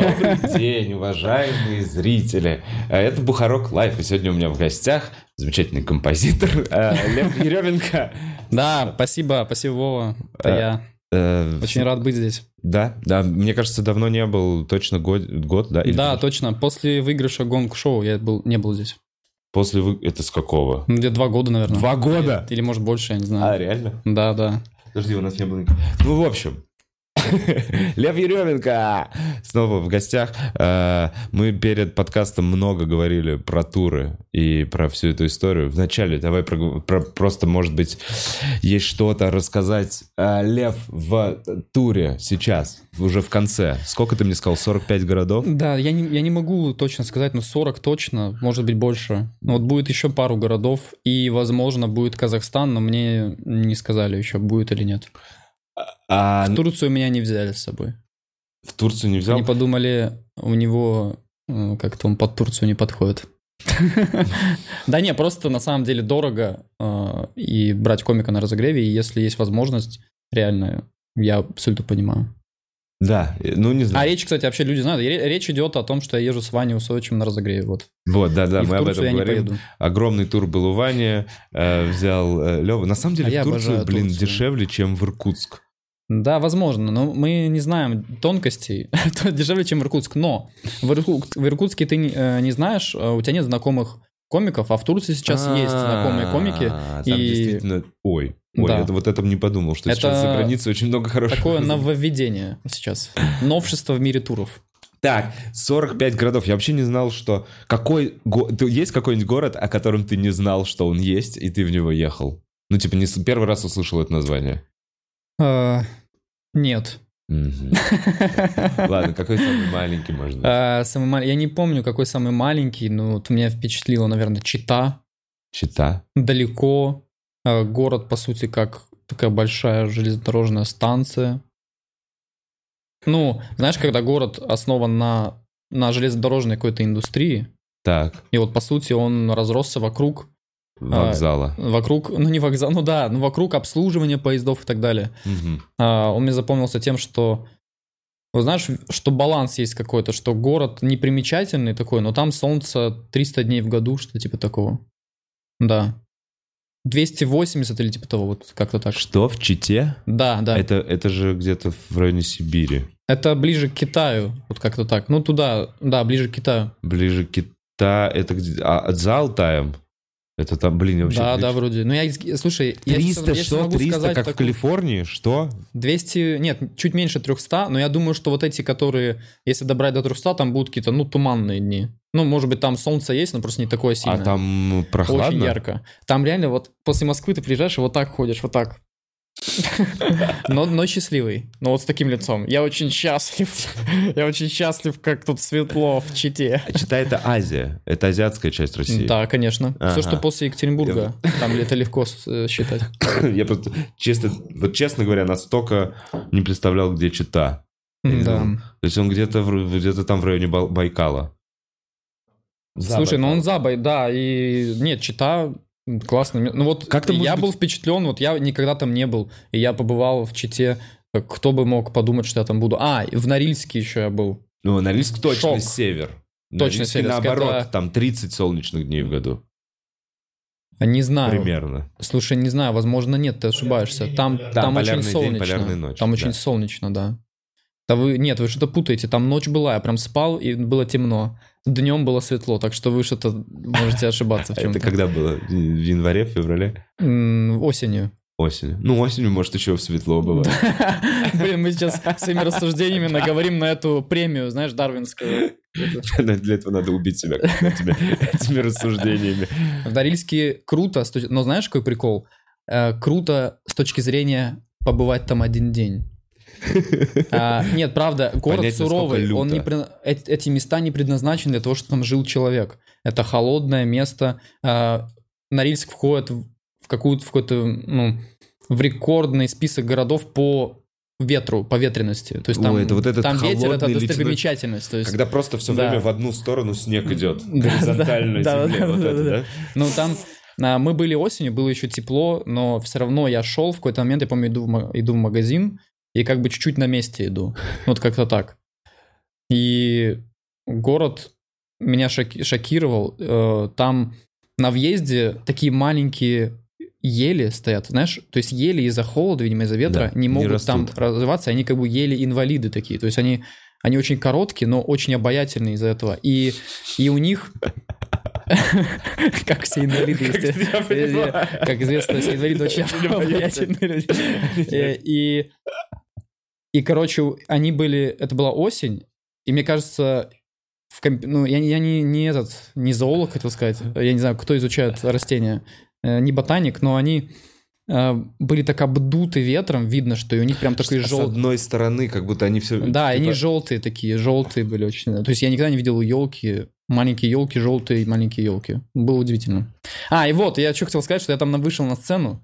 Добрый день, уважаемые зрители. Э, Это Бухарог Лайв, и сегодня у меня в гостях замечательный композитор э, Лев Еременко. Да, спасибо, спасибо, Вова. Это Э, я. Очень рад быть здесь. Да, да, мне кажется, давно не был, точно год, год да? Или Да, точно. После выигрыша гонг-шоу я был, не был здесь. После вы... Это с какого? Где-то два года, наверное. Два года? Или, может, больше, я не А, знаю. реально? Да, да. Подожди, у нас не было... Ну, в общем, Лев Еременко снова в гостях. Э, Мы перед подкастом много говорили про туры и про всю эту историю. Вначале давай про- про- просто, может быть, есть что-то рассказать. э, Лев в туре сейчас, уже в конце. Сколько ты мне сказал? 45 городов? Да, я не, я не могу точно сказать, но 40 точно, может быть, больше. Вот будет еще пару городов, и, возможно, будет Казахстан, но мне не сказали еще, будет или нет. А В Турцию меня не взяли с собой. в Турцию не взял? Они подумали, у него э, как-то он под Турцию не подходит. Да не, просто на самом деле дорого э, и брать комика на разогреве, и если есть возможность, реально, я абсолютно понимаю. Да, э, ну не А знаю. речь, кстати, вообще люди знают, ре- речь идет о том, что я езжу с Ваней Усовичем на разогреве, вот. Вот, да, да, и мы об этом говорим. Огромный тур был у Вани, э, взял Лева. На самом деле А в Турцию, блин, Турцию. дешевле, чем в Иркутск. Да, возможно, но мы не знаем тонкостей. Это дешевле, чем Иркутск. Но в, Ирку- в Иркутске ты не, э, не знаешь, э, у тебя нет знакомых комиков, а в Турции сейчас есть знакомые комики. А, Там действительно... Ой, ой, Да. это, вот это не подумал, что Это сейчас за границей очень много хороших... Такое нововведение сейчас. Новшество в мире туров. Так, 45 городов. Я вообще не знал, что... Какой... го- Есть какой-нибудь город, о котором ты не знал, что он есть, и ты в него ехал? Ну, типа, не первый раз услышал это название. А, Нет. Ладно, какой самый маленький, быть? А, самый мал- Я не помню, какой самый маленький, но вот меня впечатлило, наверное, Чита. Чита. Далеко. А, Город, по сути, как такая большая железнодорожная станция. Ну, знаешь, когда город основан на, на железнодорожной какой-то индустрии, Так, и вот, по сути, он разросся вокруг, вокзала. вокруг, ну, не вокзал, ну да, ну, вокруг обслуживания поездов и так далее. Мгм. А, он мне запомнился тем, что, вот знаешь, что баланс есть какой-то, что город непримечательный такой, но там солнце 300 дней в году, что типа такого. Да. 280 или типа того, вот как-то так. Что, в Чите? Да, да. Это, Это, это же где-то в районе Сибири. ближе к Китаю, вот как-то так. Ну, туда, да, ближе к Китаю. Ближе к Китаю. Это где? А, за Алтаем? Это там, блин, я вообще... да, да, вроде. Ну, я, слушай, я 300, сейчас- я сейчас что? могу 300, сказать как в такую- Калифорнии? Что? 200, нет, чуть меньше 300, но я думаю, что вот эти, которые, если добрать до 300, там будут какие-то, ну, туманные дни. Ну, может быть, там солнце есть, но просто не такое сильное. А там прохладно? Очень ярко. Там реально вот после Москвы ты приезжаешь и вот так ходишь, вот так. Но, но счастливый. Но вот с таким лицом. Я очень счастлив. Я очень счастлив, как тут светло в Чите. Чита это Азия. Это азиатская часть России. Да, конечно. Ага. Все, что после Екатеринбурга, там это легко э, считать. Я просто, честно, вот честно говоря, настолько не представлял, где Чита. Да. То есть он где-то где-то там в районе Байкала. За Слушай, ну Байкалом. он забай, да, и нет, Чита классно. Ну вот Как-то, я был быть- впечатлен, вот я никогда там не был, и я побывал в Чите, как кто бы мог подумать, что я там буду. А, в Норильске еще я был. Ну, Норильск точно Шок. север. Точно Норильске, север. наоборот, Это- там 30 солнечных дней в году. Не знаю. Примерно. Слушай, не знаю, возможно, нет, ты ошибаешься. Там, там, очень день, солнечно. полярная ночь, там да. очень солнечно, да. Да вы, нет, вы что-то путаете. Там ночь была, я прям спал, и было темно. Днем было светло, так что вы что-то можете ошибаться в А чем-то. Это когда было? В январе, феврале? М, Осенью. Осенью. Ну, осенью, может, еще светло бывает. Блин, мы сейчас своими рассуждениями наговорим на эту премию, знаешь, дарвинскую. Для этого надо убить себя этими, рассуждениями. В Норильске круто, но знаешь, какой прикол? Э, Круто с точки зрения побывать там один день. А, нет, правда, город Понять, суровый. Он не Эти места не предназначены для того, чтобы там жил человек. Это холодное место. А, Норильск входит в какую-то в какой-то ну в рекордный список городов по ветру, по ветренности. То есть там, Ой, это вот этот там ветер это достопримечательность. То есть, Когда просто все Да. время в одну сторону снег идет. Горизонтально да, земле. да, Вот да, это, да. да? Ну, там а, мы были осенью, было еще тепло, но все равно я шел в какой-то момент, я помню, иду в, иду в магазин, и как бы чуть-чуть на месте иду. Ну, Вот как-то так. И город меня шоки- шокировал. Э, Там на въезде такие маленькие ели стоят, знаешь, то есть ели из-за холода, видимо, из-за ветра, Да, не не могут там растут. развиваться, они как бы ели инвалиды такие, то есть они, они очень короткие, но очень обаятельные из-за этого. И, и у них, как все инвалиды, как известно, все инвалиды очень обаятельные люди. Э, И, и, короче, они были, это была осень, и мне кажется, в комп- ну, я, не- я не, не этот, не зоолог, хотел сказать, я не знаю, кто изучает растения, э, не ботаник, но они э, были так обдуты ветром, видно, что и у них прям такой С желтый. одной стороны, как будто они все... Да, и они желтые такие, желтые были очень. То есть я никогда не видел елки, маленькие елки, желтые маленькие елки. Было удивительно. А, и вот, я что хотел сказать, что я там вышел на сцену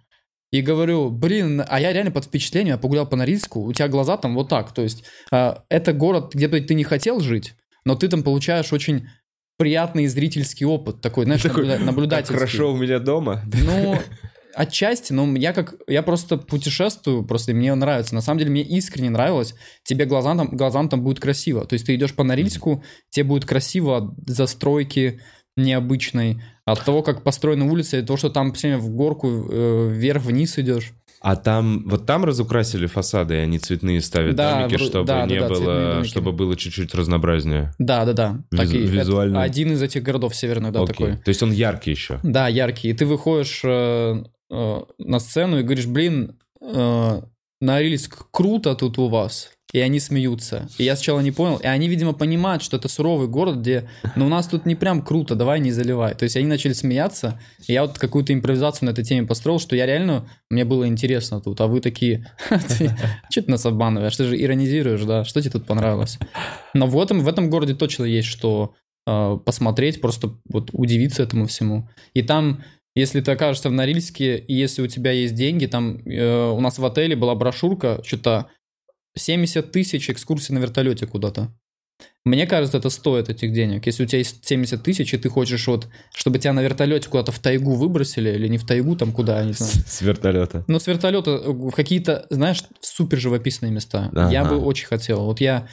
и говорю, блин, а я реально под впечатлением, я погулял по Норильску, у тебя глаза там вот так. То есть а, это город, где бы ты не хотел жить, но ты там получаешь очень приятный зрительский опыт, такой, знаешь, Такой, наблюдательский. хорошо у меня дома. Ну, отчасти, но я как, я просто путешествую, просто мне нравится. На самом деле мне искренне нравилось. Тебе глазам там, глазам там будет красиво. То есть ты идешь по Норильску, тебе будет красиво от застройки необычной, от того, как построена улица, и то, что там все время в горку э, вверх-вниз идешь. А там, вот там разукрасили фасады, и они цветные ставят Да, домики, чтобы да, не да, было, чтобы было чуть-чуть разнообразнее. Да, да, да. Так Визу- и это визуально. один из этих городов северных, да, Окей. такой. То есть он яркий еще. Да, яркий. И ты выходишь э, э, на сцену и говоришь, блин, э, Норильск, круто тут у вас. И они смеются. И я сначала не понял. И они, видимо, понимают, что это суровый город, где, ну, у нас тут не прям круто, давай не заливай. То есть они начали смеяться. И я вот какую-то импровизацию на этой теме построил, что я реально, мне было интересно тут. А вы такие, что ты нас обманываешь? Ты же иронизируешь, да? Что тебе тут понравилось? Но в этом, в этом городе точно есть что э, посмотреть, просто вот удивиться этому всему. И там, если ты окажешься в Норильске, и если у тебя есть деньги, там э, у нас в отеле была брошюрка, что-то 70 тысяч экскурсий на вертолете куда-то. Мне кажется, это стоит этих денег. Если у тебя есть 70 тысяч, и ты хочешь вот, чтобы тебя на вертолете куда-то в тайгу выбросили, или не в тайгу, там куда, я не знаю. С вертолета. Ну, с вертолета в какие-то, знаешь, супер живописные места. Я Ага. бы очень хотел. Вот я...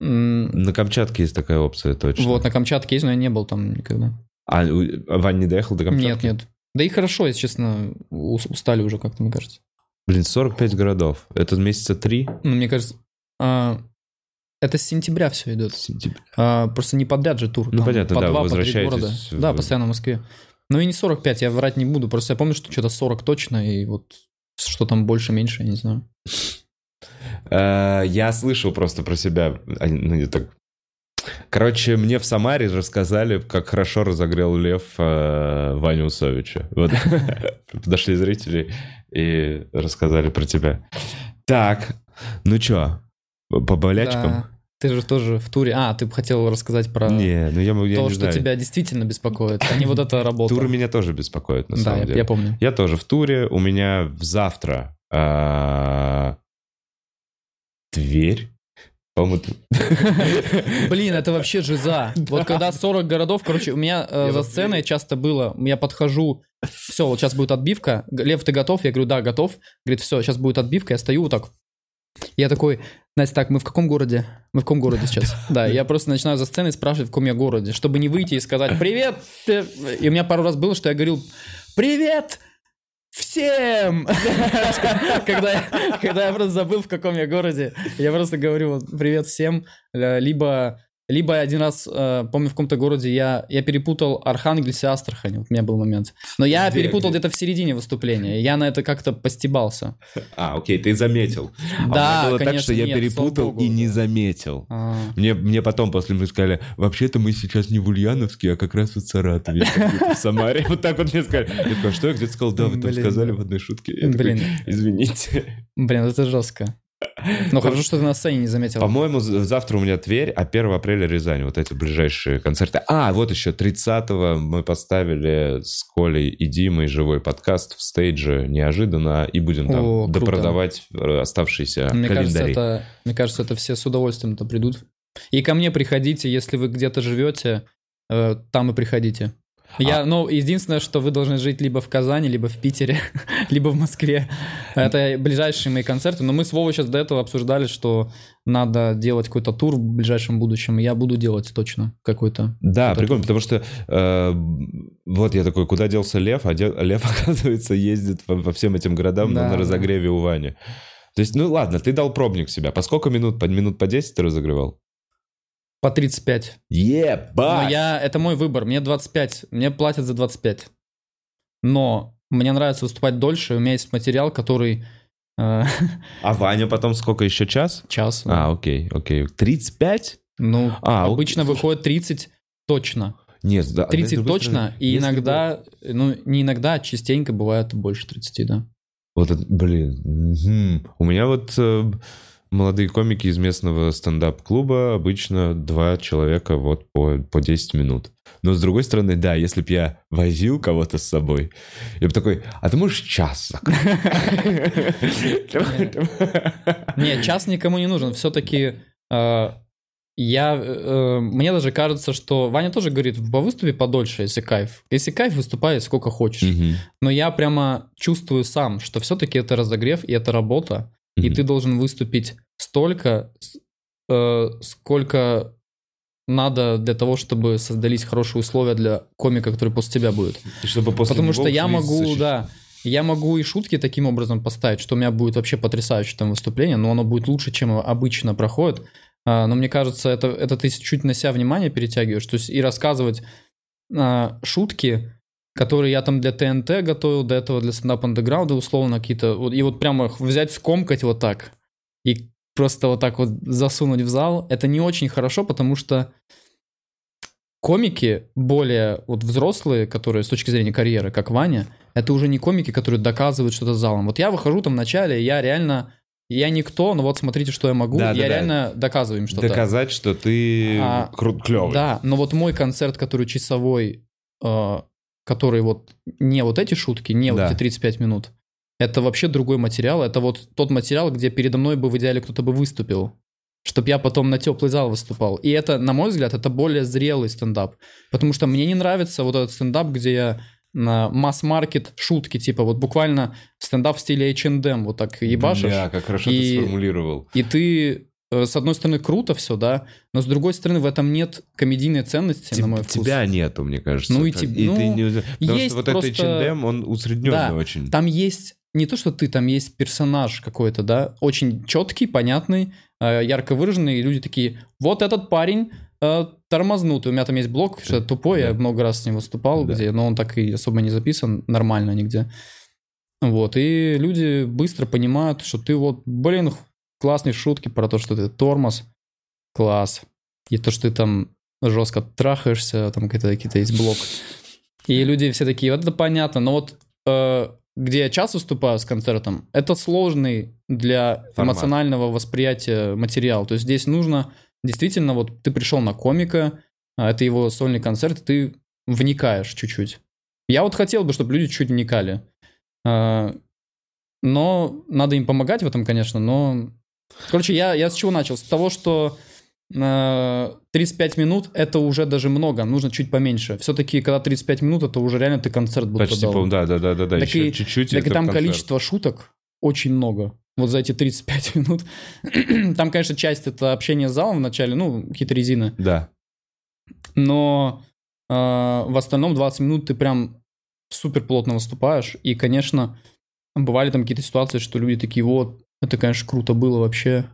На Камчатке есть такая опция, точно. Вот, на Камчатке есть, но я не был там никогда. А а Вань не доехал до Камчатки? Нет, нет. Да и хорошо, если честно, ус- устали уже как-то, мне кажется. Блин, 45 городов. Это месяца три? Ну, мне кажется, а, это с сентября все идет. Сентября. А, просто не подряд же тур. Ну, там понятно, по да, два, по три возвращаетесь города. в- Да, постоянно в Москве. Ну и не 45, я врать не буду. Просто я помню, что что-то 40 точно, и вот что там больше-меньше, я не знаю. Э, Я слышал просто про себя. а, Ну, не так. Короче, мне в Самаре рассказали, как хорошо разогрел Лев э, Ваню Усовича. Вот. Подошли зрители и рассказали про тебя. Так, ну чё, по болячкам? Да. Ты же тоже в туре. А, ты бы хотел рассказать про Не, ну я, я то, не что знаю. тебя действительно беспокоит, а не вот эта работа. Туры меня тоже беспокоят, на Да, самом я, деле. я помню. Я тоже в туре. У меня завтра а, Тверь. По-моему, Блин, это вообще жиза. Вот когда 40 городов, короче, у меня э, за сценой часто было, я подхожу, все, вот сейчас будет отбивка. Лев, ты готов? Я говорю, да, готов. Говорит, все, сейчас будет отбивка. Я стою вот так. Я такой, Настя, так, мы в каком городе? Мы в каком городе сейчас? Да, я просто начинаю за сценой спрашивать, в каком я городе, чтобы не выйти и сказать «Привет!» И у меня пару раз было, что я говорил «Привет!» Всем! когда, когда я просто забыл, в каком я городе, я просто говорю вот, привет всем, Э, либо, либо один раз, э, помню, в каком-то городе я, я перепутал Архангельск и Астрахань, вот у меня был момент. Но я Где, перепутал где? где-то в середине выступления, я на это как-то постебался. А, окей, ты заметил. А Да, меня было так, конечно, что я нет, перепутал богу, и не заметил. А, Мне, мне потом после мы сказали, вообще-то мы сейчас не в Ульяновске, а как раз вот в Саратове, в Самаре. Вот так вот мне сказали. Я такой, что я где-то сказал, да, вы там сказали в одной шутке. Я такой, извините. блин, это жестко. Но хорошо, что ты на сцене не заметил. По-моему, завтра у меня Тверь, а 1 апреля Рязань. Вот эти ближайшие концерты. А, вот еще 30-го мы поставили с Колей и Димой живой подкаст в стейдже неожиданно и будем там О, допродавать оставшиеся Мне кажется, календари. это, мне кажется, это все с удовольствием то придут. И ко мне приходите, если вы где-то живете, э, там и приходите. Я, ну, единственное, что вы должны жить либо в Казани, либо в Питере, либо в Москве. Это ближайшие мои концерты. Но мы с Вовой сейчас до этого обсуждали, что надо делать какой-то тур в ближайшем будущем. и Я буду делать точно какой-то. Да, какой-то прикольно, потому что э, вот я такой, куда делся Лев? А де- Лев, оказывается, ездит по, по всем этим городам Да, на да. разогреве у Вани. То есть, ну ладно, ты дал пробник себя. По сколько минут? По минут по 10 ты разогревал? По 35. Ебать! Но я, это мой выбор. Мне 25. Мне платят за 25. Но мне нравится выступать дольше. У меня есть материал, который... э, А Ваня потом сколько, еще час? час. А, окей, окей. 35? Ну, А, обычно слушай. выходит 30 точно. Нет, да. 30 с другой точно, стороны, и иногда, ну, не иногда, а частенько бывает больше 30, да. Вот это, блин. мгм. У меня вот э, молодые комики из местного стендап-клуба обычно два человека вот по, по 10 минут. Но с другой стороны, да, если бы я возил кого-то с собой, я бы такой, а ты можешь час закрыть?» Не, час никому не нужен. Все-таки я, э, мне даже кажется, что Ваня тоже говорит, по выступе подольше, если кайф. Если кайф, выступай сколько хочешь. Мгм. Но я прямо чувствую сам, что все-таки это разогрев и это работа. И Мгм. ты должен выступить столько, э, сколько надо для того, чтобы создались хорошие условия для комика, который после тебя будет. И чтобы после Потому что я могу, защищ- да, я могу и шутки таким образом поставить, что у меня будет вообще потрясающее там выступление, но оно будет лучше, чем обычно проходит. А, Но мне кажется, это, это ты чуть на себя внимание перетягиваешь, то есть и рассказывать а, шутки, которые я там для ТНТ готовил, до этого для стендап андеграунда условно какие-то, и вот прямо их взять, скомкать вот так, и просто вот так вот засунуть в зал, это не очень хорошо, потому что комики более вот взрослые, которые с точки зрения карьеры, как Ваня, это уже не комики, которые доказывают что-то залом. Вот я выхожу там в начале, я реально, я никто, но вот смотрите, что я могу, Да, я да, да. реально доказываю им что-то. Доказать, что ты А, крут, клевый. Да, но вот мой концерт, который часовой, э, который вот не вот эти шутки, не Да. вот эти 35 минут, это вообще другой материал. Это вот тот материал, где передо мной бы в идеале кто-то бы выступил. Чтобы я потом на теплый зал выступал. И это, на мой взгляд, это более зрелый стендап. Потому что мне не нравится вот этот стендап, где я на масс-маркет шутки, типа вот буквально стендап в стиле H&M, вот так ебашишь. Бля, как хорошо И- ты сформулировал. И ты, с одной стороны, круто все, да, но с другой стороны, в этом нет комедийной ценности, на мой Теб- вкус. Тебя нету, мне кажется. Ну и теб- ты ну, не... Потому есть что вот просто- этот H&M, он усредненный Да, очень. Там есть не то, что ты, там есть персонаж какой-то, да, очень четкий, понятный, э, ярко выраженный, и люди такие, вот этот парень э, тормознутый. У меня там есть блог, что я тупой, я Да. много раз с ним выступал, Да. где, но он так и особо не записан нормально нигде. Вот, и люди быстро понимают, что ты вот, блин, классные шутки про то, что ты тормоз, класс. И то, что ты там жестко трахаешься, там какие-то какие-то есть блок. И люди все такие, вот это понятно, но вот э, где я часто выступаю с концертом, это сложный для Формат. эмоционального восприятия материал. То есть здесь нужно действительно, вот ты пришел на комика, а это его сольный концерт, ты вникаешь чуть-чуть. Я вот хотел бы, чтобы люди чуть вникали. А, Но надо им помогать в этом, конечно, но... Короче, я, я с чего начал? С того, что э, 35 минут это уже даже много, нужно чуть поменьше. Все-таки, когда 35 минут, это уже реально ты концерт будто Почти, дал. да, да, да, да, да. Так и- чуть-чуть. Так и там концерт. количество шуток очень много. Вот за эти 35 минут. Там, конечно, часть это общение с залом в начале, ну, какие-то резины. Да. Но э, в остальном 20 минут ты прям супер плотно выступаешь. И, конечно, бывали там какие-то ситуации, что люди такие, вот, это, конечно, круто было вообще.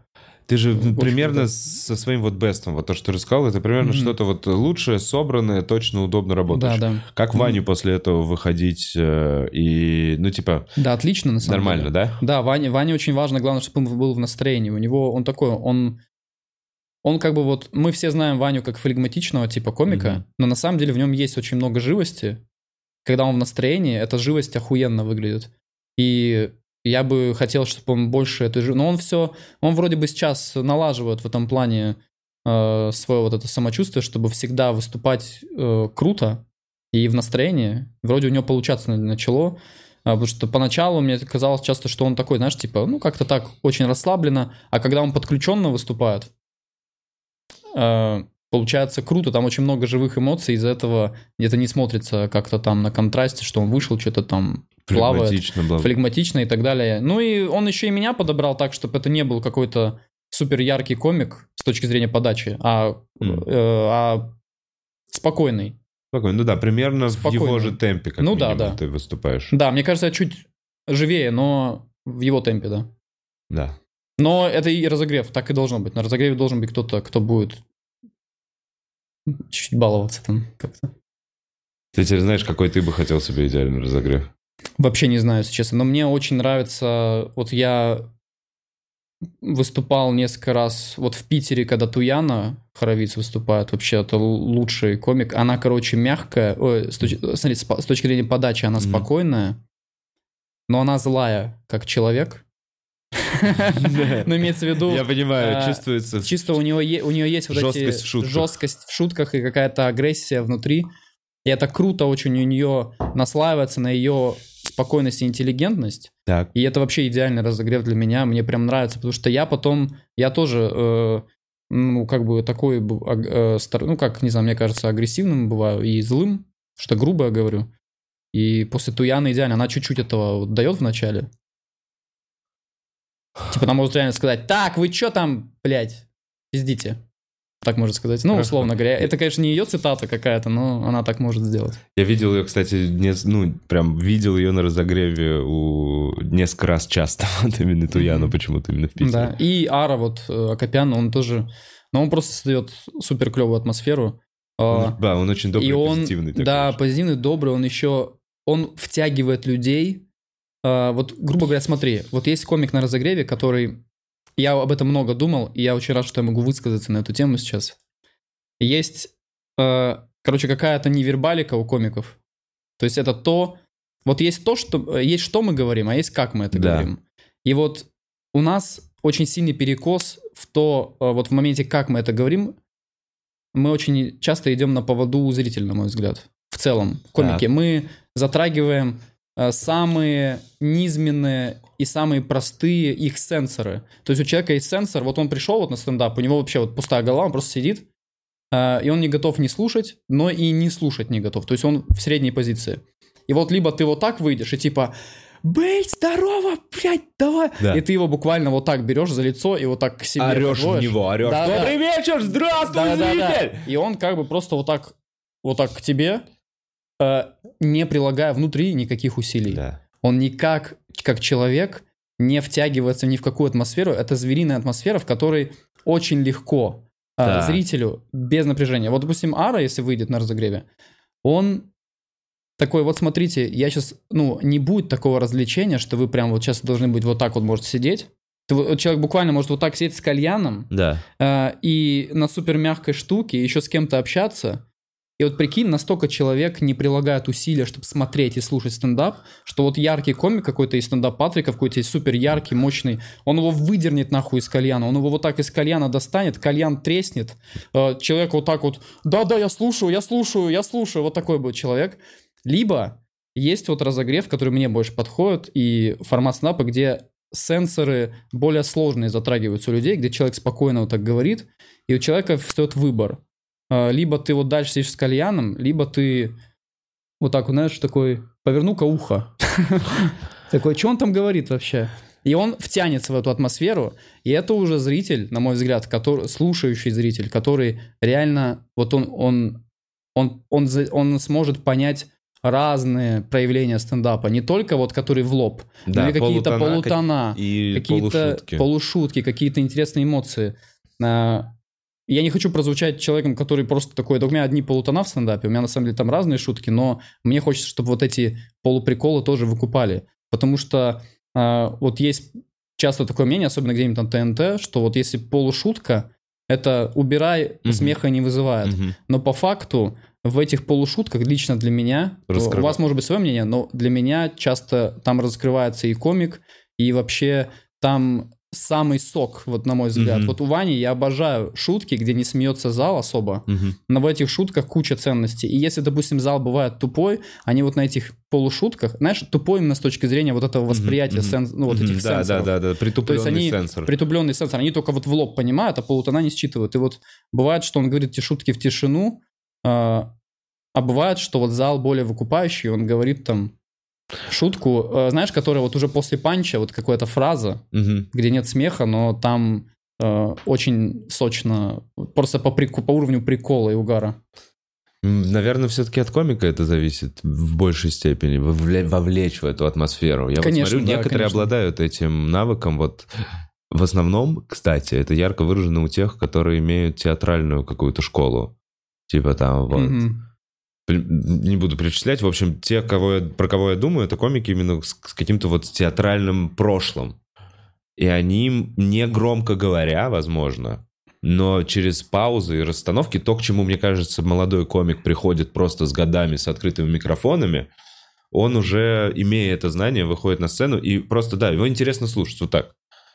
Ты же Очень примерно круто. со своим вот бестом, вот то, что ты рассказал, это примерно Мгм. что-то вот лучшее, собранное, точно, удобно работаешь. Да, да. Как Ваню после этого выходить э, и, ну, типа, Да, отлично, на самом нормально, деле. да? Да, Ване, Ване очень важно, главное, чтобы он был в настроении. У него, он такой, он... Он как бы вот, мы все знаем Ваню как флегматичного типа комика, Мгм. но на самом деле в нем есть очень много живости. Когда он в настроении, эта живость охуенно выглядит. И я бы хотел, чтобы он больше этой живости... Но он все, он вроде бы сейчас налаживает в этом плане э, свое вот это самочувствие, чтобы всегда выступать э, круто и в настроении. Вроде у него получаться на- начало. А, Потому что поначалу мне казалось часто, что он такой, знаешь, типа, ну, как-то так очень расслабленно. А когда он подключенно выступает, э, получается круто, там очень много живых эмоций, из-за этого где-то не смотрится как-то там на контрасте, что он вышел, что-то там плавает, Флегматично, и так далее. Ну и он еще и меня подобрал так, чтобы это не был какой-то супер яркий комик с точки зрения подачи, а, М. э, а спокойный. Спокойно. Ну да, примерно в Спокойно. его же темпе, как Ну да, минимум, да. ты выступаешь. Да, мне кажется, я чуть живее, но в его темпе, да. Да. Но это и разогрев, так и должно быть. На разогреве должен быть кто-то, кто будет чуть баловаться там как-то. Ты теперь знаешь, какой ты бы хотел себе идеальный разогрев? Вообще не знаю, если честно. Но мне очень нравится... Вот я выступал несколько раз вот в Питере, когда Туяна Хоровиц выступает. Вообще, это лучший комик. Она, короче, мягкая. Ой, с, точ- смотри, с по- с точки зрения подачи она Мгм. спокойная, но она злая, как человек. Но имеется в виду... Я понимаю, а, чувствуется... Чисто у, него е- у нее есть вот эти жесткость в шутках и какая-то агрессия внутри. И это круто очень у нее наслаивается на ее спокойность и интеллигентность. Так. И это вообще идеальный разогрев для меня. Мне прям нравится, потому что я потом, я тоже, э, ну, как бы такой, э, стар- ну, как, не знаю, мне кажется, агрессивным бываю и злым, что грубо я говорю. И после Туяны идеально, она чуть-чуть этого вот дает в начале. Типа она может реально сказать, так, вы чё там, блядь, пиздите. Так можно сказать. Ну, условно говоря. Это, конечно, не ее цитата какая-то, но она так может сделать. Я видел ее, кстати, не, ну, прям видел ее на разогреве у несколько раз часто. Вот именно Туяну почему-то именно в Питере. Да, и Ара, вот, э, Акопян, он тоже... Но он просто создает супер клевую атмосферу. А, да, он очень добрый, и он, позитивный. да, позитивный, добрый, он еще, он втягивает людей. А, вот, грубо говоря, смотри, вот есть комик на разогреве, который, я об этом много думал, и я очень рад, что я могу высказаться на эту тему сейчас. Есть, э, короче, какая-то невербалика у комиков. То есть это то, вот есть то, что, есть что мы говорим, а есть как мы это Да. говорим. И вот у нас очень сильный перекос в то, э, вот в моменте, как мы это говорим, мы очень часто идем на поводу у зрителя, на мой взгляд. В целом, в комике. Так. Мы затрагиваем самые низменные и самые простые их сенсоры. То есть у человека есть сенсор, вот он пришел вот на стендап, у него вообще вот пустая голова, он просто сидит, э, и он не готов не слушать, но и не слушать не готов. То есть он в средней позиции. И вот либо ты вот так выйдешь и типа «Быть здорово, блядь, давай!» Да. И ты его буквально вот так берешь за лицо и вот так к себе Орешь в подводишь. него, орешь. Да, да. Добрый вечер, здравствуй, Да-да-да. зритель! И он как бы просто вот так, вот так к тебе, э, не прилагая внутри никаких усилий. Да. Он никак, как человек, не втягивается ни в какую атмосферу. Это звериная атмосфера, в которой очень легко э, Так. зрителю без напряжения. Вот, допустим, Ара, если выйдет на разогреве, он такой, вот смотрите, я сейчас, ну, не будет такого развлечения, что вы прям вот сейчас должны быть вот так вот можете сидеть. Ты человек буквально может вот так сидеть с кальяном, Да. э, и на супер мягкой штуке еще с кем-то общаться. И вот прикинь, настолько человек не прилагает усилия, чтобы смотреть и слушать стендап, что вот яркий комик какой-то из стендап Патрика, какой-то супер яркий, мощный, он его выдернет нахуй из кальяна, он его вот так из кальяна достанет, кальян треснет, э, человек вот так вот, да-да, я слушаю, я слушаю, я слушаю, вот такой будет человек. Либо есть вот разогрев, который мне больше подходит, и формат стендапа, где сенсоры более сложные затрагиваются у людей, где человек спокойно вот так говорит, и у человека встает выбор. А, Либо ты вот дальше сидишь с кальяном, либо ты вот так, знаешь, такой, поверну-ка ухо. Такой, что он там говорит вообще? И он втянется в эту атмосферу, и это уже зритель, на мой взгляд, который, слушающий зритель, который реально, вот он, он, он, он, он сможет понять разные проявления стендапа, не только вот который в лоб, Да, но и какие-то полутона, полутона, И какие-то полушутки. полушутки, какие-то интересные эмоции. Я не хочу прозвучать человеком, который просто такой, да у меня одни полутона в стендапе, у меня на самом деле там разные шутки, но мне хочется, чтобы вот эти полуприколы тоже выкупали. Потому что а, вот есть часто такое мнение, особенно где-нибудь на ТНТ, что вот если полушутка, это убирай, Мгм. смеха не вызывает. Мгм. Но по факту в этих полушутках лично для меня, Раскрыва- у вас может быть свое мнение, но для меня часто там раскрывается и комик, и вообще там самый сок, вот на мой взгляд. Мгм. Вот у Вани я обожаю шутки, где не смеется зал особо, Мгм. но в этих шутках куча ценностей. И если, допустим, зал бывает тупой, они вот на этих полушутках, знаешь, тупой именно с точки зрения вот этого восприятия, Мгм. сен- ну, вот Мгм. этих да, сенсоров. да, да, да, притупленный они сенсор. Притупленный сенсор, они только вот в лоб понимают, а полутона не считывают. И вот бывает, что он говорит эти шутки в тишину, а, а бывает, что вот зал более выкупающий, он говорит там шутку, э, знаешь, которая вот уже после панча, вот какая-то фраза, Мгм. где нет смеха, но там э, очень сочно, просто по, прику- по уровню прикола и угара. Наверное, все-таки от комика это зависит в большей степени, вовле- вовлечь в эту атмосферу. Я Конечно, вот смотрю, да, некоторые конечно. обладают этим навыком. Вот в основном, кстати, это ярко выражено у тех, которые имеют театральную какую-то школу. Типа там вот. Мгм. Не буду перечислять. В общем, те, кого я- про кого я думаю, это комики именно с, с каким-то вот театральным прошлым. И они не громко говоря, возможно, но через паузы и расстановки, то, к чему, мне кажется, молодой комик приходит просто с годами, с открытыми микрофонами, он уже, имея это знание, выходит на сцену, и просто, да, его интересно слушать, вот так.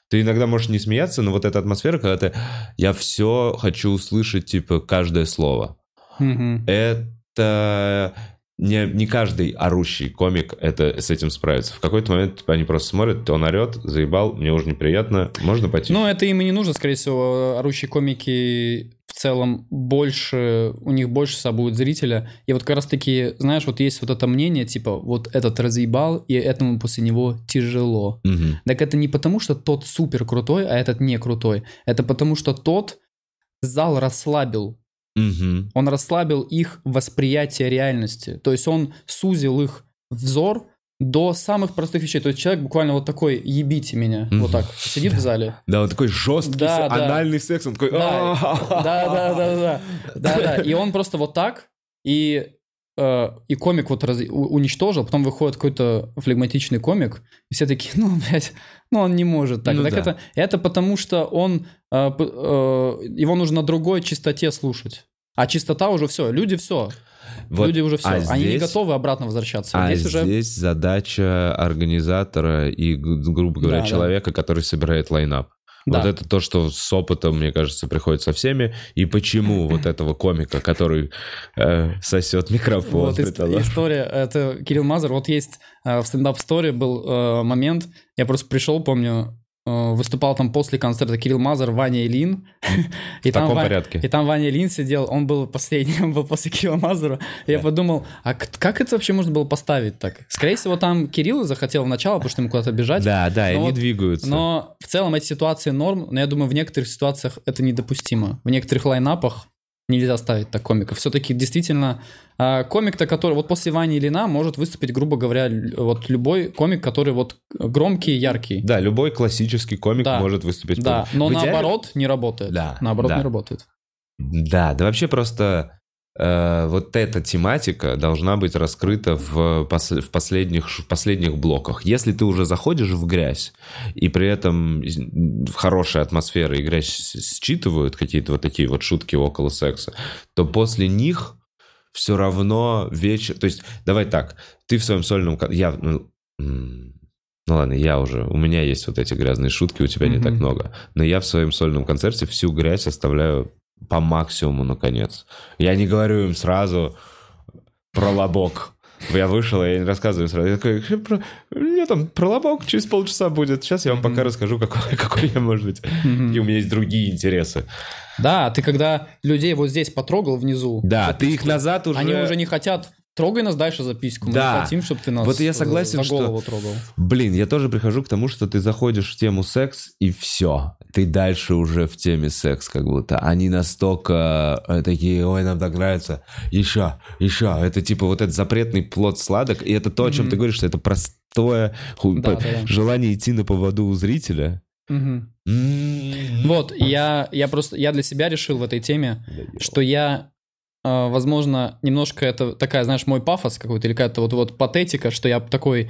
Ты иногда можешь не смеяться, но вот эта атмосфера, когда ты «я все хочу услышать, типа, каждое слово». Мгм. Это не, не каждый орущий комик это, с этим справится. В какой-то момент они просто смотрят, он орет, заебал, мне уже неприятно, можно пойти. Ну, это им и не нужно, скорее всего, орущие комики в целом больше, у них больше с собой будет зрителя. И вот как раз-таки, знаешь, вот есть вот это мнение, типа, вот этот разъебал, и этому после него тяжело. Мгм. Так это не потому, что тот супер крутой, а этот не крутой. Это потому, что тот зал расслабил. Мгм. Он расслабил их восприятие реальности. То есть он сузил их взор до самых простых вещей. То есть человек буквально вот такой «ебите меня», вот так, сидит в зале. Да, он такой жесткий, Да, да. анальный секс, он такой... Да, да, да, да, да, да, да. И он просто вот так, и и комик вот раз- уничтожил, потом выходит какой-то флегматичный комик, и все такие, ну, блядь, ну он не может так. Ну так да. это, это потому что он, э, э, его нужно на другой чистоте слушать. А чистота уже все, люди все, Вот, люди уже все, а они не здесь- готовы обратно возвращаться. А здесь уже здесь задача организатора и, грубо говоря, Да, да. человека, который собирает лайнап. Да. Вот это то, что с опытом, мне кажется, приходит со всеми. И почему вот этого комика, который э, сосет микрофон, Вот ис- предположим. история, это Кирилл Мазер. Вот есть э, в стендап-сторе был э, момент, я просто пришел, помню, выступал там после концерта Кирилл Мазер, Ваня Ильин. И В таком Ва- порядке. И там Ваня Ильин сидел, он был последний, он был после Кирилла Мазера. И Я подумал, а как это вообще можно было поставить так? Скорее всего, там Кирилл захотел в начало, потому что ему куда-то бежать. Да, да, и они двигаются. Но в целом эти ситуации норм, но я думаю, в некоторых ситуациях это недопустимо. В некоторых лайнапах нельзя ставить так комиков. Все-таки действительно а, комик-то, который вот после Вани Ильина может выступить, грубо говоря, вот любой комик, который вот громкий, яркий. Да, любой классический комик Да. может выступить. Да, в но идеале- наоборот не работает. Да, Наоборот да. не работает. Да, да вообще просто вот эта тематика должна быть раскрыта в, пос- в, последних, в последних блоках. Если ты уже заходишь в грязь, и при этом в хорошей атмосфере и грязь считывают какие-то вот такие вот шутки около секса, то после них все равно вечер... То есть, давай так, ты в своем сольном... Я, ну, ну ладно, я уже... У меня есть вот эти грязные шутки, у тебя не Мгм. так много. Но я в своем сольном концерте всю грязь оставляю по максимуму, наконец. Я не говорю им сразу про лобок. Я вышел, я не рассказываю сразу. Я такой, «Э, про- меня там про лобок через полчаса будет. Сейчас я вам пока расскажу, какой, какой я, может быть. И у меня есть другие интересы. Да, ты когда людей вот здесь потрогал внизу, Да, ты их назад уже... они уже не хотят. Трогай нас дальше за письку. Мы Да. не хотим, чтобы ты нас Вот я э, согласен, за что- голову трогал. Блин, я тоже прихожу к тому, что ты заходишь в тему секс, и все. Ты дальше уже в теме секс, как будто. Они настолько э, такие, ой, нам так нравится. Еще, еще. Это типа вот этот запретный плод сладок. И это то, о чем Мгм. ты говоришь, что это простое ху- Да, по- да, да. желание идти на поводу у зрителя. М. Вот, я, я просто, я для себя решил в этой теме, что я, возможно, немножко это такая, знаешь, мой пафос какой-то, или какая-то вот, вот патетика, что я такой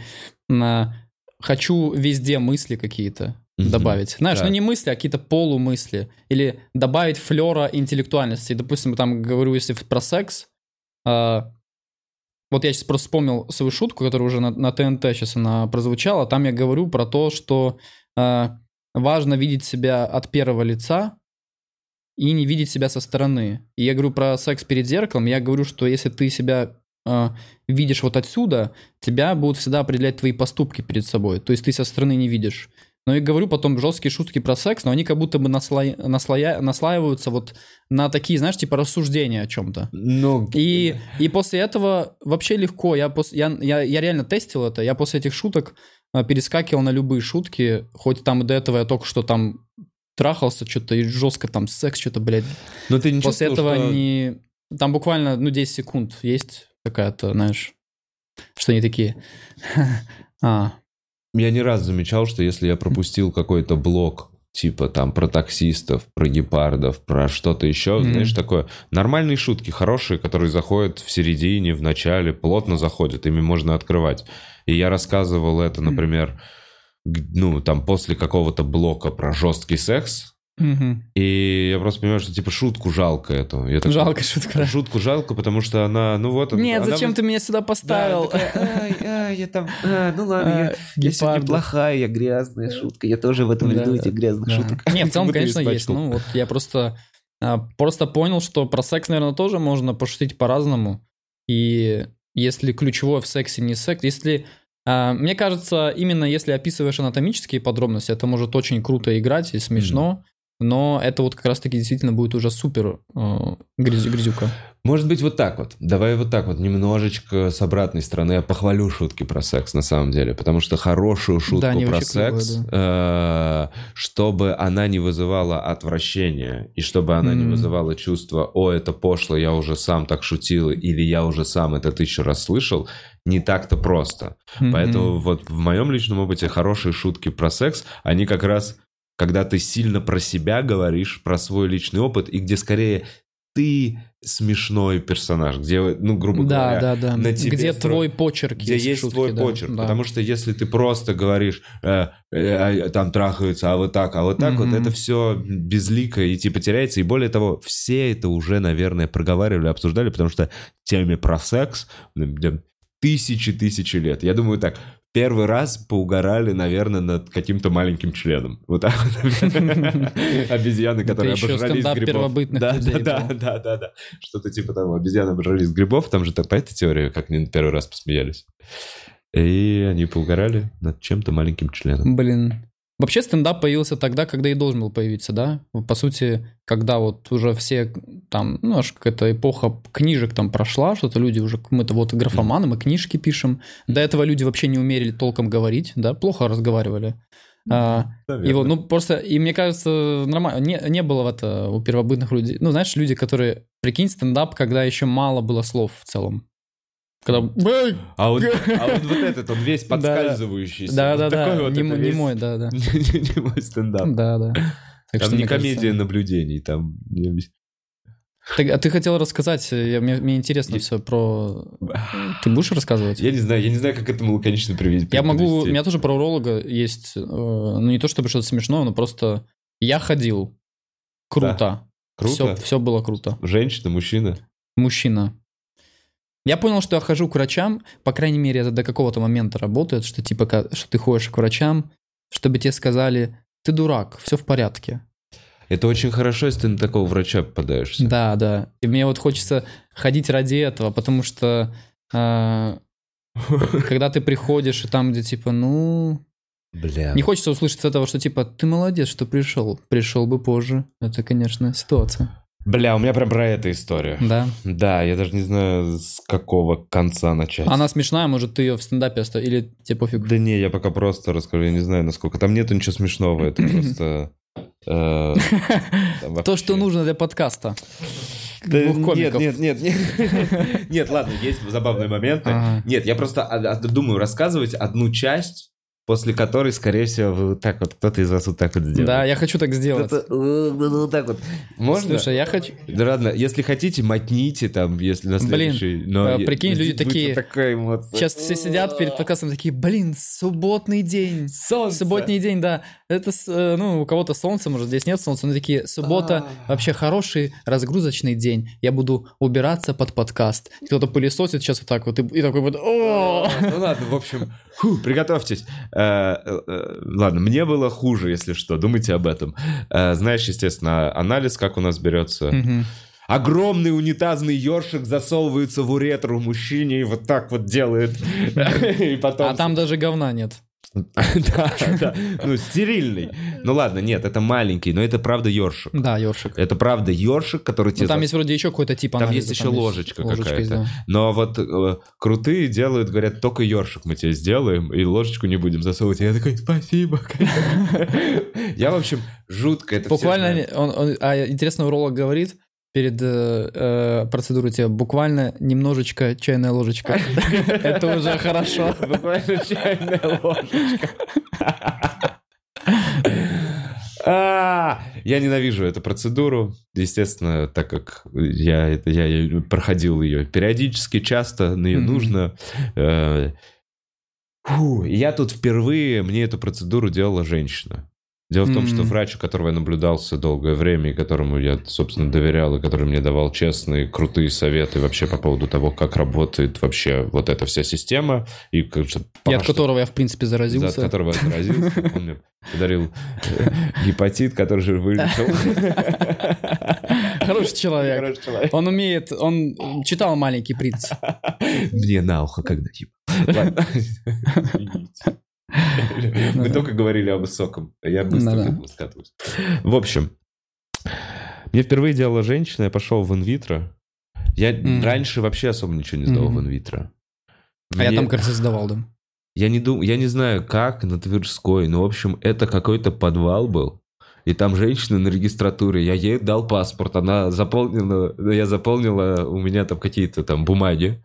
м, хочу везде мысли какие-то Мгм. добавить. Знаешь, Так. ну не мысли, а какие-то полумысли. Или добавить флера интеллектуальности. Допустим, там говорю, если про секс, э, вот я сейчас просто вспомнил свою шутку, которая уже на, на ТНТ сейчас она прозвучала. Там я говорю про то, что э, важно видеть себя от первого лица и не видеть себя со стороны. И я говорю про секс перед зеркалом, я говорю, что если ты себя э, видишь вот отсюда, тебя будут всегда определять твои поступки перед собой. То есть ты со стороны не видишь. Но и говорю потом жесткие шутки про секс, но они как будто бы наслоя... Наслоя... наслаиваются вот на такие, знаешь, типа рассуждения о чем-то. Ну, И, и после этого вообще легко. Я, пос... я, я, я реально тестил это. Я после этих шуток а, перескакивал на любые шутки. Хоть там и до этого я только что там трахался что-то и жестко там секс что-то, блядь. но ты не После этого что- не... Там буквально, ну, 10 секунд есть какая-то, знаешь, что они такие... А, Я не раз замечал, что если я пропустил какой-то блок, типа там про таксистов, про гепардов, про что-то еще, Мгм. знаешь, такое. Нормальные шутки, хорошие, которые заходят в середине, в начале, плотно заходят, ими можно открывать. И я рассказывал это, например, г- ну, там, после какого-то блока про жесткий секс, мгм. и я просто понимаю, что, типа, шутку жалко эту. Я такой, жалко шутка. да. Шутку жалко, потому что она, ну вот... Нет, она зачем вот- ты меня сюда Да, поставил? такая, ай, ай, я там, а, ну ладно, я, А, я сегодня гепарды. плохая, я грязная шутка, я тоже в этом Да, ряду этих грязных Да. шуток. Не, в целом, конечно, есть. Ну, вот я просто, а, просто понял, что про секс, наверное, тоже можно пошутить по-разному. И если ключевое в сексе не секс, если... а, Мне кажется, именно если описываешь анатомические подробности, это может очень круто играть и смешно, но это вот как раз-таки действительно будет уже супер э, грязю- грязюка. Может быть, вот так вот. Давай вот так вот, немножечко с обратной стороны. Я похвалю шутки про секс на самом деле, потому что хорошую шутку Да, про вообще клевые, секс, э, чтобы она не вызывала отвращения, и чтобы она не Мгм. вызывала чувство, о, это пошло, я уже сам так шутил, или я уже сам это тысячу раз слышал, не так-то просто. Поэтому Мгм. вот в моем личном опыте хорошие шутки про секс, они как раз, когда ты сильно про себя говоришь, про свой личный опыт, и где скорее ты смешной персонаж, где, ну, грубо Да, говоря, да, да. на тебе Где стро- твой почерк где есть, есть шутке, твой да, почерк. да. Потому что если ты просто говоришь, э, э, а, там трахаются, а вот так, а вот так, вот Мгм. это все безлико и типа теряется. И более того, все это уже, наверное, проговаривали, обсуждали, потому что теме про секс тысячи-тысячи лет. Я думаю так, первый раз поугорали, наверное, над каким-то маленьким членом. Вот так вот. Обезьяны, которые обожрались грибов. первобытных Да, да, да, да, да. Что-то типа того. Обезьяны обожрались грибов, там же так по этой теории, как они первый раз посмеялись. И они поугорали над чем-то маленьким членом. Блин. Вообще стендап появился тогда, когда и должен был появиться, да? По сути, когда вот уже все там, ну, аж какая-то эпоха книжек там прошла, что-то люди уже, мы-то вот графоманы, мы книжки пишем. До этого люди вообще не умели толком говорить, да, плохо разговаривали. А, и вот, ну, просто, и мне кажется, нормально, не, не было это у первобытных людей. Ну, знаешь, люди, которые, прикинь, стендап, когда еще мало было слов в целом. Когда... А вот, а вот, вот этот, он весь Да. подскальзывающийся. Да, да, да, вот не, не мой, да, да. Не мой стендап. Да, да. Там не комедия наблюдений, там... Так, а ты хотел рассказать, я- мне, мне интересно Я- все про... Ты будешь рассказывать? Я не знаю, я не знаю, как этому лаконично привести. Я могу... У меня тоже про уролога есть, э, ну не то чтобы что-то смешное, но просто я ходил. Круто. Круто. Все, все было круто. Женщина, мужчина. Мужчина. Я понял, что я хожу к врачам, по крайней мере, это до какого-то момента работает, что типа, что ты ходишь к врачам, чтобы тебе сказали, ты дурак, все в порядке. Это очень хорошо, если ты на такого врача попадаешься. Да, да. И мне вот хочется ходить ради этого, потому что а, когда ты приходишь и там, где типа, ну, Бля. не хочется услышать этого, что типа, ты молодец, что пришел, пришел бы позже. Это, конечно, ситуация. Бля, у меня прям про это история. Да. Да, я даже не знаю, с какого конца начать. Она смешная, может, ты ее в стендапе оставил, или тебе пофиг? Да не, я пока просто расскажу, я не знаю, насколько. Там нету ничего смешного, это просто... э, То, что нужно для подкаста. Нет, нет, нет, нет. Нет, ладно, есть забавные моменты. Нет, я просто а- а, думаю рассказывать одну часть, после которой, скорее всего, вы вот так вот, кто-то из вас вот так вот сделает. Да, я хочу так сделать. Э, вот так вот. Можно? Слушай, я хочу... Да ладно, если хотите, мотните там, если на Блин, следующий. но э, прикинь, люди такие, Такая эмоция. Сейчас все сидят перед подкастом такие, блин, субботный день. Солнце. Субботний день, да. Это, э, ну, у кого-то солнце, может, здесь нет солнца, но такие, суббота А. вообще хороший разгрузочный день. Я буду убираться под подкаст. Кто-то пылесосит сейчас вот так вот, и, такой вот, Ну ладно, в общем, фу, приготовьтесь. э, э, ладно, мне было хуже, если что, думайте об этом. Э, знаешь, естественно, анализ, как у нас берется. Огромный унитазный ёршик засовывается в уретру мужчине и вот так вот делает. А там даже говна нет. Да, да. Ну, стерильный. Ну ладно, нет, это маленький, но это правда ёршик. Да, ёршик. Это правда ёршик, который Ну, тебе... там есть вроде еще какой-то тип Там есть еще ложечка какая-то. Но вот э, крутые делают, говорят, только ёршик мы тебе сделаем, и ложечку не будем засовывать. Я такой, спасибо. Я, в общем, жутко это Буквально, а интересно, уролог говорит перед э, э, процедурой тебе буквально немножечко чайная ложечка. Это уже хорошо. Буквально чайная ложечка. А, Я ненавижу эту процедуру, естественно, так как я, это, я, проходил ее периодически, часто, нее Мгм. нужно. Э, я тут впервые, мне эту процедуру делала женщина. Дело в том, что Мгм. врач, у которого я наблюдался долгое время, и которому я, собственно, доверял, и который мне давал честные, крутые советы вообще по поводу того, как работает вообще вот эта вся система, и как И от что- которого я, в принципе, за- от заразился. которого я заразился. Он мне подарил э, гепатит, который же вылечил. Хороший человек. Хороший человек. Он умеет, он читал «Маленький принц». Мне на ухо когда еб. Извините. Мы только говорили о высоком, а я быстро этому скатываюсь. В общем, мне впервые делала женщина, я пошел в инвитро. Я раньше вообще особо ничего не сдавал в инвитро. А я там, кажется, сдавал, да. Я не, дум... я не знаю, как на Тверской, но, в общем, это какой-то подвал был. И там женщина на регистратуре, я ей дал паспорт, она заполнила, я заполнила, у меня там какие-то там бумаги.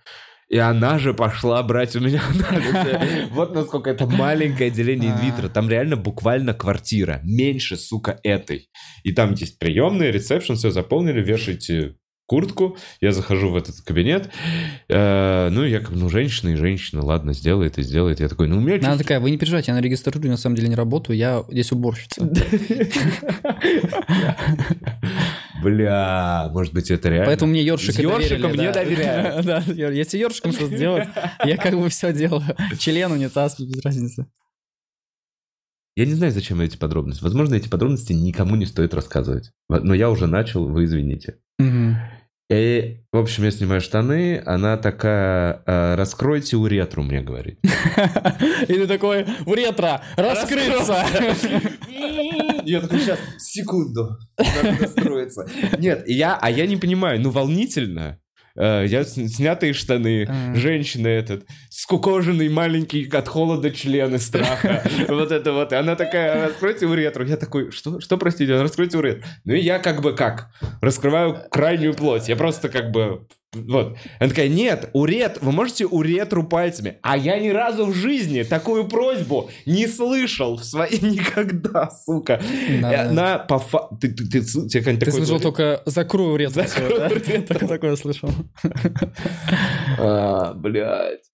И она же пошла брать у меня анализы. Вот насколько это маленькое отделение инвитро. Там реально буквально квартира. Меньше, сука, этой. И там есть приемные, ресепшн, все заполнили, вешайте куртку. Я захожу в этот кабинет. Э, Ну, я как бы, ну, женщина и женщина, ладно, сделает и сделает. Я такой, ну, у меня Она такая, вы не переживайте, я на регистратуре на самом деле не работаю, я здесь уборщица. Бля, может быть, это реально. Поэтому мне ёршик С ёршиком мне да. если ёршиком что сделать, я как бы все делаю. Член, унитаз, без разницы. Я не знаю, зачем эти подробности. Возможно, эти подробности никому не стоит рассказывать. Но я уже начал, вы извините. Мгм. И, в общем, я снимаю штаны, она такая, э, раскройте уретру, мне говорит. И ты такой, в ретро, раскрыться. Я такой, сейчас, секунду, надо настроиться. Нет, я, а я не понимаю, ну, волнительно. Э, Я снятые штаны, А. женщина этот, скукоженный маленький от холода член и страха. Вот это вот. И она такая, раскройте уретру. Я такой, что, что простите, раскройте уретру. Ну и я как бы как? Раскрываю крайнюю плоть. Я просто как бы... Вот. Она такая, нет, урет, вы можете уретру пальцами. А я ни разу в жизни такую просьбу не слышал в своей никогда, сука. Да, да. Она по фа... Ты, ты, ты, тебе какая-нибудь Ты такой слышал только. Закрою всё, да? ретро. Только такое слышал. А, блядь.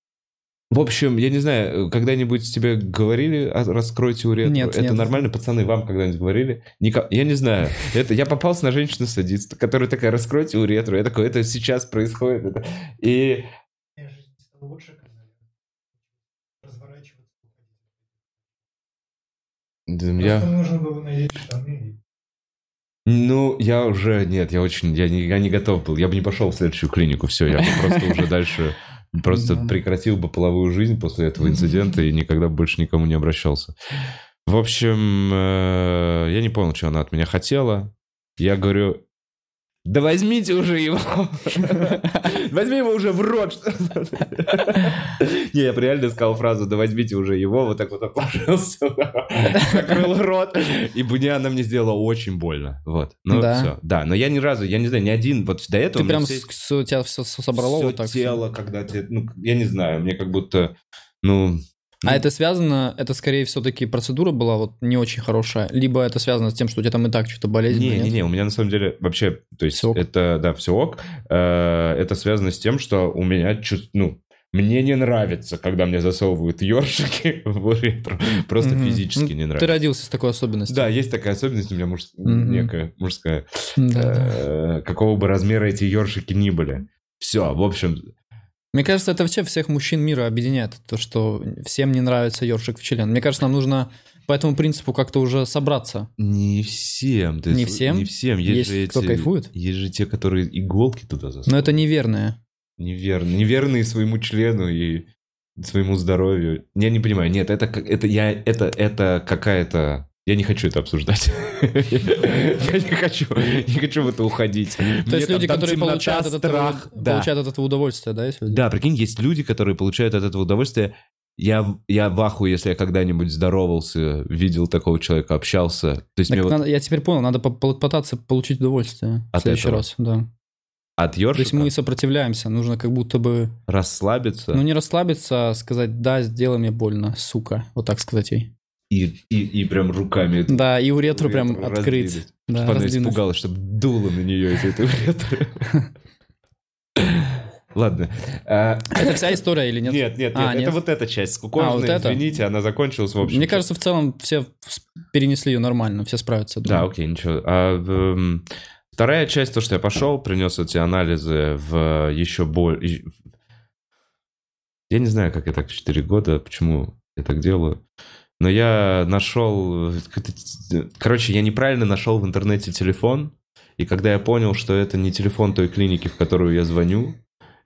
В общем, я не знаю, когда-нибудь тебе говорили, а, раскройте уретру? Нет, Это нет. нормально, пацаны, вам когда-нибудь говорили? Ника- Я не знаю. Это я попался на женщину-садист, которая такая, раскройте уретру. Я такой, это сейчас происходит. Это... И Да, я... Просто нужно было надеть штаны. Ну, я уже, нет, я очень, я не, я не готов был. Я бы не пошел в следующую клинику, все, я бы просто уже дальше просто Да. прекратил бы половую жизнь после этого инцидента и никогда больше никому не обращался. В общем, э, я не понял, что она от меня хотела. Я говорю, да возьмите уже его. Возьми его уже в рот. Не, я реально сказал фразу, да возьмите уже его, вот так вот отложился, закрыл рот. И она мне сделала очень больно. Вот. Ну, все. Да, но я ни разу, я не знаю, ни один, вот до этого... Ты прям у тебя все собрало вот так. тело, когда тебе, ну, я не знаю, мне как будто, ну... А это связано, это скорее все-таки процедура была вот не очень хорошая, либо это связано с тем, что у тебя там и так что-то болезнь. Не, не, не, у меня на самом деле вообще, то есть ок. это, да, все ок. Э, Это связано с тем, что у меня, ну, мне не нравится, когда мне засовывают ёршики в уретру. Просто Мгм. физически Ну, не Ты нравится. родился с такой особенностью. Да, есть такая особенность у меня муж- Мгм. некая мужская. Да. Э, Какого бы размера эти ёршики ни были. Все, в общем, Мне кажется, это вообще всех мужчин мира объединяет. То, что всем не нравится ёршик в член. Мне кажется, нам нужно по этому принципу как-то уже собраться. Не всем. ты Не с- всем? Не всем. Есть же кто эти- кайфует? Есть же те, которые иголки туда засовывают. Но это неверное. Неверно. Неверные своему члену и своему здоровью. Я не понимаю. Нет, это, это, я, это, это какая-то... Я не хочу это обсуждать. Я не хочу, не хочу в это уходить. То есть люди, которые получают от, этого, получают от этого удовольствие, да? Да, прикинь, есть люди, которые получают от этого удовольствие. Я, я в ахуе, если я когда-нибудь здоровался, видел такого человека, общался. То есть Так мне вот надо- я теперь понял, надо по- по- пытаться получить удовольствие в следующий этого? раз, да. от То есть ёршика мы сопротивляемся, нужно как будто бы, расслабиться ну не расслабиться, а сказать, да, сделай мне больно, сука, вот так сказать ей. И, и, и прям руками это Да, и уретру прям уретру открыть. раздвинуть. Да, чтобы она раздвинуть. испугалась, чтобы дуло на нее из этой уретры. Ладно. А, Это вся история или нет? Нет, нет, нет, А, это нет? вот эта часть А, скукожная, вот это? извините, она закончилась в общем. Мне кажется, в целом все перенесли ее нормально, все справятся. я Да, думаю. окей, ничего. А, эм, вторая часть, то, что я пошел, принес эти анализы в еще более... Я не знаю, как я так 4 года, почему я так делаю. Но я нашел... Короче, я неправильно нашел в интернете телефон, и когда я понял, что это не телефон той клиники, в которую я звоню,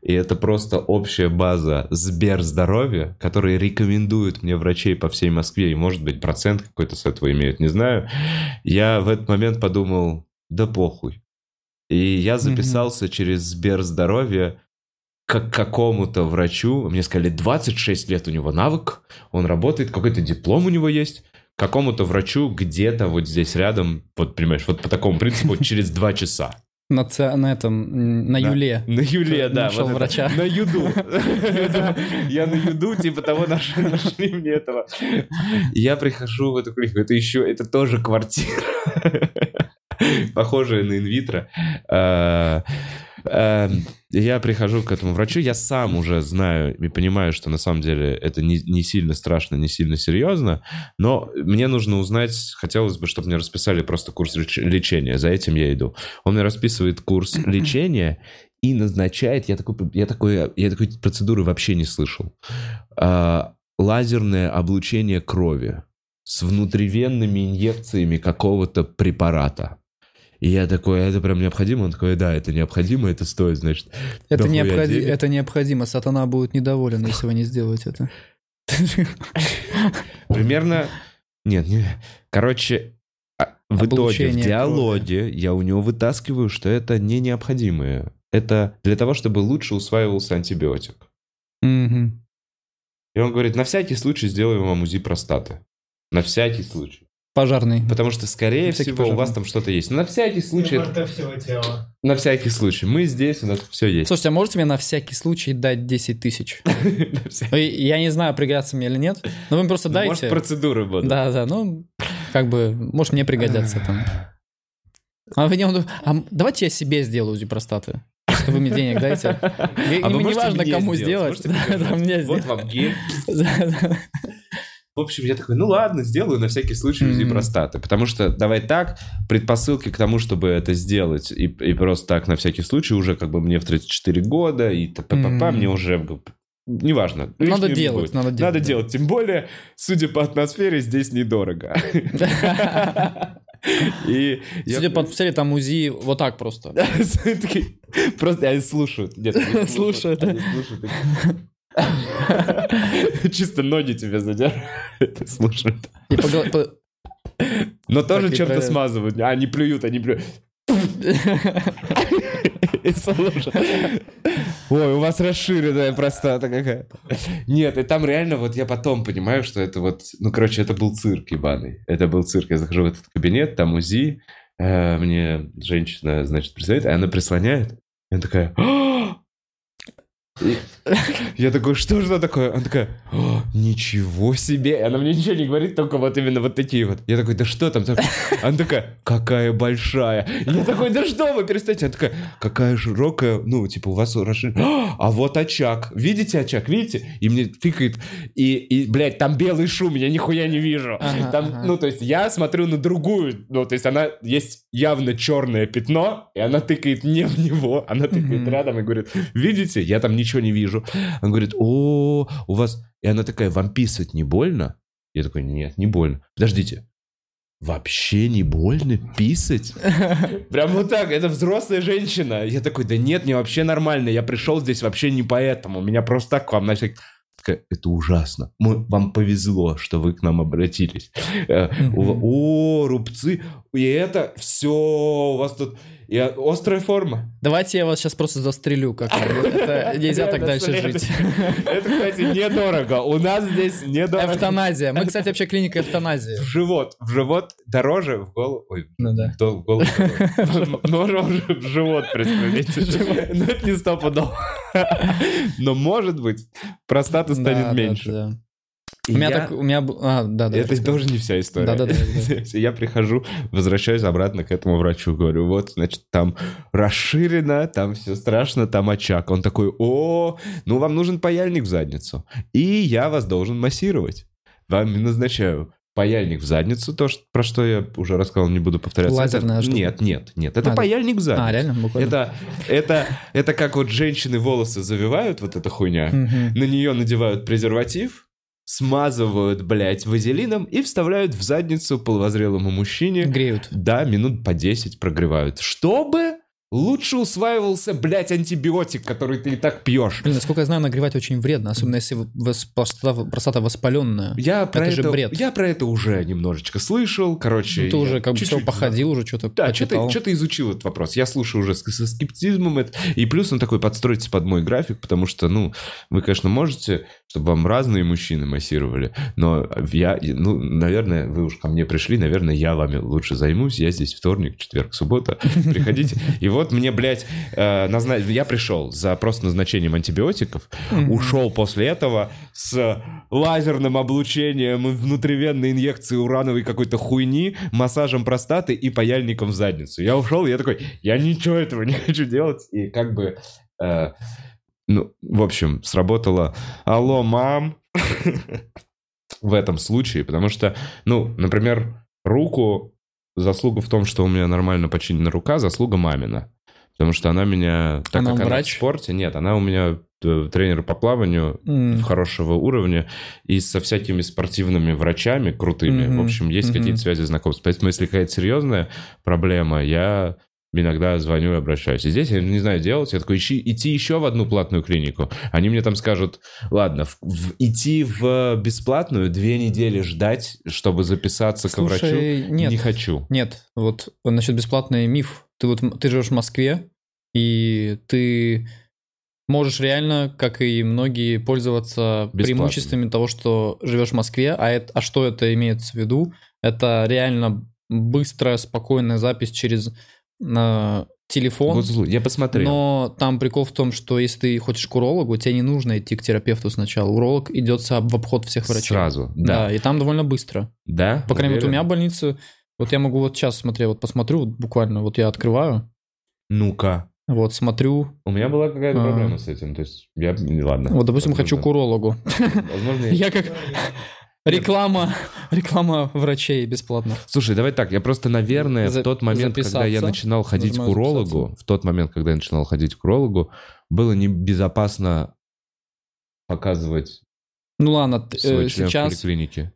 и это просто общая база Сберздоровья, которые рекомендуют мне врачей по всей Москве, и, может быть, процент какой-то с этого имеют, не знаю. Я в этот момент подумал, да похуй. И я записался через Сберздоровье к какому-то врачу. Мне сказали, 26 лет у него навык, он работает, какой-то диплом у него есть. К какому-то врачу где-то вот здесь рядом, вот понимаешь, вот по такому принципу, через два часа. На, ц- на этом, на На- Юле. На Юле, да. Нашел вот это. врача. На Юду. Я на Юду, типа того нашли, нашли мне этого. Я прихожу в эту клинику, это еще, это тоже квартира. Похожая на инвитро. А, Я прихожу к этому врачу, я сам уже знаю и понимаю, что на самом деле это не, не сильно страшно, не сильно серьезно, но мне нужно узнать, хотелось бы, чтобы мне расписали просто курс леч- лечения, за этим я иду. Он мне расписывает курс лечения и назначает, я такой, я такой, я такой процедуры вообще не слышал, А, лазерное облучение крови с внутривенными инъекциями какого-то препарата. И я такой, «А это прям необходимо? Он такой, да, это необходимо, это стоит, значит, Это, необходи- денег». это необходимо, сатана будет недоволен, если вы не сделаете это. Примерно... Нет, не... Короче, а, в итоге, в диалоге я у него вытаскиваю, что это не необходимое. Это для того, чтобы лучше усваивался антибиотик. Мгм. И он говорит, на всякий случай сделаем вам УЗИ простаты. На всякий случай. Пожарный. Потому что, скорее всего, у пожарный. вас там что-то есть. На всякий случай, МРТ всего тела. на всякий случай. Мы здесь, у нас все есть. Слушайте, а можете мне на всякий случай дать 10 тысяч? Ну, Я не знаю, пригодятся мне или нет, но вы мне просто Может, дайте. процедуры будут. Да, да, ну, как бы, может, мне пригодятся там. А вы не а давайте я себе сделаю УЗИ простаты. Что вы мне денег дайте. И- А вы не важно, кому сделать? сделать. Да, да, мне Вот сделать. вам гель. В общем, я такой, ну ладно, сделаю на всякий случай УЗИ Мгм. простаты. Потому что, давай так, предпосылки к тому, чтобы это сделать, и, и просто так на всякий случай, уже как бы мне в 34 года, и та-па-па-па, Мгм. мне уже... Неважно. Надо делать, будет. надо делать. Надо да. делать. Тем более, судя по атмосфере, здесь недорого. И я- Судя по атмосфере, там УЗИ вот так просто. Просто они слушают. Слушают. Чисто ноги тебе задерживают слушают. Но тоже чем-то смазывают. А, они плюют, они плюют. Ой, у вас расширенная простата какая-то. Нет, и там реально вот я потом понимаю, что это вот... Ну, короче, это был цирк ебаный. Это был цирк. Я захожу в этот кабинет, там УЗИ. э, Мне женщина, значит, представляет, и она прислоняет. И она такая... «А!» Я такой, что же это такое? Она такая, «О, ничего себе. И Она мне ничего не говорит, только вот именно вот такие вот. Я такой, да что там? Она такая, какая большая. Я такой, да что вы, перестаньте. Она такая, какая широкая, ну, типа, у вас расширена. А вот очаг. Видите очаг? Видите? И мне тыкает. И, и блядь, там белый шум, я нихуя не вижу. Ага, Там, ага. ну, то есть я смотрю на другую, ну, то есть она, есть явно черное пятно, и она тыкает не в него, она тыкает рядом и говорит, видите, я там ничего ничего не вижу. Он говорит, о, у вас... И она такая, вам писать не больно? Я такой, нет, не больно. Подождите, вообще не больно писать? Прям вот так, это взрослая женщина. Я такой, да нет, мне вообще нормально, я пришел здесь вообще не поэтому, меня просто так к вам на всякий... Такая, это ужасно. Мы, вам повезло, что вы к нам обратились. Э, О, рубцы. И это все у вас тут... и острая форма. Давайте я вас сейчас просто застрелю, как нельзя так дальше жить. Это, кстати, недорого. У нас здесь недорого. Эвтаназия. Мы, кстати, вообще клиника эвтаназии. В живот. В живот дороже, в голову. Ой, Ну да. в голову? Дороже в живот, представляете? Ну, это не стопудово. Но, может быть, простата станет меньше. Да. И У меня я- так, у меня, а, да, да. Это тоже не вся история. Да-да-да. Я прихожу, возвращаюсь обратно к этому врачу, говорю, вот, значит, там расширено, там все страшно, там очаг. Он такой, о, ну вам нужен паяльник в задницу, и я вас должен массировать. Вам назначаю паяльник в задницу, то, что- про что я уже рассказал, не буду повторяться. Лазерная Это- штука? Нет, нет, нет, это А, да. паяльник в задницу. А, реально? Буквально? Это, это, это как вот женщины волосы завивают, вот эта хуйня, на нее надевают презерватив, смазывают, блядь, вазелином и вставляют в задницу половозрелому мужчине. Греют. Да, минут по 10 прогревают. Чтобы лучше усваивался, блядь, антибиотик, который ты и так пьешь. Блин, насколько я знаю, нагревать очень вредно, особенно если простата, простата воспаленная. Я про Это же это, бред. я про это уже немножечко слышал, короче. Ну, ты уже как бы все походил, уже что-то Да, что-то, что-то изучил этот вопрос. Я слушаю уже со скептизмом это. И плюс он такой подстроится под мой график, потому что, ну, вы, конечно, можете, чтобы вам разные мужчины массировали, но я, ну, наверное, вы уж ко мне пришли, наверное, я вами лучше займусь. Я здесь вторник, четверг, суббота. Приходите. И вот мне, блядь, э, назна- я пришел за просто назначением антибиотиков, ушел после этого с лазерным облучением внутривенной инъекцией урановой какой-то хуйни, массажем простаты и паяльником в задницу. Я ушел, и я такой, я ничего этого не хочу делать. И как бы, э, ну, в общем, сработало «Алло, мам!» в этом случае, потому что, ну, например, руку, заслуга в том, что у меня нормально починена рука, заслуга мамина. Потому что она меня, так Она как она врач? в спорте, нет, она у меня э, тренер по плаванию М. хорошего уровня и со всякими спортивными врачами крутыми. Мгм, В общем, есть мгм. какие-то связи знакомств. Поэтому, если какая-то серьезная проблема, я иногда звоню и обращаюсь. И здесь я не знаю делать. Я такой, ищи, идти еще в одну платную клинику. Они мне там скажут, ладно, в- в- идти в бесплатную, две недели ждать, чтобы записаться к врачу, Слушай, нет. не хочу. Нет, вот насчет бесплатный миф. Ты вот ты живешь в Москве, и ты можешь реально, как и многие, пользоваться Бесплатно. преимуществами того, что живешь в Москве. А, это, а что это имеется в виду? Это реально быстрая, спокойная запись через э, телефон. Зло- я посмотрел. Но там прикол в том, что если ты хочешь к урологу, тебе не нужно идти к терапевту сначала. Уролог идет в обход всех врачей. Сразу, Да. да. и там довольно быстро. Да? По крайней мере, вот у меня больница, вот я могу вот сейчас, смотри, вот посмотрю, вот буквально, вот я открываю, Ну-ка. вот смотрю, У меня была какая-то А. проблема с этим. То есть, я... Ладно. вот, допустим, Возможно. хочу к урологу. Возможно, Я как реклама, реклама врачей бесплатно. Слушай, давай так, я просто, наверное, За- в тот момент, когда я начинал ходить к урологу, в тот момент, когда я начинал ходить к урологу, было небезопасно показывать Ну ладно, свой э, член в сейчас... поликлинике.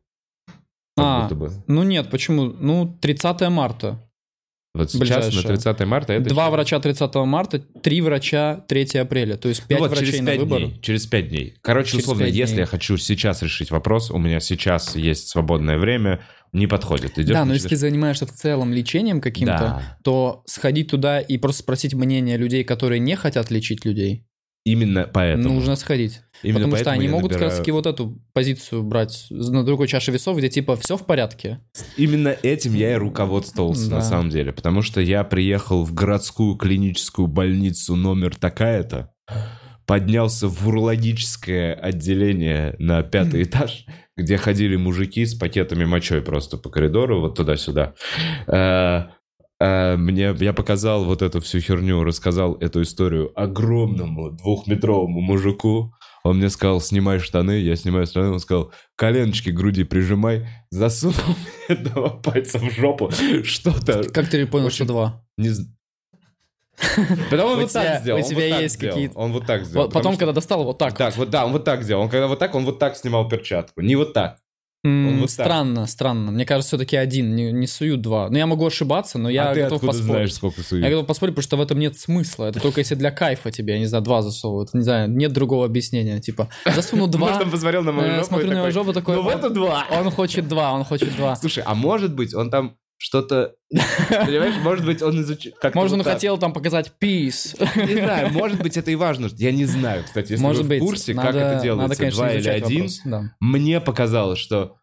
Как А, будто бы. ну нет, почему? Ну, 30 марта. Вот сейчас, ближайшее. на 30 марта, это... Два еще- врача 30 марта, три врача 3 апреля. То есть Ну 5 вот, врачей через на 5 выбор. дней. Через 5 дней. Короче, Через условно, пять если дней. я хочу сейчас решить вопрос, у меня сейчас есть свободное время, не подходит. Идешь, Да, но если ты занимаешься в целом лечением каким-то, Да. то сходить туда и просто спросить мнение людей, которые не хотят лечить людей, Именно поэтому. нужно сходить. Именно Потому что они могут как набираю- раз таки вот эту позицию брать на другой чаше весов, где типа все в порядке. Именно этим я и руководствовался Да. на самом деле, потому что я приехал в городскую клиническую больницу номер такая-то, поднялся в урологическое отделение на пятый этаж, где ходили мужики с пакетами мочой просто по коридору, вот туда-сюда. Э, Мне, я показал вот эту всю херню, рассказал эту историю огромному двухметровому мужику. Он мне сказал, снимай штаны, я снимаю штаны. Он сказал, коленочки к груди прижимай, засунул мне два пальца в жопу, что-то. Как ты понял, Очень- что два? Не Потом он вот так сделал. у тебя есть какие-то- Он вот так сделал. Потом, когда достал, вот так. Так, вот да, он вот так сделал. Он когда вот так, он вот так снимал перчатку. Не вот так. Вот так. странно, странно. Мне кажется, все-таки один, не, не суют два. Ну, я могу ошибаться, но я а готов поспорить. знаешь, сколько суют? Я готов поспорить, потому что в этом нет смысла. Это только если для кайфа тебе, я не знаю, два засовывают. Не знаю, нет другого объяснения. Типа, засуну два, Может, он посмотрел на мою э, жопу смотрю на его жопу, такой, ну в это два. он хочет два, он хочет два. Слушай, а может быть, он там что-то... Понимаешь, может быть, он изучил... Может, он так. хотел там показать peace. Не знаю, может быть, это и важно. Я не знаю, кстати, если Может вы быть. в курсе, надо, как это Надо, делается, конечно, два или изучать один. вопрос, да. Мне показалось, что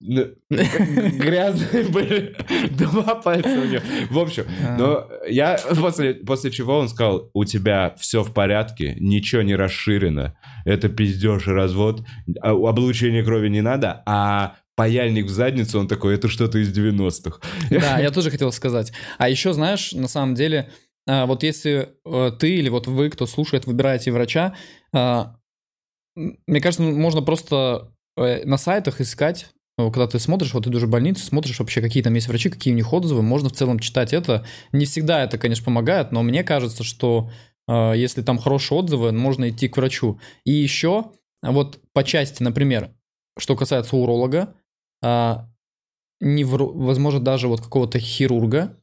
ну, грязные были два пальца у него. В общем, А. но я после, после чего он сказал, у тебя все в порядке, ничего не расширено, это пиздеж и развод, а облучение крови не надо, а паяльник в задницу, он такой, это что-то из 90-х. Да, я тоже хотел сказать. А еще, знаешь, на самом деле, а, вот если э, ты или вот вы, кто слушает, выбираете врача, м, мне кажется, можно просто э, на сайтах искать, когда ты смотришь, вот ты даже в больницу, смотришь вообще, какие там есть врачи, какие у них отзывы, можно в целом читать это. Не всегда это, конечно, помогает, но мне кажется, что э, если там хорошие отзывы, можно идти к врачу. И еще, вот по части, например, что касается уролога, а, невро- возможно, даже вот какого-то хирурга,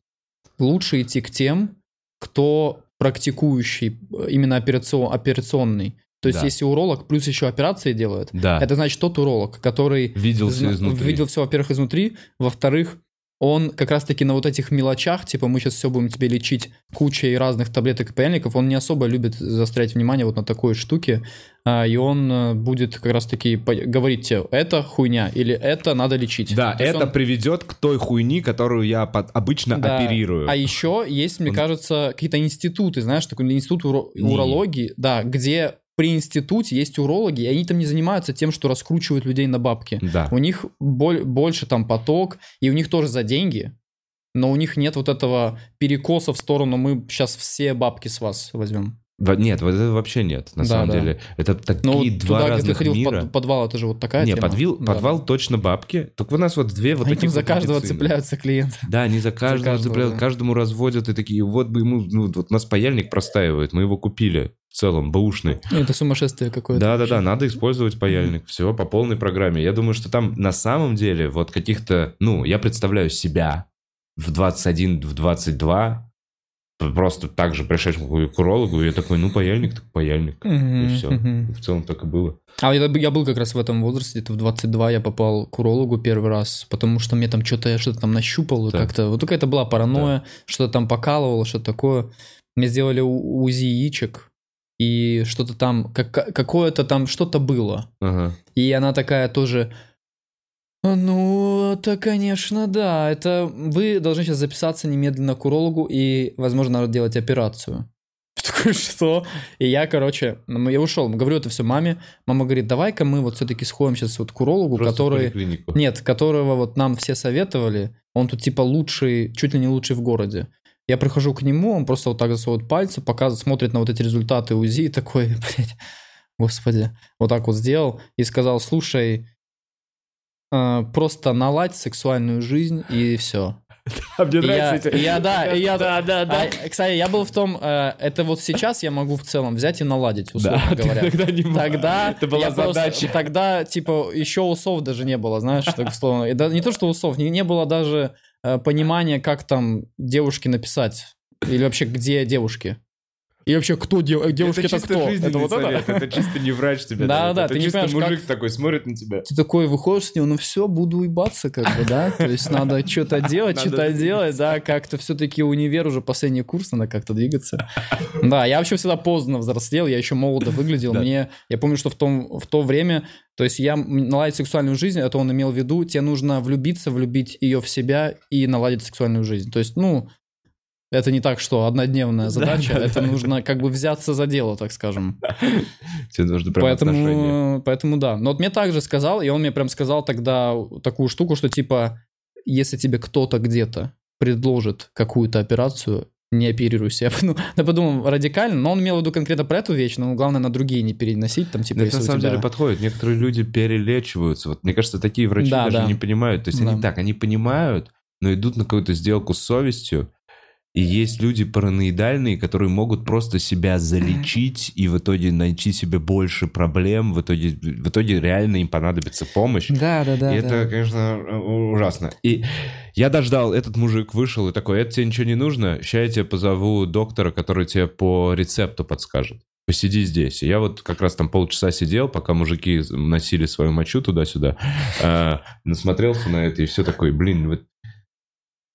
лучше идти к тем, кто практикующий, э, именно операцион, операционный. То есть, Да. если уролог плюс еще операции делает, Да, это значит тот уролог, который видел все изнутри. видел все, во-первых, изнутри, во-вторых, он как раз-таки на вот этих мелочах, типа мы сейчас все будем тебе лечить кучей разных таблеток и паяльников, он не особо любит заострять внимание вот на такой штуке, а, и он э, будет как раз-таки говорить тебе, это хуйня или это надо лечить. Да, То это он- приведет к той хуйни, которую я под- обычно Да. оперирую. А еще есть, мне Он- кажется, какие-то институты, знаешь, такой институт уро- урологии, да, где при институте есть урологи, и они там не занимаются тем, что раскручивают людей на бабки. Да. У них боль- больше там поток, и у них тоже за деньги, но у них нет вот этого перекоса в сторону, мы сейчас все бабки с вас возьмем. Во- Нет, вот это вообще нет, на Да, самом да. деле. Это такие Но вот два туда, где ты разных ходил мира. под- подвал, это же вот такая Не, тема. подвил, Да. подвал точно бабки. Только у нас вот две вот Они таких за вот каждого медицины. цепляются клиенты. Да, они за каждого, каждого, цепляют, да. каждому разводят и такие, вот бы ему, ну, вот нас паяльник простаивает, мы его купили в целом, бэушный. Ну, Это сумасшествие какое-то. Да-да-да, надо использовать паяльник, все по полной программе. Я думаю, что там на самом деле вот каких-то, ну, я представляю себя в 21, в 22, просто так же пришедшему к урологу, и я такой, ну, паяльник, так паяльник. Мгм, И все. мгм. В целом так и было. А я, я был как раз в этом возрасте, где-то в 22 я попал к урологу первый раз, потому что мне там что-то, я что-то там нащупал, Так. как-то, вот какая-то была паранойя, что-то там покалывало, что-то такое. Мне сделали УЗИ яичек, и что-то там, как, какое-то там, что-то было. Ага. И она такая тоже, «А, ну, это, конечно, да, это вы должны сейчас записаться немедленно к урологу, и, возможно, надо делать операцию. Я Такой, что? И я, короче, ну, я ушел, говорю это все маме. Мама говорит, давай-ка мы вот все-таки сходим сейчас вот к урологу, Просто который... Нет, которого вот нам все советовали. Он тут типа лучший, чуть ли не лучший в городе. Я прихожу к нему, он просто вот так засовывает пальцы, показывает, смотрит на вот эти результаты УЗИ и такой, блядь, господи, вот так вот сделал и сказал, слушай, э, просто наладь сексуальную жизнь и все. А мне И я, нравится эти- я, да, я, Да, да, да. А, кстати, я был в том, э, это вот сейчас я могу в целом взять и наладить, условно Да, ты говоря. тогда не мог. Тогда Это была я просто- задача. тогда, типа, еще усов даже не было, знаешь, так что... и да- не то, что усов, не, не было даже э, понимания, как там девушке написать. Или вообще, где девушки. И вообще, кто дев... девушки это это кто? Это вот совет, это? это чисто не врач тебе Да, да, это ты не чисто понимаешь, мужик как- такой смотрит на тебя. Ты такой выходишь с него, ну все, буду уебаться, как бы, да? То есть надо что-то делать, что-то делать, да, как-то все-таки универ уже последний курс, надо как-то двигаться. Да, я вообще всегда поздно взрослел, я еще молодо выглядел. Мне, я помню, что в, том, в то время, то есть я наладить сексуальную жизнь, это он имел в виду, тебе нужно влюбиться, влюбить ее в себя и наладить сексуальную жизнь. То есть, ну, это не так, что однодневная задача, да, это да. нужно как бы взяться за дело, так скажем. Тебе нужно прям отношения. Поэтому, поэтому да. Но вот мне также сказал, и он мне прям сказал тогда такую штуку, что типа, если тебе кто-то где-то предложит какую-то операцию, не оперируйся. Я ну, я подумал радикально, но он имел в виду конкретно про эту вещь, но главное на другие не переносить, там типа, Это на самом тебя- деле подходит. Некоторые люди перелечиваются. Вот мне кажется, такие врачи Да, даже да. не понимают. То есть Да. они так, они понимают, но идут на какую-то сделку с совестью. И есть люди параноидальные, которые могут просто себя залечить и в итоге найти себе больше проблем. В итоге, в итоге реально им понадобится помощь. Да, да, да. И это, конечно, ужасно. И я дождал, этот мужик вышел и такой, это тебе ничего не нужно, сейчас я тебе позову доктора, который тебе по рецепту подскажет. Посиди здесь. И я вот как раз там полчаса сидел, пока мужики носили свою мочу туда-сюда, э, насмотрелся на это и все такое, блин, вот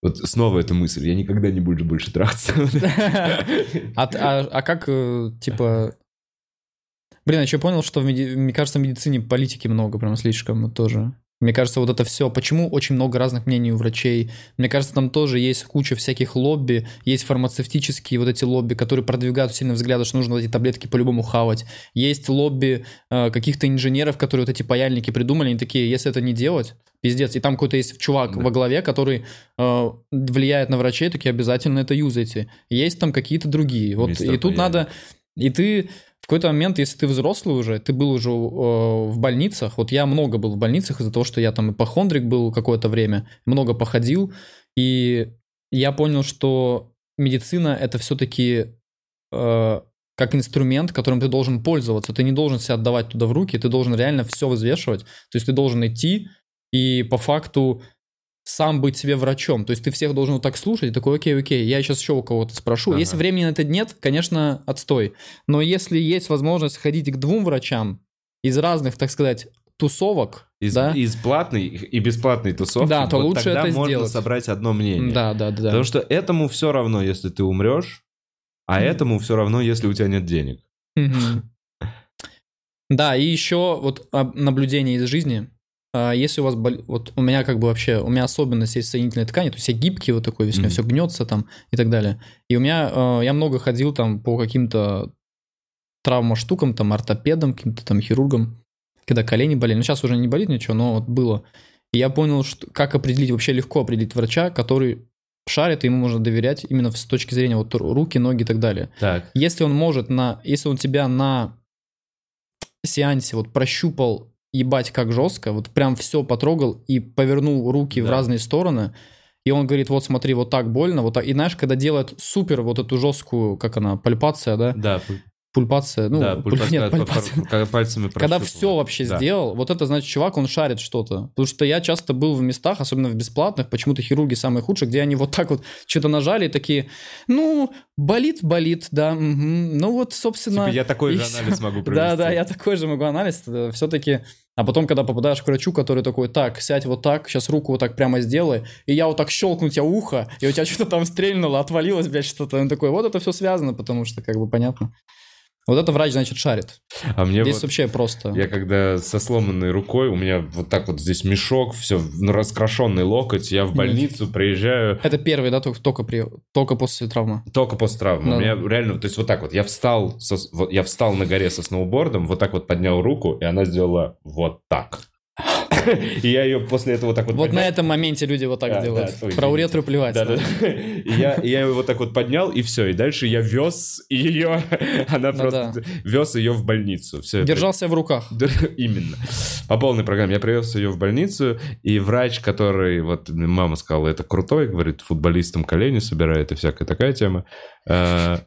вот снова эта мысль, я никогда не буду больше трахаться. А, а, а как, э, типа... Блин, я еще понял, что, мне кажется, в медицине политики много, прям слишком тоже. Мне кажется, вот это все. Почему очень много разных мнений у врачей? Мне кажется, там тоже есть куча всяких лобби, есть фармацевтические вот эти лобби, которые продвигают сильно взгляды, что нужно эти таблетки по-любому хавать. Есть лобби э, каких-то инженеров, которые вот эти паяльники придумали, они такие, если это не делать, пиздец. И там какой-то есть чувак да. во главе, который э, влияет на врачей, такие обязательно это юзайте. Есть там какие-то другие. Вот, и тут паяльник. надо... И ты какой-то момент, если ты взрослый уже, ты был уже э, в больницах, вот я много был в больницах из-за того, что я там ипохондрик был какое-то время, много походил, и я понял, что медицина это все-таки э, как инструмент, которым ты должен пользоваться. Ты не должен себя отдавать туда в руки, ты должен реально все взвешивать. То есть ты должен идти и по факту сам быть себе врачом. То есть ты всех должен вот так слушать, и такой, окей, окей, я сейчас еще у кого-то спрошу. Ага. Если времени на это нет, конечно, отстой. Но если есть возможность ходить к двум врачам из разных, так сказать, тусовок, из, да? из платной и бесплатной тусовки, да, то вот лучше тогда это можно сделать. собрать одно мнение. Да, да, да. Потому что этому все равно, если ты умрешь, а mm. этому все равно, если у тебя нет денег. Да, и еще вот наблюдение из жизни. А если у вас бол... вот у меня как бы вообще, у меня особенность есть соединительной ткани, то есть я гибкий вот такой, весь mm-hmm. все гнется там и так далее. И у меня, э, я много ходил там по каким-то травма штукам, там ортопедам, каким-то там хирургам, когда колени болели. Ну сейчас уже не болит ничего, но вот было. И я понял, что как определить, вообще легко определить врача, который шарит, и ему можно доверять именно с точки зрения вот руки, ноги и так далее. Так. Если он может на, если он тебя на сеансе вот прощупал ебать как жестко, вот прям все потрогал и повернул руки да. в разные стороны, и он говорит, вот смотри, вот так больно, вот так. И знаешь, когда делают супер вот эту жесткую, как она, пальпация, да? Да, пульпация, ну, да, пульпация, нет, пульпация. Когда пальцами Когда все вообще да. сделал, вот это значит, чувак, он шарит что-то. Потому что я часто был в местах, особенно в бесплатных, почему-то хирурги самые худшие, где они вот так вот что-то нажали и такие, ну, болит, болит, да, угу. ну вот, собственно... Типа я такой же анализ могу провести. Да, да, я такой же могу анализ, все-таки... А потом, когда попадаешь к врачу, который такой, так, сядь вот так, сейчас руку вот так прямо сделай, и я вот так щелкну тебе ухо, и у тебя что-то там стрельнуло, отвалилось, блядь, что-то. Он такой, вот это все связано, потому что, как бы, понятно. Вот это врач, значит, шарит. А мне здесь вот, вообще просто. Я когда со сломанной рукой, у меня вот так вот здесь мешок, все, раскрашенный локоть, я в больницу Нет. приезжаю. Это первый, да, только, только, при, только после травмы? Только после травмы. Да. У меня реально, то есть вот так вот, я встал, со, вот, я встал на горе со сноубордом, вот так вот поднял руку, и она сделала вот так. И я ее после этого так вот... Вот поднял. на этом моменте люди вот так да, делают. Да, Про уретру плевать. Да, да. И я, и я ее вот так вот поднял, и все. И дальше я вез ее... Она ну, просто... Да. Вез ее в больницу. Все Держался это... в руках. Именно. По полной программе. Я привез ее в больницу, и врач, который... Вот мама сказала, это крутой, говорит, футболистам колени собирает и всякая такая тема. А,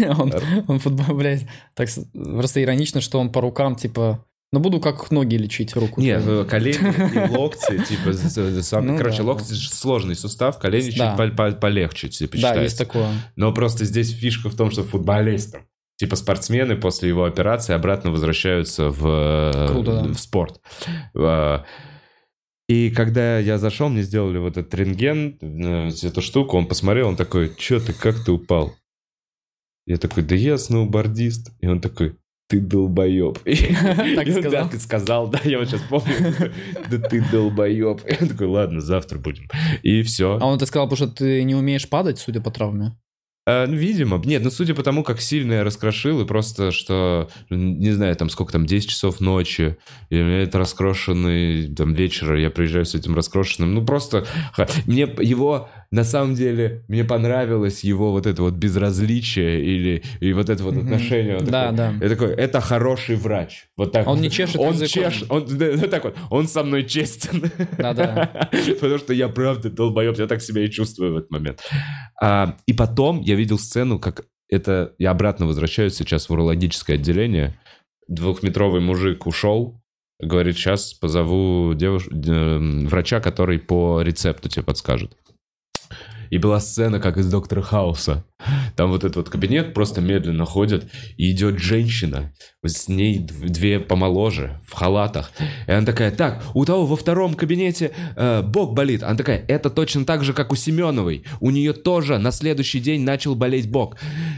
он, он футбол, блядь, так просто иронично, что он по рукам, типа, ну, буду как ноги лечить, руку. Нет, твою. колени и локти, типа, сам, ну, короче, да, локти да. сложный сустав, колени да. чуть по -по полегче, типа, Да, считается. есть такое. Но просто здесь фишка в том, что футболистам, типа, спортсмены после его операции обратно возвращаются в, Круто, да. в спорт. А, и когда я зашел, мне сделали вот этот рентген, э, эту штуку, он посмотрел, он такой, что ты, как ты упал? Я такой, да я сноубордист. И он такой, ты долбоеб. Так сказал? Да, ты сказал, да, я вот сейчас помню. Да ты долбоеб. Я такой, ладно, завтра будем. И все. А он это сказал, потому что ты не умеешь падать, судя по травме? А, ну, видимо. Нет, ну, судя по тому, как сильно я раскрошил, и просто, что, не знаю, там, сколько там, 10 часов ночи, и у меня это раскрошенный, там, вечер, я приезжаю с этим раскрошенным, ну, просто, мне его, на самом деле мне понравилось его вот это вот безразличие или и вот это вот Мгм. отношение. Он Да, такой, да. Я такой, это хороший врач. Вот так. Он вот. не чешет Он языком. чешет, он, да, да, так вот, он со мной честен. Да-да. Потому что я правда долбоеб, я так себя и чувствую в этот момент. А, и потом я видел сцену, как это... Я обратно возвращаюсь сейчас в урологическое отделение. Двухметровый мужик ушел, говорит, сейчас позову девуш... врача, который по рецепту тебе подскажет. И была сцена, как из Доктора Хауса. Там вот этот вот кабинет просто медленно ходит, и идет женщина, с ней дв- две помоложе, в халатах. И она такая, так, у того во втором кабинете э, бок болит. Она такая, это точно так же, как у Семеновой. У нее тоже на следующий день начал болеть бок.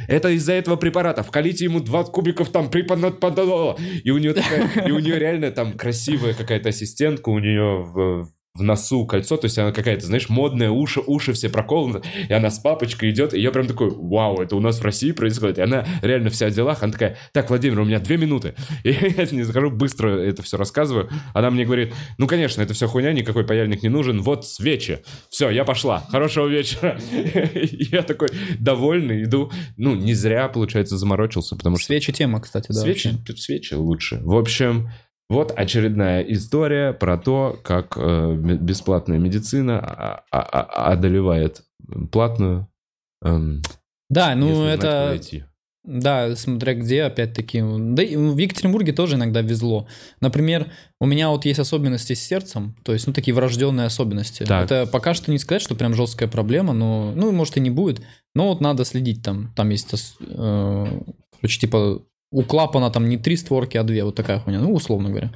Это из-за этого препарата. Вкалите ему 20 кубиков там припанадпадало. И у нее такая, и у нее реально там красивая какая-то ассистентка, у нее в, в носу кольцо, то есть она какая-то, знаешь, модная, уши, уши все проколаны, и она с папочкой идет, и я прям такой, вау, это у нас в России происходит, и она реально вся в делах, она такая, так, Владимир, у меня две минуты, и я с ней захожу, быстро это все рассказываю, она мне говорит, ну, конечно, это все хуйня, никакой паяльник не нужен, вот свечи, все, я пошла, хорошего вечера, я такой довольный, иду, ну, не зря, получается, заморочился, потому что Свечи тема, кстати, да. свечи, свечи лучше. В общем, вот очередная история про то, как э, бесплатная медицина а- а- а- одолевает платную. эм, Да, ну знать, это... Да, смотря где, опять-таки. Да и в Екатеринбурге тоже иногда везло. Например, у меня вот есть особенности с сердцем, то есть, ну, такие врожденные особенности. Так. Это пока что не сказать, что прям жесткая проблема, но, ну, может, и не будет. Но вот надо следить там. Там есть, э, короче, типа, у клапана там не три створки, а две, вот такая хуйня, ну, условно говоря.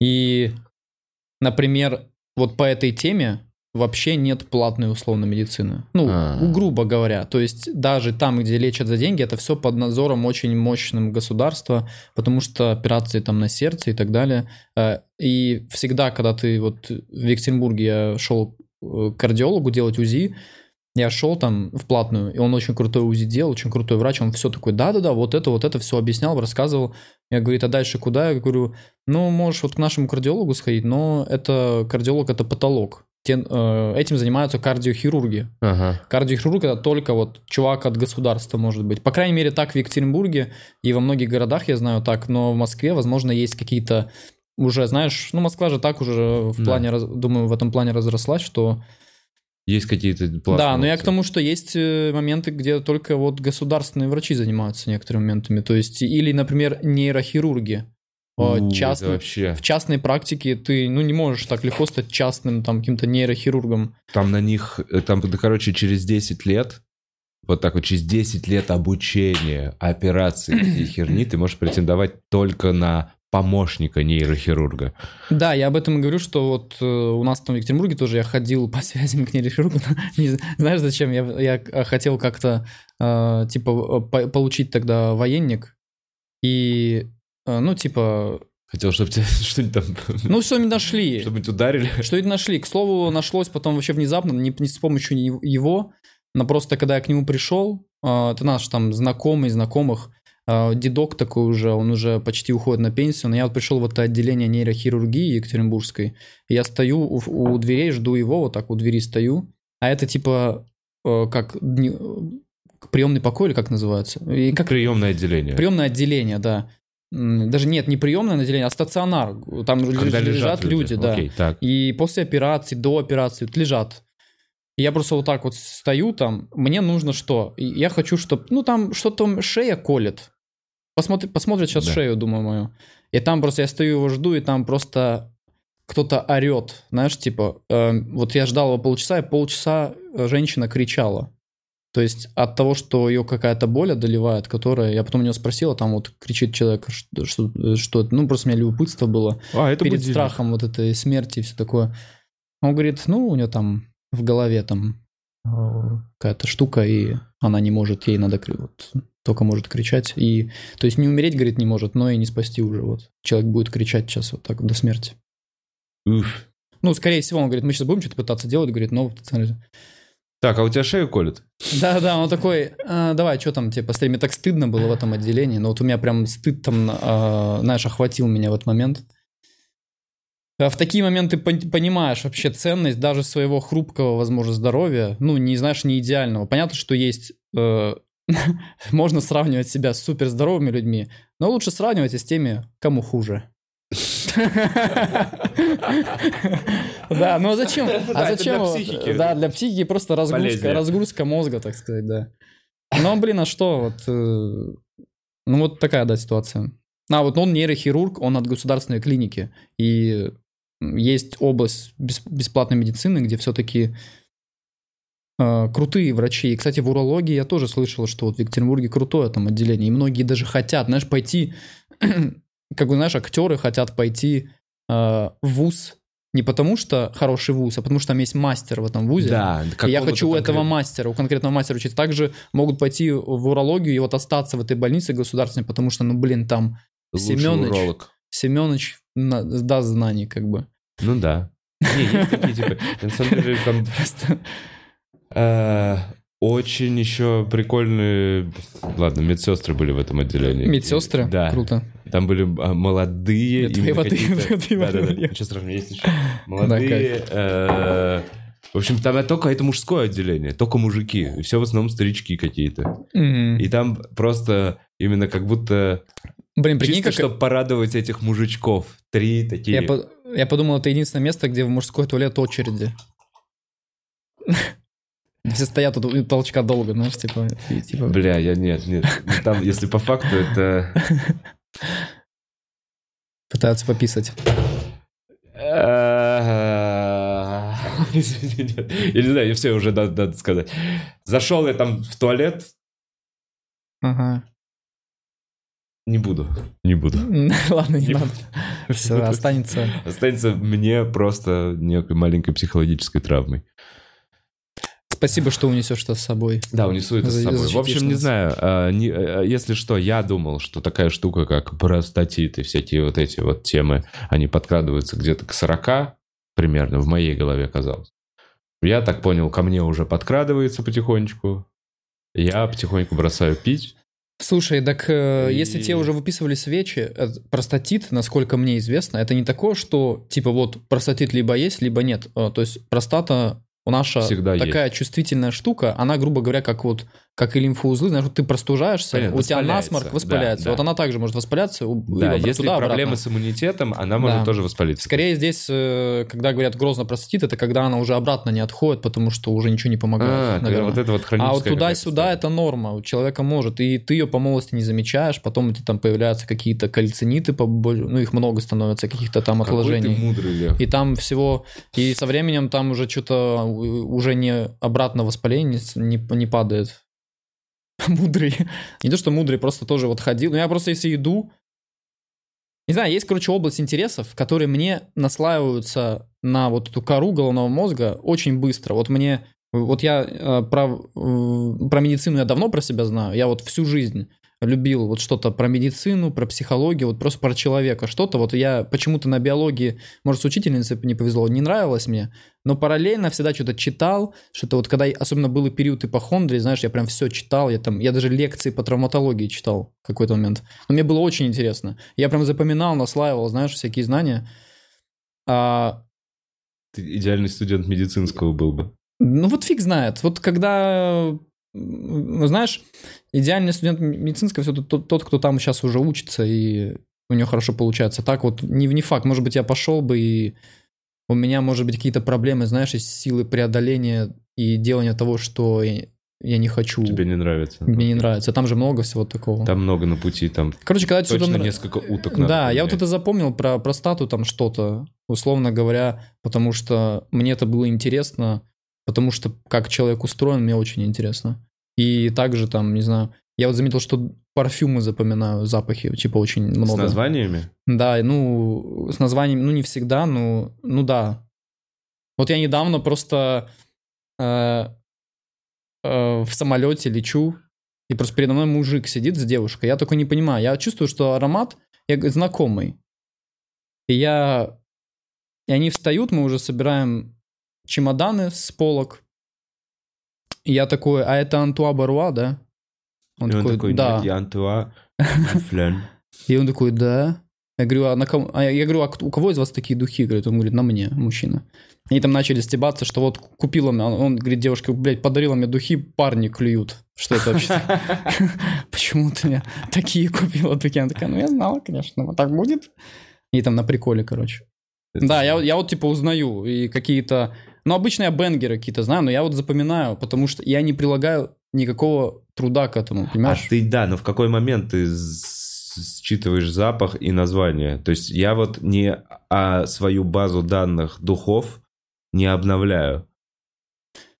И, например, вот по этой теме вообще нет платной условно медицины. Ну, А. грубо говоря. То есть даже там, где лечат за деньги, это все под надзором очень мощным государства, потому что операции там на сердце и так далее. Э, И всегда, когда ты вот в Екатеринбурге я шел э, к кардиологу делать УЗИ, я шел там в платную, и он очень крутой УЗИ делал, очень крутой врач, он все такой, да-да-да, вот это, вот это все объяснял, рассказывал. Я говорю, а дальше куда? Я говорю, ну, можешь вот к нашему кардиологу сходить, но это кардиолог, это потолок. Те- э, этим занимаются кардиохирурги. Ага. Кардиохирург это только вот чувак от государства может быть. По крайней мере, так в Екатеринбурге и во многих городах я знаю так, но в Москве, возможно, есть какие-то уже, знаешь, ну Москва же так уже в Да. плане, думаю, в этом плане разрослась, что... Есть какие-то платные да, но я к тому, что есть э, моменты, где только вот государственные врачи занимаются некоторыми моментами. То есть, или, например, нейрохирурги. Э, У, частно- вообще. В частной практике ты, ну, не можешь так легко стать частным там каким-то нейрохирургом. Там на них, э, там, да, короче, через 10 лет, вот так вот, через 10 лет обучения, операций и херни, ты можешь претендовать только на помощника нейрохирурга. Да, я об этом и говорю, что вот э, у нас там в Екатеринбурге тоже я ходил по связям к нейрохирургу. знаешь, зачем? Я, я хотел как-то, э, типа, э, по- получить тогда военник. И, э, ну, типа, Хотел, чтобы тебе что-нибудь там... ну, что-нибудь нашли. Что-нибудь ударили. Что-нибудь нашли. К слову, нашлось потом вообще внезапно, не, не с помощью его, но просто когда я к нему пришел, э, это наш там знакомый, знакомых, э, дедок такой уже, он уже почти уходит на пенсию, но я вот пришел в это отделение нейрохирургии Екатеринбургской, и я стою у, у дверей, жду его, вот так у двери стою, а это типа э, как приемный покой или как называется? И как Приемное отделение. Приемное отделение, да. Даже нет, не приемное отделение, а стационар. Там Когда лежат, лежат люди, да. Окей, так. И после операции, до операции вот лежат. И я просто вот так вот стою там, мне нужно что? Я хочу, чтобы, ну там что-то шея колет. Посмотри, посмотрят сейчас Да. шею, думаю, мою. И там просто я стою его жду, и там просто кто-то орет, знаешь, типа, э, вот я ждал его полчаса, и полчаса э, женщина кричала. То есть от того, что ее какая-то боль одолевает, которая, я потом у нее спросил, а там вот кричит человек, что, что, что это, ну просто у меня любопытство было А, это перед будильник. страхом вот этой смерти и все такое. Он говорит, ну, у нее там в голове там э, какая-то штука, и она не может, ей надо вот, только может кричать. И, то есть не умереть, говорит, не может, но и не спасти уже. Вот. Человек будет кричать сейчас вот так до смерти. Уф. Ну, скорее всего, он говорит, мы сейчас будем что-то пытаться делать, говорит, но... Так, а у тебя шею колет? Да-да, он такой, «А, давай, что там тебе посмотри, мне так стыдно было в этом отделении, но вот у меня прям стыд там, а, знаешь, охватил меня в этот момент. А В такие моменты пон- понимаешь вообще ценность даже своего хрупкого, возможно, здоровья. Ну, не знаешь, не идеального. Понятно, что есть... э, можно сравнивать себя с суперздоровыми людьми, но лучше сравнивайте с теми, кому хуже. Да, ну а зачем? А зачем? Да, для психики просто разгрузка, разгрузка мозга, так сказать, да. Ну, блин, а что? Вот, э, ну, вот такая, да, ситуация. А, вот он нейрохирург, он от государственной клиники. И есть область бес- бесплатной медицины, где все-таки крутые врачи. И, кстати, в урологии я тоже слышал, что вот в Екатеринбурге крутое там отделение. И многие даже хотят, знаешь, пойти, как бы, знаешь, актеры хотят пойти э, в ВУЗ не потому, что хороший ВУЗ, а потому что там есть мастер в этом ВУЗе. Да, И я хочу у этого конкретного. мастера, у конкретного мастера учиться. Также могут пойти в урологию и вот остаться в этой больнице государственной, потому что, ну, блин, там Лучший уролог. Семенович на- даст знаний, как бы. Ну да. Не, есть такие типы. На самом деле там Просто очень еще прикольные... Ладно, медсестры были в этом отделении. медсестры. Да. Круто. Там были а, молодые... Это именно воды- ничего страшного, есть еще. Молодые... э, В общем, там только это мужское отделение, только мужики. И все в основном старички какие-то. И там просто именно как будто... Блин, прикинь, Чисто, как... чтобы порадовать этих мужичков. Три такие... Я, по- я подумал, это единственное место, где в мужской туалет очереди. Все стоят тут у толчка долго, знаешь, типа... и типа- Бля, я нет, нет. Ну, Там, если по факту, это... Пытаются пописать. Извини, нет. Я не знаю, все уже надо, надо сказать. Зашел я там в туалет, Ага. не буду, не буду. Ладно, не Не надо. Все, останется... Останется мне просто некой маленькой психологической травмой. Спасибо, что унесешь это с собой. Да, унесу это с собой. В общем, не знаю, а, не- а, если что, я думал, что такая штука, как простатит и всякие вот эти вот темы, они подкрадываются где-то к 40 примерно, в моей голове казалось. Я так понял, ко мне уже подкрадывается потихонечку. Я потихоньку бросаю пить. Слушай, так э, И- если тебе уже выписывали свечи, э, простатит, насколько мне известно, это не такое, что типа вот простатит либо есть, либо нет. Э, То есть простата у наша Всегда такая чувствительная штука, она, грубо говоря, как вот как и лимфоузлы, знаешь, вот ты простужаешься, Понятно, у тебя насморк Да, воспаляется. да. Вот она также может воспаляться, у- Да, если туда, проблемы обратно. с иммунитетом, она может Да. тоже воспалиться. Скорее здесь, э, когда говорят грозно простатит, это когда она уже обратно не отходит, потому что уже ничего не помогает. А, наверное. вот это вот А вот туда-сюда это норма, у человека может, и ты ее по молодости не замечаешь, потом у тебя там появляются какие-то кальциниты, ну их много становится, каких-то там Какой ты мудрый, Лев. И там всего, и со временем там уже что-то уже не обратно воспаление не, не падает. Мудрый. Не то, что мудрый, просто тоже вот ходил. Ну я просто если иду, не знаю, есть, короче, область интересов, которые мне наслаиваются на вот эту кору головного мозга очень быстро. Вот мне, вот я э, про, э, про медицину я давно про себя знаю, я вот всю жизнь любил вот что-то про медицину, про психологию, вот просто про человека, что-то. Вот я почему-то на биологии, может, с учительницей не повезло, не нравилось мне, но параллельно всегда что-то читал, что-то вот когда особенно был и период ипохондрии, знаешь, я прям все читал, я там, я даже лекции по травматологии читал в какой-то момент. Но мне было очень интересно. Я прям запоминал, наслаивал, знаешь, всякие знания. А, Ты идеальный студент медицинского был бы. ну вот фиг знает. Вот когда, м, знаешь, идеальный студент медицинского все тот, тот, кто там сейчас уже учится и у него хорошо получается. Так вот, не, не факт. Может быть, я пошел бы и у меня, может быть, какие-то проблемы, знаешь, из силы преодоления и делания того, что я, я не хочу. Тебе не нравится. Мне не нравится. Там же много всего такого. Там много на пути, там Короче, когда точно нра- несколько уток надо Да, я вот поменять. это запомнил про простату там что-то, условно говоря, потому что мне это было интересно, потому что как человек устроен, мне очень интересно. И также там, не знаю, я вот заметил, что парфюмы запоминаю, запахи, типа очень много. С названиями? Да, ну, с названием, ну, не всегда, ну, ну да. Вот я недавно просто э, э, в самолете лечу, и просто передо мной мужик сидит с девушкой. Я такой не понимаю. Я чувствую, что аромат я, знакомый. И я... И они встают, мы уже собираем чемоданы с полок. И я такой, а это Антуа Баруа, да? И он такой, да. я Антуа Флен. И он такой, да. Я говорю, а, на ком... а я говорю, а у кого из вас такие духи? Говорит, он говорит, на мне, мужчина. Они там начали стебаться, что вот купила мне, он, он говорит, девушка, блядь, подарила мне духи, парни клюют. Что это вообще? Почему ты мне такие купила духи? Она такая, ну я знала, конечно, вот так будет. И там на приколе, короче. Да, я, я вот типа узнаю и какие-то... Ну, обычно я бенгеры какие-то знаю, но я вот запоминаю, потому что я не прилагаю никакого труда к этому, А понимаешь? ты, да, но в какой момент ты считываешь запах и название? То есть я вот не а свою базу данных духов не обновляю.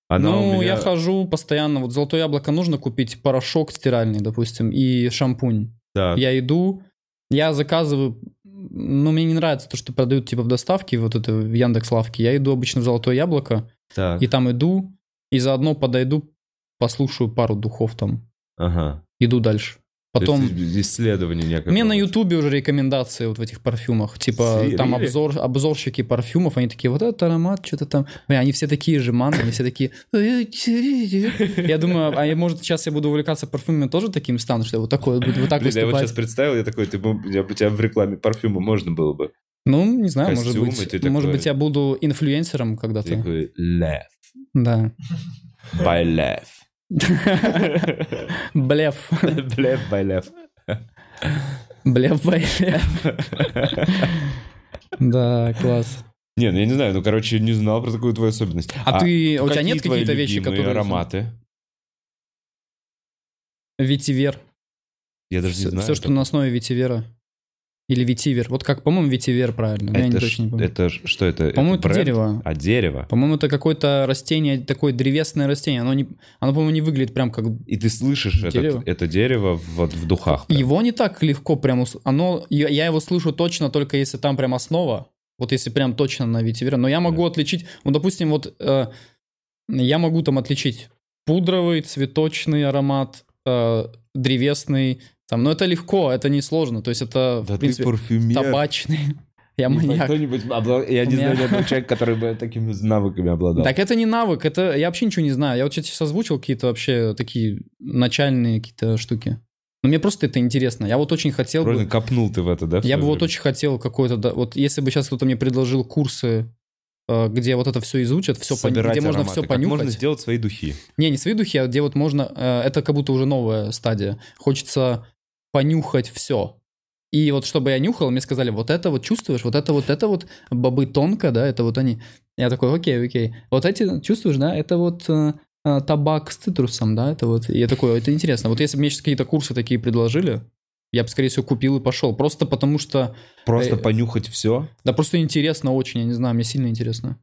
Она ну, меня... я хожу постоянно, вот золотое яблоко нужно купить, порошок стиральный, допустим, и шампунь. Так, Я иду, я заказываю, ну, мне не нравится то, что продают типа в доставке, вот это в Яндекс Лавке. Я иду обычно в золотое яблоко, так, и там иду, и заодно подойду, послушаю пару духов там, ага. иду дальше. То Потом... исследование некое. Мне на. Ютубе уже рекомендации вот в этих парфюмах. Типа, Си- там обзор, обзорщики парфюмов, они такие, вот этот аромат, что-то там. Бля, они все такие же, ман, они все такие... Я думаю, а может, сейчас я буду увлекаться парфюмами, тоже таким стану, что я вот такой, вот, вот так Блин, я вот сейчас представил, я такой, ты, я бы тебя в рекламе парфюма можно было бы. Ну, не знаю, может Костюм, быть, и ты может такой- быть, я буду инфлюенсером когда-то. Такой, left, Да. by left. Блеф. By left. Блеф, блеф. Да, класс. Не, ну я не знаю, ну, короче, не знал про такую твою особенность. А ты- у тебя нет какие-то вещи, которые- ароматы? Ветивер. Я даже не Все, знаю. что на основе ветивера. Или ветивер. Вот как, по-моему, ветивер правильно. но я не это, точно не помню. это что это? По-моему, это бренд? дерево. А, дерево. По-моему, это какое-то растение, такое древесное растение. Оно, не, оно по-моему, не выглядит прям как... И ты слышишь Дерево. этот- это дерево вот в духах. прям. Его не так легко прям... Оно, я его слышу точно только если там прям основа. Вот если прям точно на ветивера. Но я могу отличить... Ну, допустим, вот э, я могу там отличить пудровый, цветочный аромат, э, древесный. Там, но это легко, это не сложно. То есть это, Да в принципе, парфюмер. табачный. Я Не маньяк. кто-нибудь обла- Я У не меня- знаю ни одного человека, который бы такими навыками обладал. Так это не навык, это я вообще ничего не знаю. Я вот сейчас озвучил какие-то вообще такие начальные какие-то штуки. Но мне просто это интересно. Я вот очень хотел Правильно, бы... копнул ты в это, да? в Я бы свое вот время? очень хотел какой-то... да, вот если бы сейчас кто-то мне предложил курсы, э, где вот это все изучат, все Собирать где можно ароматы. все Как можно понюхать. сделать свои духи. Не, не свои духи, а где вот можно... э, это как будто уже новая стадия. Хочется понюхать все. И вот чтобы я нюхал, мне сказали, вот это вот чувствуешь, вот это вот, это вот бобы тонко, да, это вот они. Я такой, окей, окей. Вот эти чувствуешь, да, это вот э, э, табак с цитрусом, да, это вот. И я такой, это интересно. Вот если бы мне сейчас какие-то курсы такие предложили, я бы, скорее всего, купил и пошел. Просто потому что, Просто Э, понюхать все. да просто интересно очень, я не знаю, мне сильно интересно.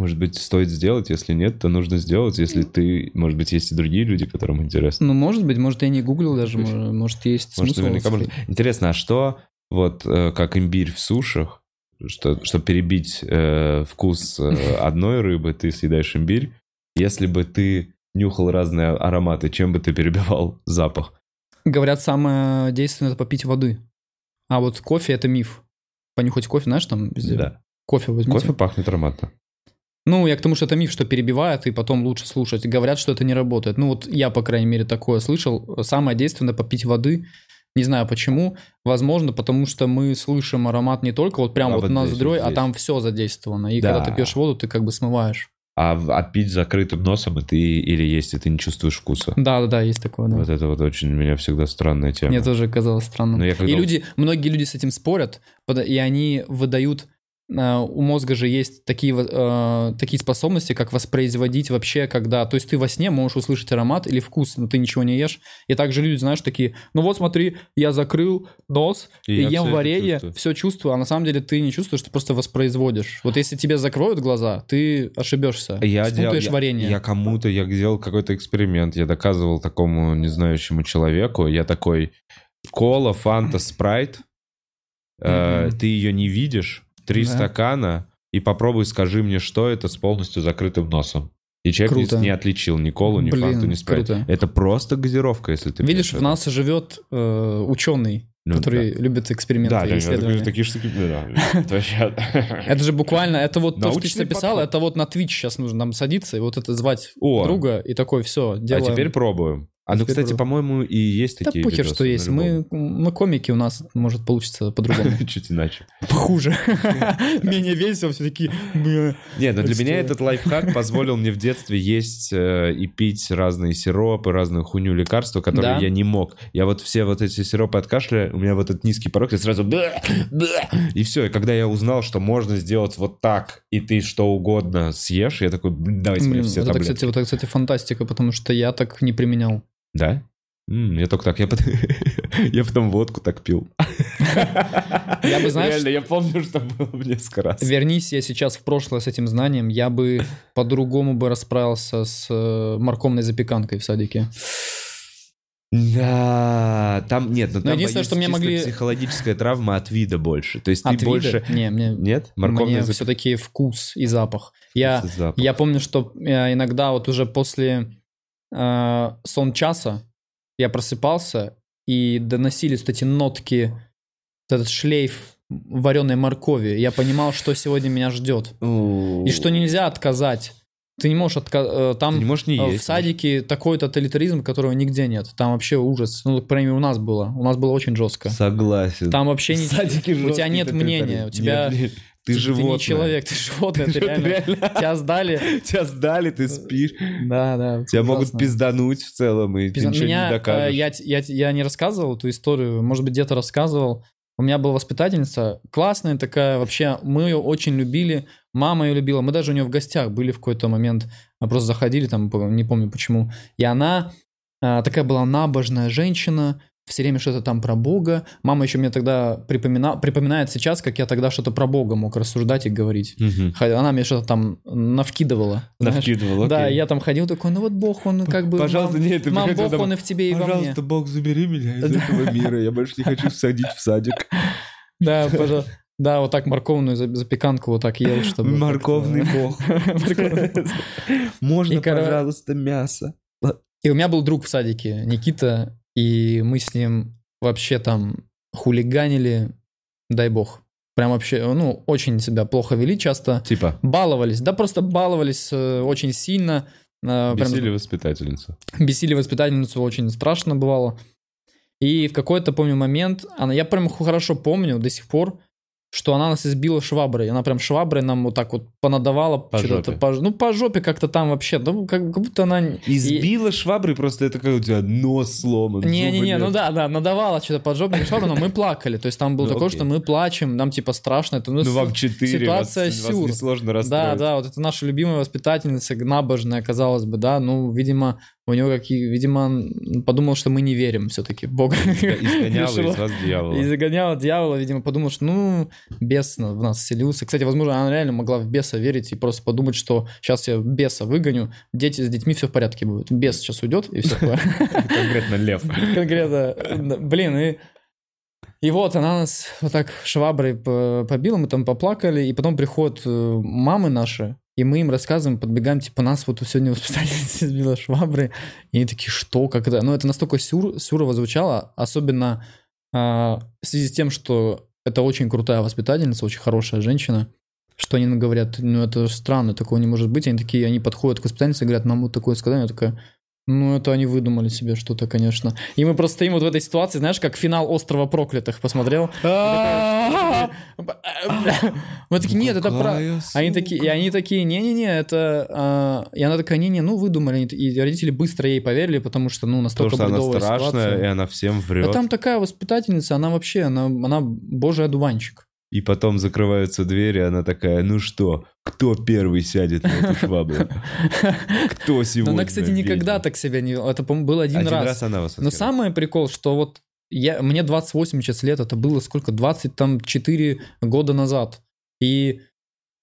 Может быть, стоит сделать. Если нет, то нужно сделать. Если ты... Может быть, есть и другие люди, которым интересно. Ну, может быть, может, я не гуглил даже, может, может, есть Может, смысл. наверняка можно. Интересно, а что вот э, как имбирь в сушах, что, чтобы перебить э, вкус э, одной рыбы, ты съедаешь имбирь. Если бы ты нюхал разные ароматы, чем бы ты перебивал запах? Говорят, самое действенное это попить воды. А вот кофе это миф. Понюхать кофе, знаешь, там везде. Да. Кофе возьмите. Кофе пахнет ароматно. Ну, я к тому, что это миф, что перебивает, и потом лучше слушать. Говорят, что это не работает. Ну, вот я, по крайней мере, такое слышал. Самое действенное попить воды. Не знаю почему. Возможно, потому что мы слышим аромат не только вот прям А вот вот здесь, ноздрой, вот а здесь. там все задействовано. И Да. когда ты пьешь воду, ты как бы смываешь. А, а пить закрытым носом, и ты или есть, и ты не чувствуешь вкуса. Да, да, да, есть такое. Да. Вот это вот очень у меня всегда странная тема. Мне тоже казалось странным. Но я когда- И люди, многие люди с этим спорят, и они выдают у мозга же есть такие, э, такие способности, как воспроизводить вообще, когда... То есть ты во сне можешь услышать аромат или вкус, но ты ничего не ешь. И также люди, знаешь, такие, ну вот смотри, я закрыл нос, И и, я ем варенье, чувствую. все чувствую, а на самом деле ты не чувствуешь, ты просто воспроизводишь. Вот если тебе закроют глаза, ты ошибешься. Я делал, Спутаешь я, варенье. я кому-то, я делал какой-то эксперимент, я доказывал такому незнающему человеку, я такой, кола, фанта, спрайт, э, Мгм. ты ее не видишь, три Да. стакана, и попробуй скажи мне, что это с полностью закрытым носом. И человек Круто. не отличил ни колу, ни Блин, фанту, ни спрайт. круто. Это просто газировка, если ты Видишь, в нас живет э, ученый, Ну, который любит эксперименты Да, и да, исследования. такие, такие штуки, да, это же буквально, это вот то, что ты подход. это вот на Twitch сейчас нужно нам садиться и вот это звать друга и такой, все, А делаем. теперь пробуем. А ну, кстати, по-моему, и есть Да такие похер, видосы, что есть. Мы, мы комики, у нас может получиться по-другому. Чуть иначе. Хуже. Менее весело, все такие... бля. Нет, но для меня этот лайфхак позволил мне в детстве есть э, и пить разные сиропы, разную хуйню, лекарства, которые я не мог. Я вот все вот эти сиропы от кашля, у меня вот этот низкий порог, я сразу... И все, и когда я узнал, что можно сделать вот так, и ты что угодно съешь, я такой, «Блин, давайте мне все таблетки. кстати, вот это, кстати, фантастика, потому что я так не применял. Да? Я только так, я потом, я потом водку так пил. Я бы, знаешь, Реально, я помню, что было несколько раз. Вернись я сейчас в прошлое с этим знанием, я бы по-другому бы расправился с э, морковной запеканкой в садике. Да, там нет, но Но там единственное, что мне могли- психологическая травма от вида больше. То есть От ты вида? больше... Не, мне, Нет? Морковная мне запеканка. все-таки вкус и запах. Я, Запах. я помню, что э, иногда вот уже после э, сон часа я просыпался, и доносились эти нотки, этот шлейф вареной моркови. Я понимал, что сегодня меня ждет. И что нельзя отказать. Ты не можешь отказать. Там Ты не можешь не э, есть. в садике такой тоталитаризм, которого нигде нет. Там вообще ужас. Ну, по крайней мере, у нас было. У нас было очень жестко. Согласен. Там вообще не... У тебя нет мнения. У тебя... Нет, нет. Ты Ты животное. не человек, ты животное, ты реально. Тебя сдали. Тебя сдали, ты спишь. Да, да. Тебя могут ужасно. пиздануть в целом, и ты Пизда- ничего Меня, не э, докажешь. я, я, я не рассказывал эту историю, может быть, где-то рассказывал. У меня была воспитательница, классная такая, вообще, мы ее очень любили, мама ее любила, мы даже у нее в гостях были в какой-то момент, а просто заходили там, не помню почему. И она а, такая была набожная женщина, все время что-то там про Бога. Мама еще мне тогда припомина... припоминает сейчас, как я тогда что-то про Бога мог рассуждать и говорить. Хотя Она мне что-то там навкидывала. знаешь. Навкидывал, Да, я там ходил такой, ну вот Бог, он как бы... Пожалуйста, мам, нет, мам, Бог, домой. он и в тебе, и во мне. Пожалуйста, Бог, забери меня из этого мира. Я больше не хочу садить в садик. Да, пожалуйста. Да, вот так морковную за- запеканку вот так ел, чтобы... Морковный бог. Можно, пожалуйста, мясо? И у меня был друг в садике, Никита, и мы с ним вообще там хулиганили, дай бог. Прям вообще, ну, очень себя плохо вели часто. Типа, Баловались, да просто баловались э, очень сильно. э, прям бесили воспитательницу. бесили воспитательницу очень страшно бывало. И в какой-то, помню, момент, она, я прям хорошо помню до сих пор, что она нас избила шваброй. Она прям шваброй нам вот так вот понадавала. По жопе. по- ну, по жопе как-то там вообще. Ну, как, как будто она... Избила шваброй, просто это как у тебя нос сломан. Не-не-не, ну да, да, надавала что-то под жопу шваброй, но мы плакали. То есть там было Ну, такое, окей. что мы плачем, нам типа страшно. Это, ну, Ну, вам четыре, ситуация вас, вас сюр. несложно Да, расстроить. да, вот это наша любимая воспитательница, набожная, казалось бы, да, ну, видимо, у него какие, видимо, он подумал, что мы не верим все-таки в Бога. Изгоняла Решила- из вас дьявола. И загоняла дьявола, видимо, подумал, что, ну, бес в нас селился. Кстати, возможно, она реально могла в беса верить и просто подумать, что сейчас я беса выгоню, дети с детьми все в порядке будет. Бес сейчас уйдет, и все Конкретно лев. конкретно. Блин, и... И вот она нас вот так шваброй по- побила, мы там поплакали, и потом приходят э, мамы наши, и мы им рассказываем, подбегаем, типа, нас вот сегодня воспитательница избила шваброй, и они такие, что, как это? Ну, это настолько сюр, сюрово звучало, особенно а, в связи с тем, что это очень крутая воспитательница, очень хорошая женщина, что они говорят, ну, это странно, такого не может быть, они такие, они подходят к воспитательнице и говорят, нам вот такое сказали, я такая, ну, это они выдумали себе что-то, конечно. И мы просто стоим вот в этой ситуации, знаешь, как финал «Острова проклятых» посмотрел. Мы такие, нет, это про... Они такие, и они такие, не-не-не, это... а», И она такая, не-не, ну, выдумали. И родители быстро ей поверили, потому что, ну, настолько что она бредовая страшная, и ситуация. она всем А врет. там такая воспитательница, она вообще, она, она божий одуванчик. И потом закрываются двери, она такая, ну что, кто первый сядет на эту швабру? Кто Но сегодня? она, кстати, никогда ведьма?» так себя не... Это, был один, Один раз. раз она вас Но самый прикол, что вот я, мне 28 сейчас лет, это было сколько? 24 года назад. И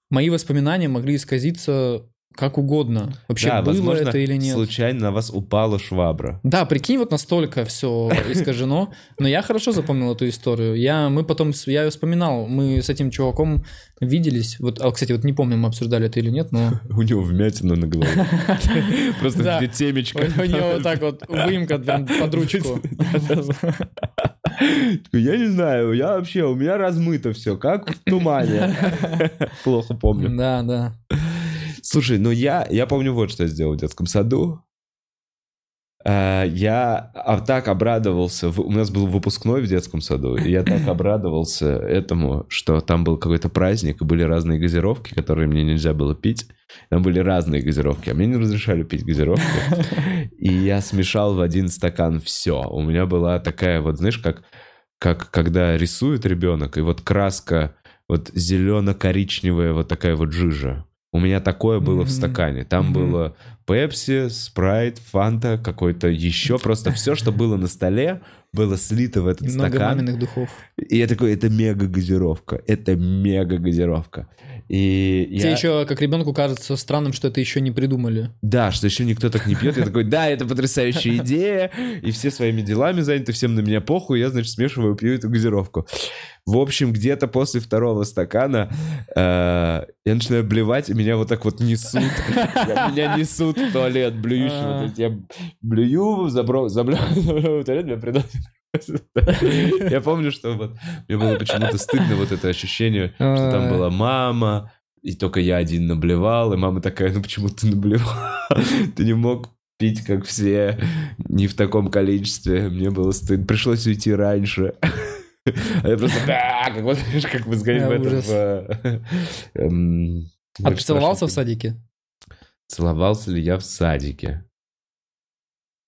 мои воспоминания могли исказиться как угодно. Вообще Да, было возможно, это или нет. случайно на вас упала швабра. Да, прикинь, вот настолько все искажено. Но я хорошо запомнил эту историю. Я, мы потом, я ее вспоминал, мы с этим чуваком виделись. Вот, а, кстати, вот не помню, мы обсуждали это или нет, но У него вмятина на голове. Просто где темечко. у него вот так вот выемка под ручку. Я не знаю, я вообще, у меня размыто все, как в тумане. Плохо помню. Да, да. Слушай, ну я, я помню вот, что я сделал в детском саду. Э, Я а, так обрадовался, у нас был выпускной в детском саду, и я так обрадовался этому, что там был какой-то праздник, и были разные газировки, которые мне нельзя было пить. Там были разные газировки, а мне не разрешали пить газировки. И я смешал в один стакан все. У меня была такая вот, знаешь, как, как когда рисует ребенок, и вот краска вот зелено-коричневая вот такая вот жижа. У меня такое было в Мгм. стакане. Там Мгм. было Пепси, Спрайт, Фанта, какой-то еще. Просто все, что было на столе, было слито в этот Много стакан. маминых духов. И я такой, это мега-газировка. Это мега-газировка. И Тебе я... еще, как ребенку, кажется странным, что это еще не придумали. Да, что еще никто так не пьет. Я такой, да, это потрясающая идея. И все своими делами заняты, всем на меня похуй. Я, значит, смешиваю, пью эту газировку. В общем, где-то после второго стакана э, я начинаю блевать, и меня вот так вот несут. Меня несут в туалет блюющего. То есть я блюю, заблеваю в туалет, меня приносят. Я помню, что вот мне было почему-то стыдно вот это ощущение, что там А. была мама, и только я один наблевал, и мама такая, ну почему ты наблевал? Ты не мог пить, как все, не в таком количестве. Мне было стыдно. Пришлось уйти раньше. А я просто, да, как вот, знаешь, как бы сгорит Да, в этом... э, эм, А ты целовался в садике? Целовался ли я в садике?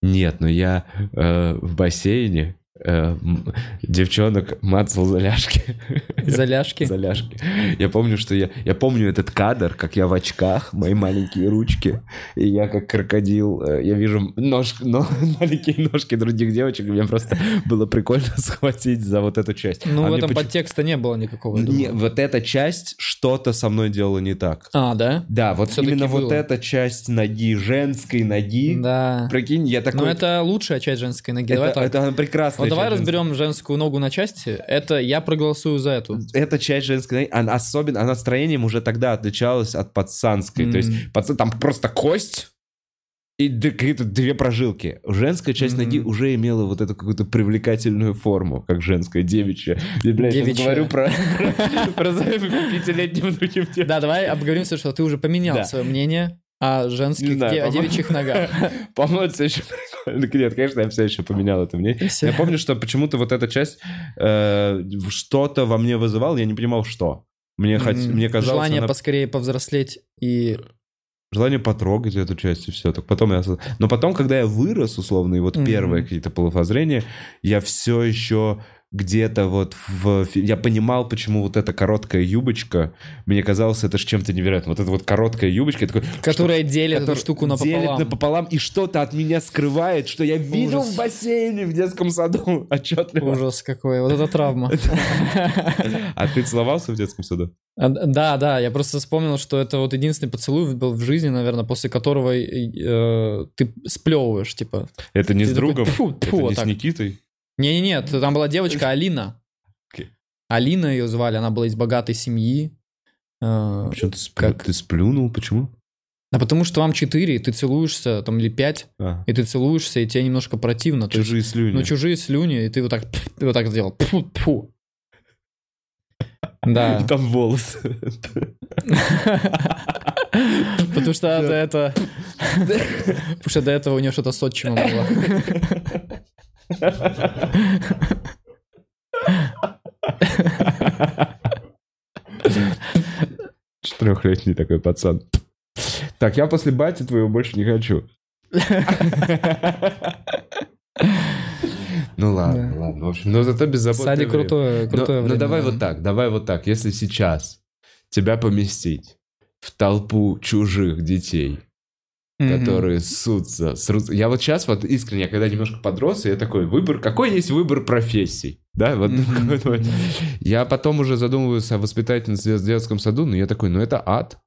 Нет, но я э, в бассейне э, девчонок мацал за ляжки. Заляжки? За ляжки. Я помню, что я... Я помню этот кадр, как я в очках, мои маленькие ручки, и я как крокодил, э, я вижу нож, но, маленькие ножки других девочек, и мне просто было прикольно схватить за вот эту часть. Ну, А в этом почему- подтекста не было никакого. Не, вот эта часть что-то со мной делала не так. А, да? Да, вот Всё-таки именно вот было. эта часть ноги, женской ноги, Да. прикинь, я такой... Но это лучшая часть женской ноги. Давай это, так. это прекрасно. Вот давай разберем женскую ногу на части. Это я проголосую за эту. Эта часть женской ноги, она особенно, она строением уже тогда отличалась от пацанской. То есть пацан, там просто кость и какие-то две прожилки. Женская часть Мгм. ноги уже имела вот эту какую-то привлекательную форму, как женская, девичья. Я, блядь, Девичья. говорю про, пятилетним другим. Да, давай обговоримся, что ты уже поменял свое мнение о женских, Не знаю, де- о девичьих ногах. По-моему, все еще прикольно. Нет, конечно, я все еще поменял это мнение. Я помню, что почему-то вот эта часть э, что-то во мне вызывал, я не понимал, что. Мне, хот... М, мне казалось, Желание она- поскорее повзрослеть и... желание потрогать эту часть и все. Так потом я... Но потом, когда я вырос, условно, и вот Мгм. первые какие-то полуфазрения, я все еще где-то вот в... Я понимал, почему вот эта короткая юбочка, мне казалось, это же чем-то невероятным. Вот эта вот короткая юбочка, такой, Которая делит который эту штуку делит напополам. напополам и что-то от меня скрывает, что я видел Ужас. в бассейне в детском саду отчетливо. Ужас какой, вот это травма. А ты целовался в детском саду? А, Да, да, я просто вспомнил, что это вот единственный поцелуй был в жизни, наверное, после которого э, ты сплевываешь, типа. Это не с другом? «Тьфу, Это тьфу», не с. Никитой? Не-не-не, там была девочка Алина. Окей. Алина ее звали, она была из богатой семьи. Э, Почему ты, сплю- Как? ты сплюнул? Почему? А потому что вам четыре, и ты целуешься, там, или пять, А, и ты целуешься, и тебе немножко противно. То есть, чужие слюни. ну, чужие слюни, и ты вот так, ты вот так сделал. Пфу, пфу. Да. Там волосы. Потому что до этого... Потому что до этого у нее что-то с отчимом было. Четырехлетний такой пацан. Так, я после бати твоего больше не хочу. Ну ладно, Да. ладно. В общем, но зато беззаботное Садик время. крутое, крутое но время, давай да. вот так, давай вот так. Если сейчас тебя поместить в толпу чужих детей, Которые ссутся, срутся. Я вот сейчас вот искренне, когда немножко подрос, я такой, выбор, какой есть выбор профессий? Да, вот. Я потом уже задумываюсь о воспитательнице в детском саду, но я такой, ну это ад.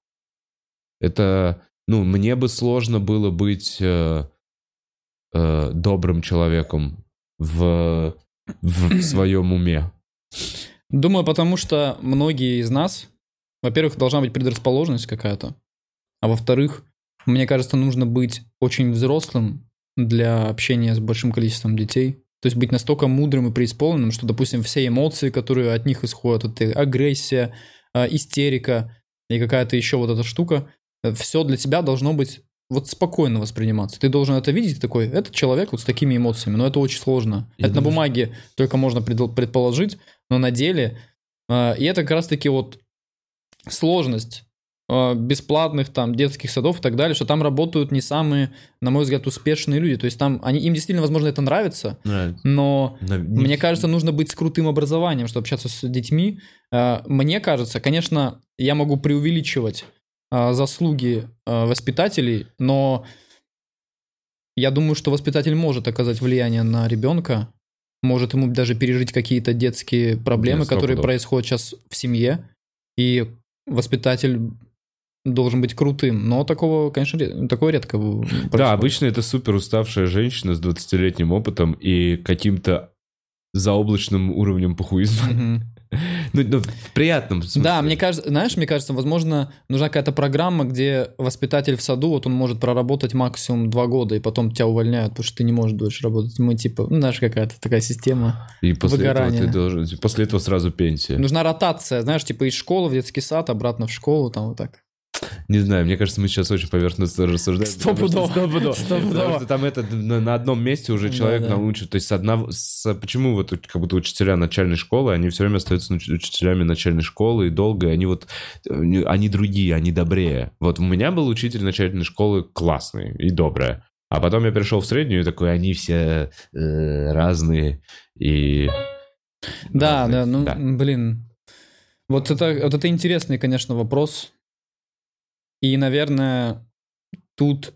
Это, ну, мне бы сложно было быть э, э, добрым человеком в, в, в своем уме. Думаю, потому что многие из нас, во-первых, должна быть предрасположенность какая-то, а во-вторых, мне кажется, нужно быть очень взрослым для общения с большим количеством детей. То есть быть настолько мудрым и преисполненным, что, допустим, все эмоции, которые от них исходят, это агрессия, э, истерика и какая-то еще вот эта штука, все для тебя должно быть вот спокойно восприниматься. Ты должен это видеть, такой, это человек вот с такими эмоциями, но это очень сложно. Я это думаю, на бумаге только можно предположить, но на деле, э, и это как раз-таки вот сложность э, бесплатных там детских садов и так далее, что там работают не самые, на мой взгляд, успешные люди. То есть там, они, им действительно, возможно, это нравится, Да, но на- мне кажется, нужно быть с крутым образованием, чтобы общаться с детьми. Э, Мне кажется, конечно, я могу преувеличивать э, заслуги э, воспитателей, но я думаю, что воспитатель может оказать влияние на ребенка, может ему даже пережить какие-то детские проблемы, Нет, которые происходят сейчас в семье, и воспитатель должен быть крутым, но такого, конечно, такое редко происходит. Да, обычно это супер уставшая женщина с 20-летним опытом и каким-то заоблачным уровнем похуизма. Ну, ну, в приятном смысле. Да, мне кажется, знаешь, мне кажется, возможно, нужна какая-то программа, где воспитатель в саду, вот он может проработать максимум два года, и потом тебя увольняют, потому что ты не можешь дольше работать. Мы типа, ну, знаешь, какая-то такая система. И после этого выгорание. ты должен... После этого сразу пенсия. Нужна ротация, знаешь, типа из школы в детский сад, обратно в школу, там вот так. Не знаю, мне кажется, мы сейчас очень поверхностно рассуждаем. Стопудово. Стопудово. Стопудово. Потому что там это на, на одном месте уже Да, человек да. научит. То есть с одного... с- почему вот как будто учителя начальной школы, они все время остаются уч- учителями начальной школы и долго, и они вот... э, Они другие, они добрее. Вот у меня был учитель начальной школы классный и добрый. А потом я пришел в среднюю и такой, они все э, разные и... Да, разные. да, ну, Да. блин. Вот это, вот это интересный, конечно, вопрос. И, наверное, тут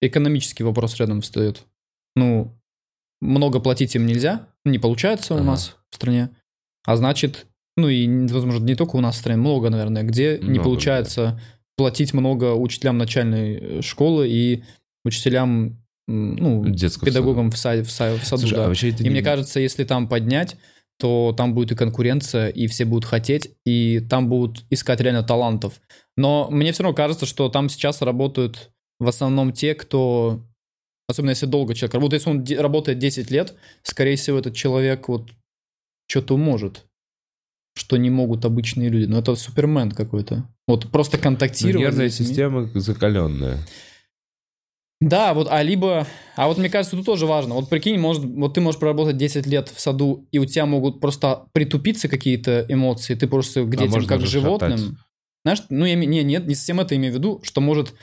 экономический вопрос рядом встает. Ну, много платить им нельзя, не получается у Ага. нас в стране. А значит, ну и, возможно, не только у нас в стране, много, наверное, где не Много, получается платить много учителям начальной э, школы и учителям, ну, Детского педагогам в, са- в са- в саду. Слушай, да. а вообще это И не- мне кажется, если там поднять, то там будет и конкуренция, и все будут хотеть, и там будут искать реально талантов. Но мне все равно кажется, что там сейчас работают в основном те, кто... Особенно если долго человек работает. Если он де- работает 10 лет, скорее всего, этот человек вот что-то может, что не могут обычные люди. Но это супермен какой-то. Вот просто Ну, контактировать. с нервная система закаленная. Да, вот, а либо... А вот мне кажется, тут тоже важно. Вот прикинь, может, вот ты можешь проработать 10 лет в саду, и у тебя могут просто притупиться какие-то эмоции, ты просто к детям А как к животным. шатать. Знаешь, ну, я, не, нет, не совсем это имею в виду, что может...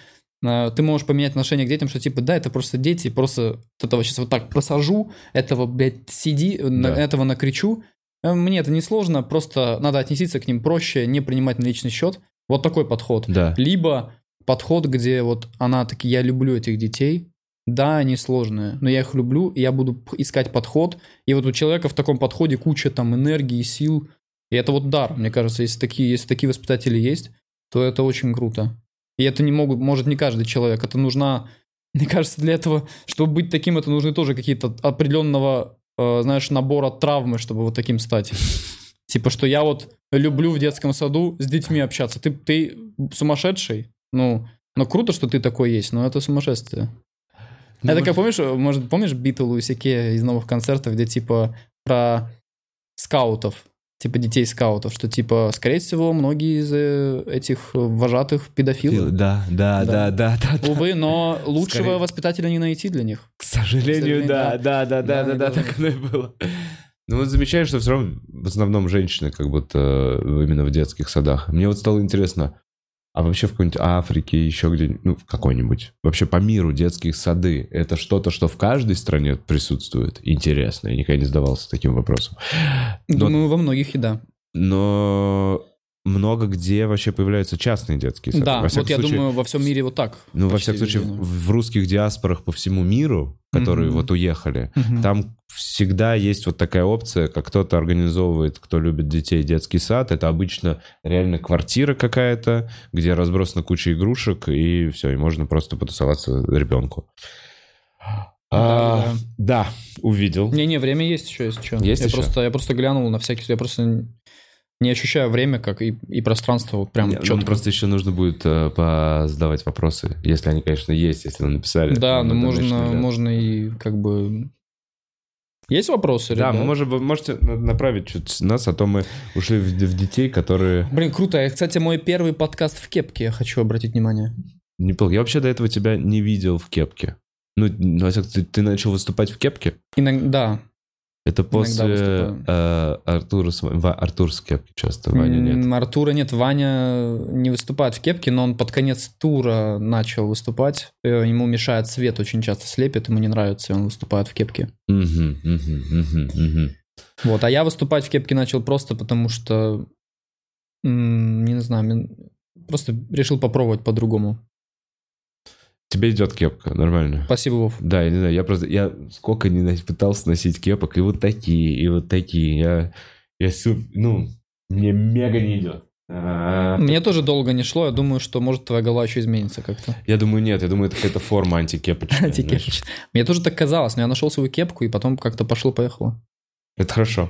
э, Ты можешь поменять отношение к детям, что типа, да, это просто дети, просто вот этого сейчас вот так посажу, этого, блядь, сиди, на- Да. этого накричу. Э, Мне это не сложно, просто надо отнестись к ним проще, не принимать на личный счет. Вот такой подход. Да. Либо подход, где вот она таки, я люблю этих детей, да, они сложные, но я их люблю, и я буду искать подход. И вот у человека в таком подходе куча там энергии, сил. И это вот дар, мне кажется, если такие, если такие воспитатели есть, то это очень круто. И это не могут, может не каждый человек. Это нужна, мне кажется, для этого, чтобы быть таким, это нужны тоже какие-то определенного, э, знаешь, набора травмы, чтобы вот таким стать. Типа, что я вот люблю в детском саду с детьми общаться. Ты, ты сумасшедший? Ну, ну круто, что ты такой есть, но это сумасшествие. Ну, это как помнишь, может, помнишь битву Луиси Кея из новых концертов, где типа про скаутов, типа детей скаутов, что типа, скорее всего, многие из э, этих вожатых педофилы. Да, да, Да. да, да. Увы, но лучшего Скорее. воспитателя не найти для них. К сожалению, сожалению, да, да. да, да, да, Да, да, да, да. так оно и было. Ну вот замечаю, что все равно в основном женщины как будто э, именно в детских садах. Мне вот стало интересно, а вообще в какой-нибудь Африке, еще где-нибудь, ну в какой-нибудь, вообще по миру детские сады, это что-то, что в каждой стране присутствует? Интересно, я никогда не задавался таким вопросом. Но- Думаю, во многих и да. Но много где вообще появляются частные детские сады. Да, Во вот я случае, думаю, во всем мире вот так. Ну, во всяком случае, в в русских диаспорах по всему миру, которые Мгм. вот уехали, Мгм. там всегда есть вот такая опция, как кто-то организовывает, кто любит детей, детский сад. Это обычно реально квартира какая-то, где разбросана куча игрушек, и все, и можно просто потусоваться ребенку. А, да, увидел. Не-не, время есть еще, если что. Есть я еще? Просто, я просто глянул на всякий... Я просто не ощущаю время, как и, и пространство вот прям Не, ну, четко. просто еще нужно будет э, позадавать вопросы, если они, конечно, есть, если написали. Да, то ну можно, можно и как бы... Есть вопросы, Да, ребят? мы можем, вы можете на- направить чуть нас, а то мы ушли в, в детей, которые... Блин, круто. Я, Кстати, мой первый подкаст в кепке, я хочу обратить внимание. Неплохо. Я вообще до этого тебя не видел в кепке. Ну, ну, случае, ты, ты начал выступать в кепке? Иногда. Это после э, Артура, Ва- Артур с кепки часто, Ваня нет. Артура нет, Ваня не выступает в кепке, но он под конец тура начал выступать. Э, Ему мешает свет, очень часто слепит, ему не нравится, и он выступает в кепке. Мгм, мгм, мгм, мгм. Вот, а я выступать в кепке начал просто потому, что, не знаю, просто решил попробовать по-другому. Тебе идет кепка, нормально. Спасибо, Вов. Да, я не знаю, я просто, я сколько не пытался носить кепок, и вот такие, и вот такие. Я, я ну, мне мега не идет. А, Мне тоже долго не шло, я думаю, что может твоя голова еще изменится как-то. Я думаю, нет, я думаю, это какая-то форма антикепочная. знаешь. Антикепочно. Мне тоже так казалось, но я нашел свою кепку и потом как-то пошло-поехало. Это хорошо.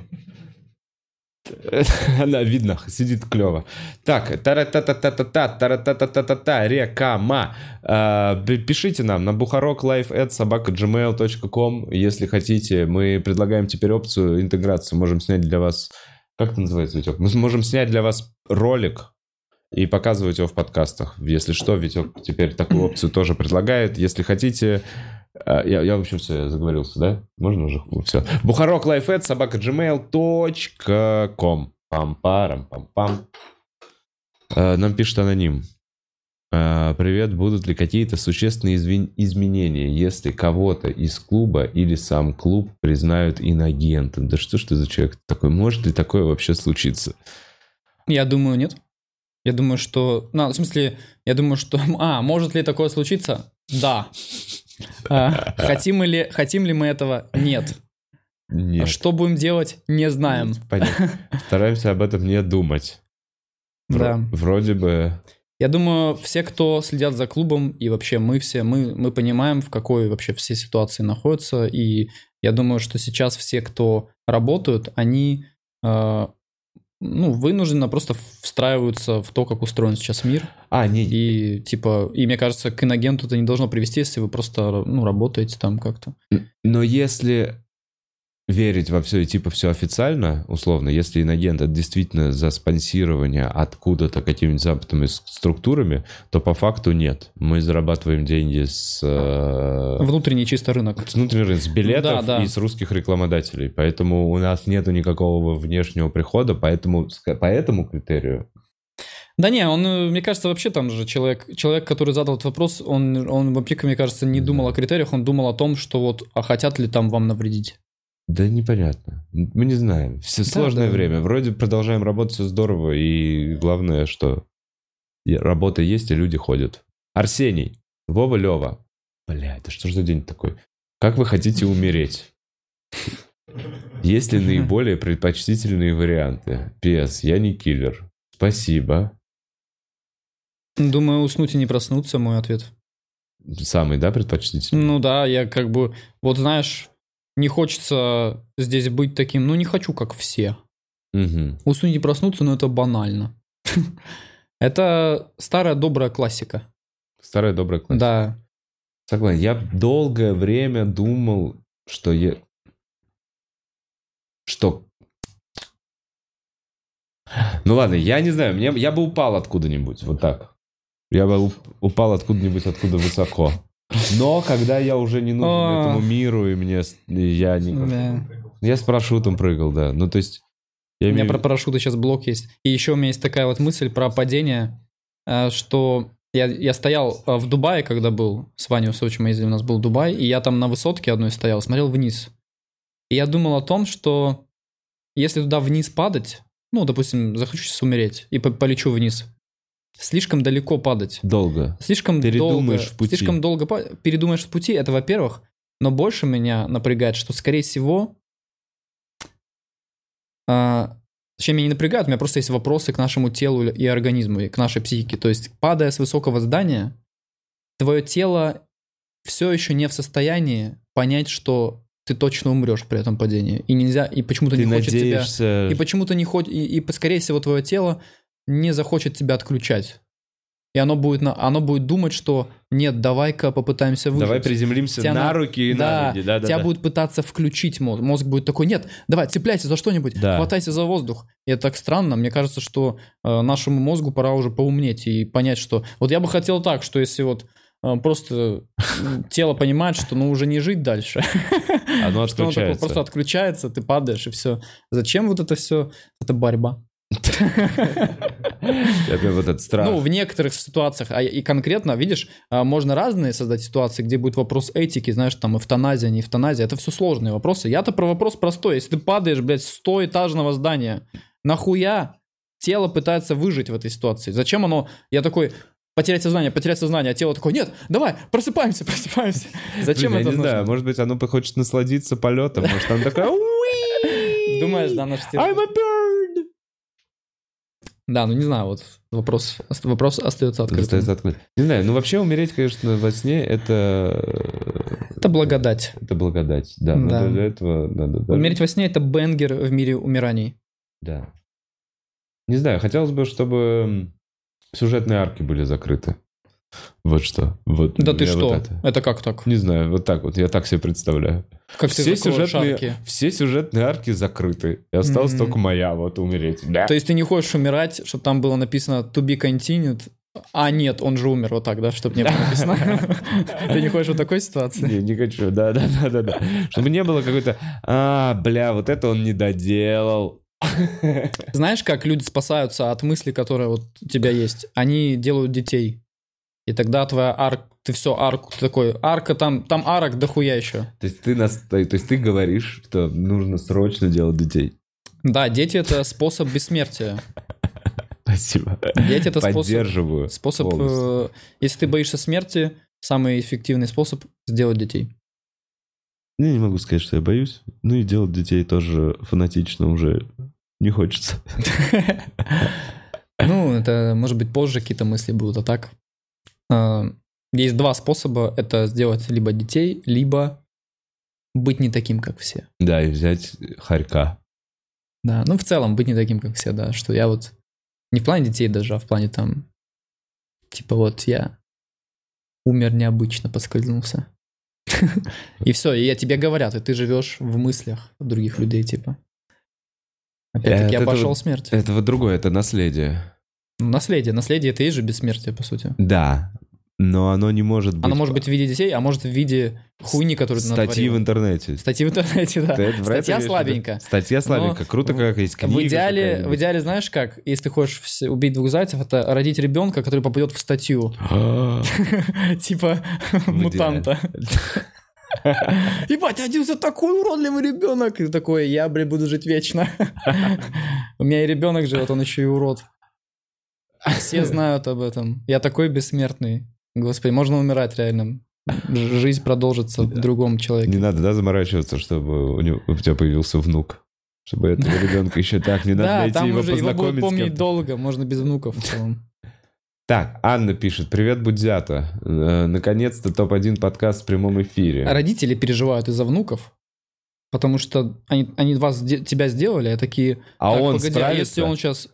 Она видно, сидит клево. Так, тара-та-та-та-та-та, тара-та-та-та-та-та, рекама. А, п- Пишите нам на бухарок.life.собака.gmail.com, если хотите. Мы предлагаем теперь опцию интеграции. Можем снять для вас... Как это называется, Витек? Мы можем снять для вас ролик и показывать его в подкастах. Если что, Витек теперь такую опцию тоже предлагает. Если хотите... а, Я, я в общем, все, заговорился, да? Можно уже? Все. Бухарок лайфэт, собака gmail.com. Пам-парам, пам-пам. А, Нам пишет аноним. А, Привет, будут ли какие-то существенные изменения, если кого-то из клуба или сам клуб признают инагентом? Да что ж ты за человек такой? Может ли такое вообще случиться? Я думаю, нет. Я думаю, что... Ну, в смысле, я думаю, что... А, может ли такое случиться? Да. А, хотим, ли, хотим ли мы этого? Нет. А Нет. что будем делать? Не знаем. Понятно. Стараемся об этом не думать. Вро- Да. Вроде бы... Я думаю, все, кто следят за клубом, и вообще мы все, мы, мы понимаем, в какой вообще все ситуации находятся. И я думаю, что сейчас все, кто работают, они э, ну, вынужденно просто встраиваются в то, как устроен сейчас мир. А, не, И типа, и мне кажется, к инагенту это не должно привести, если вы просто ну, работаете там как-то. Но если верить во все и типа все официально, условно, если инагент это действительно за спонсирование откуда-то какими-нибудь западными структурами, то по факту нет. Мы зарабатываем деньги с, э, Внутренний чисто рынок. с внутреннего рынка, с билетов Да, да. и с русских рекламодателей. Поэтому у нас нету никакого внешнего прихода, поэтому по этому критерию Да не, он, э, мне кажется, вообще там же человек, человек, который задал этот вопрос, он, он вообще, мне кажется, не думал о критериях, он думал о том, что вот, а хотят ли там вам навредить. Да непонятно. Мы не знаем. Все Да, сложное да. время. Вроде продолжаем работать, все здорово. И главное, что работа есть, и люди ходят. Арсений. Вова Лева. Бля, это что ж за день такой? Как вы хотите умереть? Есть ли наиболее предпочтительные варианты? П.С. Я не киллер. Спасибо. Думаю, уснуть и не проснуться, мой ответ. Самый, да, предпочтительный? Ну да, я как бы, вот знаешь, не хочется здесь быть таким, ну не хочу, как все. Мгм. Уснуть и проснуться, ну это банально. Это старая добрая классика. Старая добрая классика. Да. Согласен. Я долгое время думал, что я... Что... Ну ладно, я не знаю, мне, я бы упал откуда-нибудь, вот так. Я бы уп- упал откуда-нибудь, откуда высоко. Но когда я уже не нужен этому миру, и мне... Я не... Я с парашютом прыгал, да. Ну, то есть... Я У меня имею- про парашюты сейчас блок есть. И еще у меня есть такая вот мысль про падение, э, что я, я стоял э, в Дубае, когда был, с Ваней Усовичем мы ездили, у нас был Дубай, и я там на высотке одной стоял, смотрел вниз. И я думал о том, что если туда вниз падать, ну, допустим, захочу сейчас умереть и по- полечу вниз, слишком далеко падать. Долго. Слишком Передумаешь долго, в пути. Слишком долго передумаешь в пути, это во-первых. Но больше меня напрягает, что, скорее всего, а, точнее, меня не напрягает, у меня просто есть вопросы к нашему телу и организму, и к нашей психике. То есть, падая с высокого здания, твое тело все еще не в состоянии понять, что ты точно умрешь при этом падении. И нельзя, и почему-то не хочет тебя... надеешься... И почему-то не хочет, и, и, скорее всего, твое тело не захочет тебя отключать. и оно будет, на, оно будет думать, что нет, давай-ка попытаемся выжить. Давай приземлимся Тебя на на- руки и да, на ноги. Да, да, тебя да. будет пытаться включить мозг. Мозг будет такой, нет, давай, цепляйся за что-нибудь, Да. хватайся за воздух. И это так странно. Мне кажется, что э, нашему мозгу пора уже поумнеть и понять, что... Вот я бы хотел так, что если вот э, просто м, тело понимает, что ну уже не жить дальше, Оно что оно такое отключается. просто отключается, ты падаешь и все. Зачем вот это все? Это борьба. Это вот этот страх. Ну, в некоторых ситуациях, а и конкретно, видишь, а, можно разные создать ситуации, где будет вопрос этики, знаешь, там, эвтаназия, не эвтаназия, это все сложные вопросы. Я-то про вопрос простой. Если ты падаешь, блядь, с 100-этажного здания, нахуя тело пытается выжить в этой ситуации? Зачем оно, я такой, потерять сознание, потерять сознание, а тело такое, нет, давай, просыпаемся, просыпаемся. Зачем Блин, это я нужно? знаю, может быть, оно хочет насладиться полетом, может, оно такое... «Уи! Думаешь, да, наш тело- I'm a bird! Да, ну не знаю, вот вопрос, вопрос остается открытым. Остается открыт. Не знаю, ну вообще умереть, конечно, во сне это... Это благодать. Это благодать, да. но Да. для этого надо... даже- Умереть во сне — это бенгер в мире умираний. Да. Не знаю, хотелось бы, чтобы сюжетные арки были закрыты. Вот что. Вот Да ты что? вот это. это как так? Не знаю, вот так вот, я так себе представляю. Как все, сюжетные, арки? все сюжетные арки закрыты. И осталась Мгм. только моя, вот умереть. Да. То есть ты не хочешь умирать, чтобы там было написано to be continued, а нет, он же умер, вот так, да, чтобы не было написано. Ты не хочешь в такой ситуации? Не, не хочу, да, да, да, да, да. Чтобы не было какой-то, а, бля, вот это он не доделал. Знаешь, как люди спасаются от мысли, которая вот у тебя есть? Они делают детей. И тогда твоя арка, ты все, арку, ты такой, арка там, там арок дохуя еще. То есть ты нас, то есть ты говоришь, что нужно срочно делать детей. Да, дети это способ бессмертия. Спасибо. Дети это способ, Поддерживаю. способ полностью. э, если ты боишься смерти, самый эффективный способ сделать детей. Я не могу сказать, что я боюсь. Ну и делать детей тоже фанатично уже не хочется. Ну, это, может быть, позже какие-то мысли будут, а так. Э, Есть два способа. Это сделать либо детей, либо быть не таким, как все. Да, и взять хорька. Да, ну, в целом, быть не таким, как все, да. Что я вот не в плане детей даже, а в плане там, типа вот я умер необычно, поскользнулся. И все, и я тебе говорят, и ты живешь в мыслях других людей, типа. Опять-таки, Это обошел вот- смерть. Это вот другое, это наследие. Ну, Наследие. Наследие это и же бессмертие, по сути. Да, но оно не может быть... Оно может быть в виде детей, а может в виде хуйни, которую ты Статьи в интернете. Статьи в интернете, да. Ты Статья слабенько. Статья слабенько. Но Круто, как есть книга В идеале, в идеале, знаешь как, если ты хочешь убить двух зайцев, это родить ребенка, который попадет в статью. Типа мутанта. Ебать, родился такой уродливый ребенок. И такой, я, блин, буду жить вечно. У меня и ребенок живет, он еще и урод. Все знают об этом. Я такой бессмертный. Господи, можно умирать реально. Жизнь продолжится в другом человеке. Не надо, да, заморачиваться, чтобы у, него, у тебя появился внук. Чтобы этого ребенка еще так не надо Да, найти там его уже его будут познакомить с помнить долго, можно без внуков в целом. Так, Анна пишет. Привет, Будзята. Э, Наконец-то топ-1 подкаст в прямом эфире. А Родители переживают из-за внуков, потому что они, они вас, тебя сделали, а такие, А так, он погоди, а если он сейчас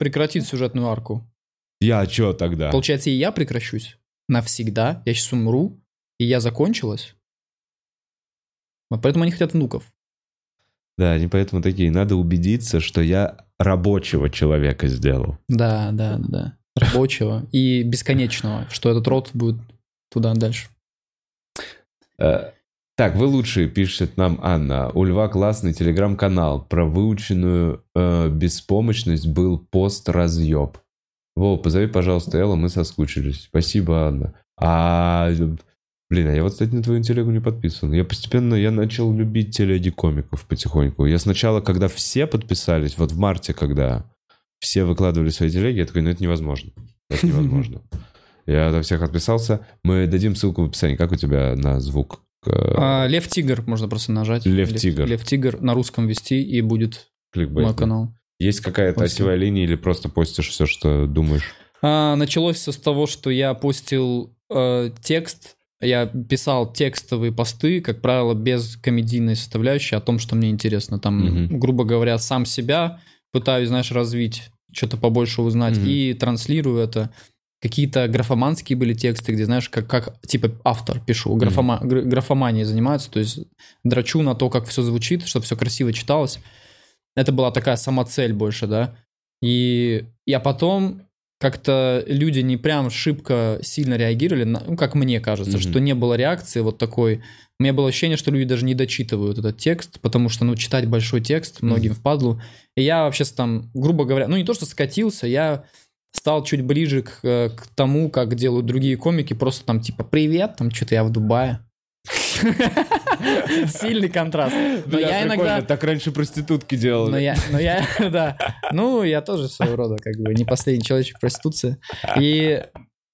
прекратит сюжетную арку, Я чё тогда? получается и я прекращусь навсегда, я сейчас умру, и я закончилась. Вот поэтому они хотят внуков. Да, они поэтому такие. Надо убедиться, что я рабочего человека сделал. Да, да, да. Рабочего и бесконечного, что этот род будет туда дальше. Так, вы лучшие, пишет нам Анна. У Льва классный телеграм-канал. Про выученную э, беспомощность был пост-разъеб. Вов, позови, пожалуйста, Элла, мы соскучились. Спасибо, Анна. А, блин, а я вот, кстати, на твою телегу не подписан. Я постепенно, я начал любить телеги-комиков потихоньку. Я сначала, когда все подписались, вот в марте, когда все выкладывали свои телеги, я такой, ну это невозможно. Это невозможно. Я до всех отписался. Мы дадим ссылку в описании. Как у тебя на звук? Э, А, Лев Тигр можно просто нажать. Лев Тигр. Лев Тигр на русском вести, и будет кликбейт? мой канал. Есть какая-то осевая линия или просто постишь все, что думаешь? А, началось все с того, что я постил э, текст, я писал текстовые посты, как правило, без комедийной составляющей о том, что мне интересно. Там, Мгм. грубо говоря, сам себя пытаюсь, знаешь, развить, что-то побольше узнать Мгм. и транслирую это. Какие-то графоманские были тексты, где, знаешь, как, как типа автор пишу, графома, гр- графоманией занимаются, то есть драчу на то, как все звучит, чтобы все красиво читалось. Это была такая самоцель больше, да. И я потом как-то люди не прям шибко сильно реагировали, на- ну, как мне кажется, Мгм. что не было реакции вот такой. У меня было ощущение, что люди даже не дочитывают этот текст, потому что, ну, читать большой текст многим впадлу. И я вообще там, грубо говоря, ну, не то, что скатился, я стал чуть ближе к, э, к тому, как делают другие комики, просто там типа «Привет, там что-то я в Дубае». Сильный контраст. Но я иногда... Так раньше проститутки делали. Но я, но я, да. Ну, я тоже своего рода, как бы, не последний человечек проституции. И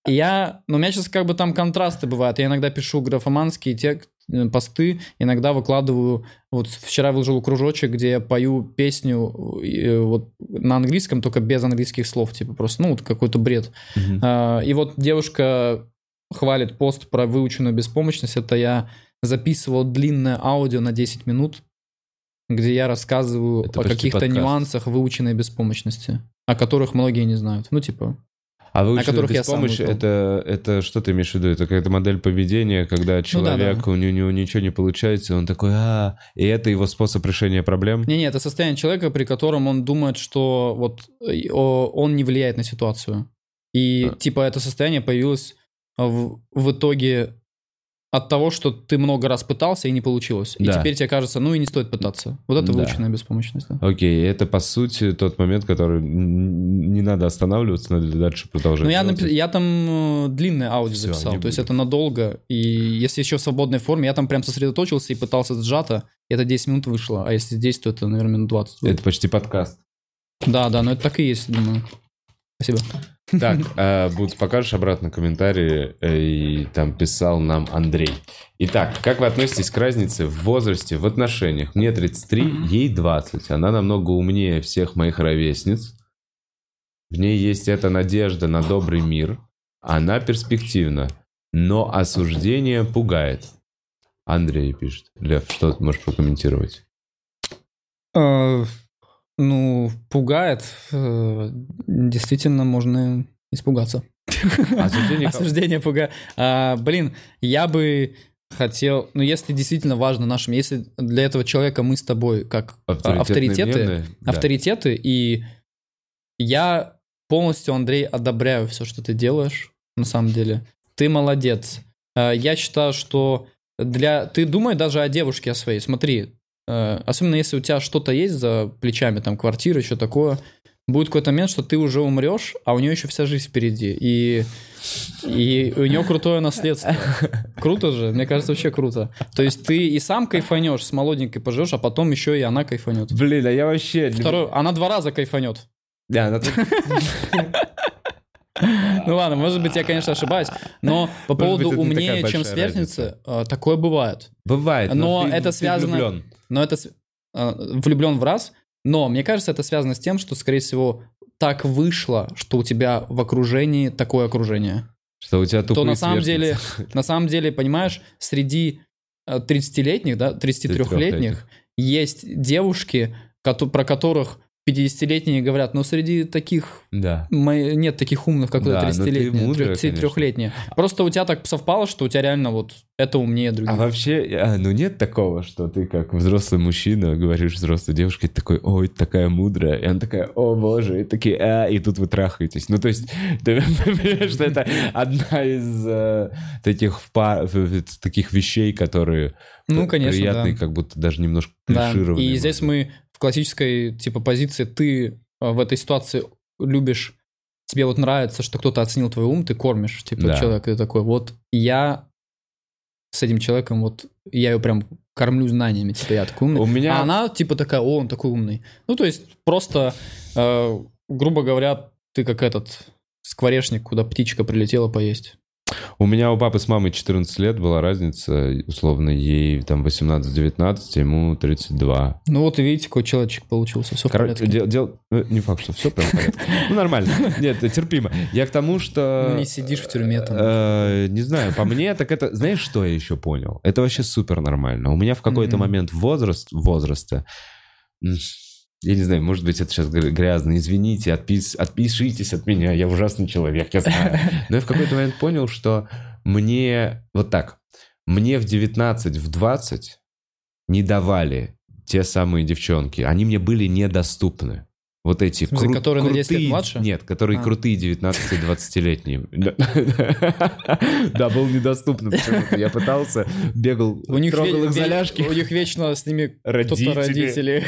я, ну, у меня сейчас как бы там контрасты бывают. Я иногда пишу графоманские тек, посты, иногда выкладываю, вот вчера выложил кружочек, где я пою песню э, вот на английском, только без английских слов, типа просто, ну, вот какой-то бред. Мгм. А, И вот девушка хвалит пост про выученную беспомощность. Это я записывал длинное аудио на 10 минут, где я рассказываю Это о каких-то нюансах выученной беспомощности, о которых многие не знают. Ну, типа, А выученная которых я сам беспомощь, узнал. это, это что ты имеешь в виду? Это какая-то модель поведения, Ну когда человек, да. у него ничего не получается, он такой, а, и это его способ решения проблем? не-не, это состояние человека, при котором он думает, что вот он не влияет на ситуацию. И, А. типа, это состояние появилось в, в итоге от того, что ты много раз пытался и не получилось. И Да. теперь тебе кажется, ну и не стоит пытаться. Вот это Да. выученная беспомощность. да. Окей, это по сути тот момент, который не надо останавливаться, надо дальше продолжать. Ну, я, напи- я там э, длинное аудио Всё, записал, то есть буду. это надолго. И если еще в свободной форме, я там прям сосредоточился и пытался сжато, и это 10 минут вышло. А если здесь, то это, наверное, минут 20. будет. Это почти подкаст. Да, да, но это так и есть, думаю. Спасибо. Так, э, покажешь обратно комментарии, э, и там писал нам Андрей. Итак, как вы относитесь к разнице в возрасте, в отношениях? Мне 33, ей 20. Она намного умнее всех моих ровесниц. В ней есть эта надежда на добрый мир. Она перспективна, но осуждение пугает. Андрей пишет. Лев, что ты можешь прокомментировать? Ну, пугает. Э, Действительно, можно испугаться. Осуждение... Осуждение пугает. А, Блин, я бы хотел... Ну, если действительно важно нашим... Если для этого человека мы с тобой как а, авторитеты, мнения? Да. авторитеты, и я полностью, Андрей, одобряю все, что ты делаешь, на самом деле. Ты молодец. Э, Я считаю, что для... Ты думай даже о девушке о своей. Смотри, особенно если у тебя что-то есть за плечами, там, квартира, еще такое, будет какой-то момент, что ты уже умрешь, а у нее еще вся жизнь впереди. И, и у нее крутое наследство. Круто же, мне кажется, вообще круто. То есть ты и сам кайфанешь, с молоденькой поживешь, а потом еще и она кайфанет. Блин, а я вообще... Второй, она два раза кайфанет. Да, она- Ну ладно, может быть, я, конечно, ошибаюсь, но по поводу умнее, чем большая сверстницы, э, такое бывает. Бывает, но, это связано-. Но это э, влюблен в раз, но мне кажется, это связано с тем, что, скорее всего, так вышло, что у тебя в окружении такое окружение. Что у тебя То тупые на самом деле, на самом деле, понимаешь, среди э, 30-летних, да, 33-летних есть девушки, про которых 50-летние говорят, но среди таких Да. мои- нет таких умных, как Да, да, но ты 30-летние, мудрая, 33-летние. Просто у тебя так совпало, что у тебя реально вот это умнее других. А вообще, а, ну нет такого, что ты как взрослый мужчина говоришь взрослой девушке, такой, ой, такая мудрая, и она такая, о боже, и такие, а, и тут вы трахаетесь. Ну то есть, ты понимаешь, что это одна из э, таких, в- таких вещей, которые Ну, конечно, приятные, да. как будто даже немножко Да, и здесь мы в классической типа позиции, ты э, в этой ситуации любишь, тебе вот нравится, что кто-то оценил твой ум, ты кормишь, типа, Да. человека, ты такой, вот я с этим человеком, вот я ее прям кормлю знаниями, типа, я такой умный. У меня- А она, типа, такая, о, он такой умный. Ну, то есть, просто, э, грубо говоря, ты как этот скворечник, куда птичка прилетела поесть. У меня у папы с мамой 14 лет была разница, условно, ей там 18-19, ему 32. Ну, вот и видите, какой человечек получился, все в Короче, порядке. дел, дел- ну, не факт, что все прям в порядке. Ну, нормально. Нет, терпимо. Я к тому, что... Ну, не сидишь в тюрьме там. Э, Не знаю, по мне, так это... Знаешь, что я еще понял? Это вообще супер нормально. У меня в какой-то момент возраст, возраста... я не знаю, может быть, это сейчас гря- грязно, извините, отпис- отпишитесь от меня, я ужасный человек, я знаю. Но я в какой-то момент понял, что мне, вот так, мне в 19, в 20 не давали те самые девчонки, они мне были недоступны. Вот эти В смысле, которые на 10 лет крутые- младше? Нет, которые А. крутые 19-20-летние. Да, был недоступен почему-то. Я пытался, бегал, трогал их за ве- ляжки. у них вечно с ними кто-то родители.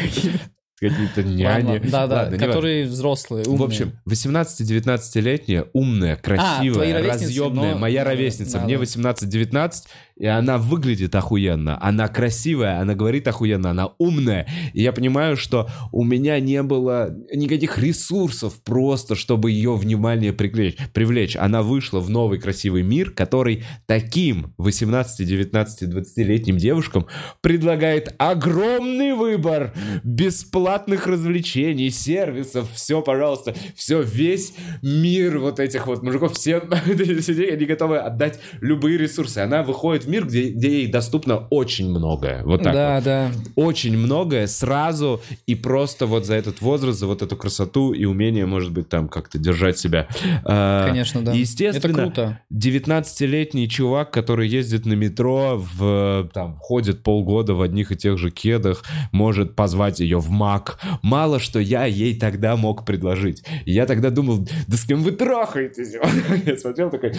Какие-то няни. Да, да, Ладно, которые взрослые, умные. В общем, 18-19-летняя, умная, красивая, твои ровесницы, разъемная, но- моя ровесница. да, Мне да. 18-19, и она выглядит охуенно. Она красивая, она говорит охуенно, она умная. И я понимаю, что у меня не было никаких ресурсов просто, чтобы ее внимание привлечь. привлечь. Она вышла в новый красивый мир, который таким 18, 19, 20-летним девушкам предлагает огромный выбор бесплатных развлечений, сервисов, все, пожалуйста, все, весь мир вот этих вот мужиков, все они готовы отдать любые ресурсы. Она выходит в мир, где, где ей доступно очень многое. Вот так Да, вот. да. Очень многое сразу и просто вот за этот возраст, за вот эту красоту и умение, может быть, там как-то держать себя. А, Конечно, да. Естественно, Это круто. 19-летний чувак, который ездит на метро, в, там, ходит полгода в одних и тех же кедах, может позвать ее в МАК. Мало что я ей тогда мог предложить. Я тогда думал, да с кем вы трахаетесь? Я смотрел такой,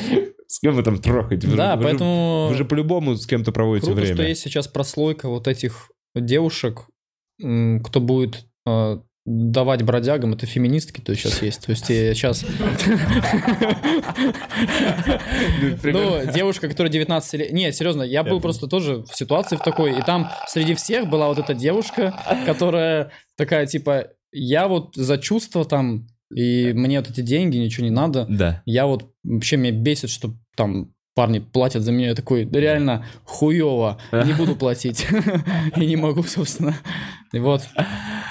с кем вы там трахаете? Вы же- Да, вы же- поэтому Вы же по-любому с кем-то проводите круто, время. что есть сейчас прослойка вот этих девушек, кто будет э, давать бродягам, это феминистки, то сейчас есть. То есть сейчас... Ну, девушка, которая 19 лет... Нет, серьезно, я был просто тоже в ситуации в такой, и там среди всех была вот эта девушка, которая такая, типа, я вот за чувства там, и мне вот эти деньги, ничего не надо. Да. Я вот вообще меня бесит, что там парни платят за меня. Я такой, да реально хуево, не буду платить. И не могу, собственно. И вот.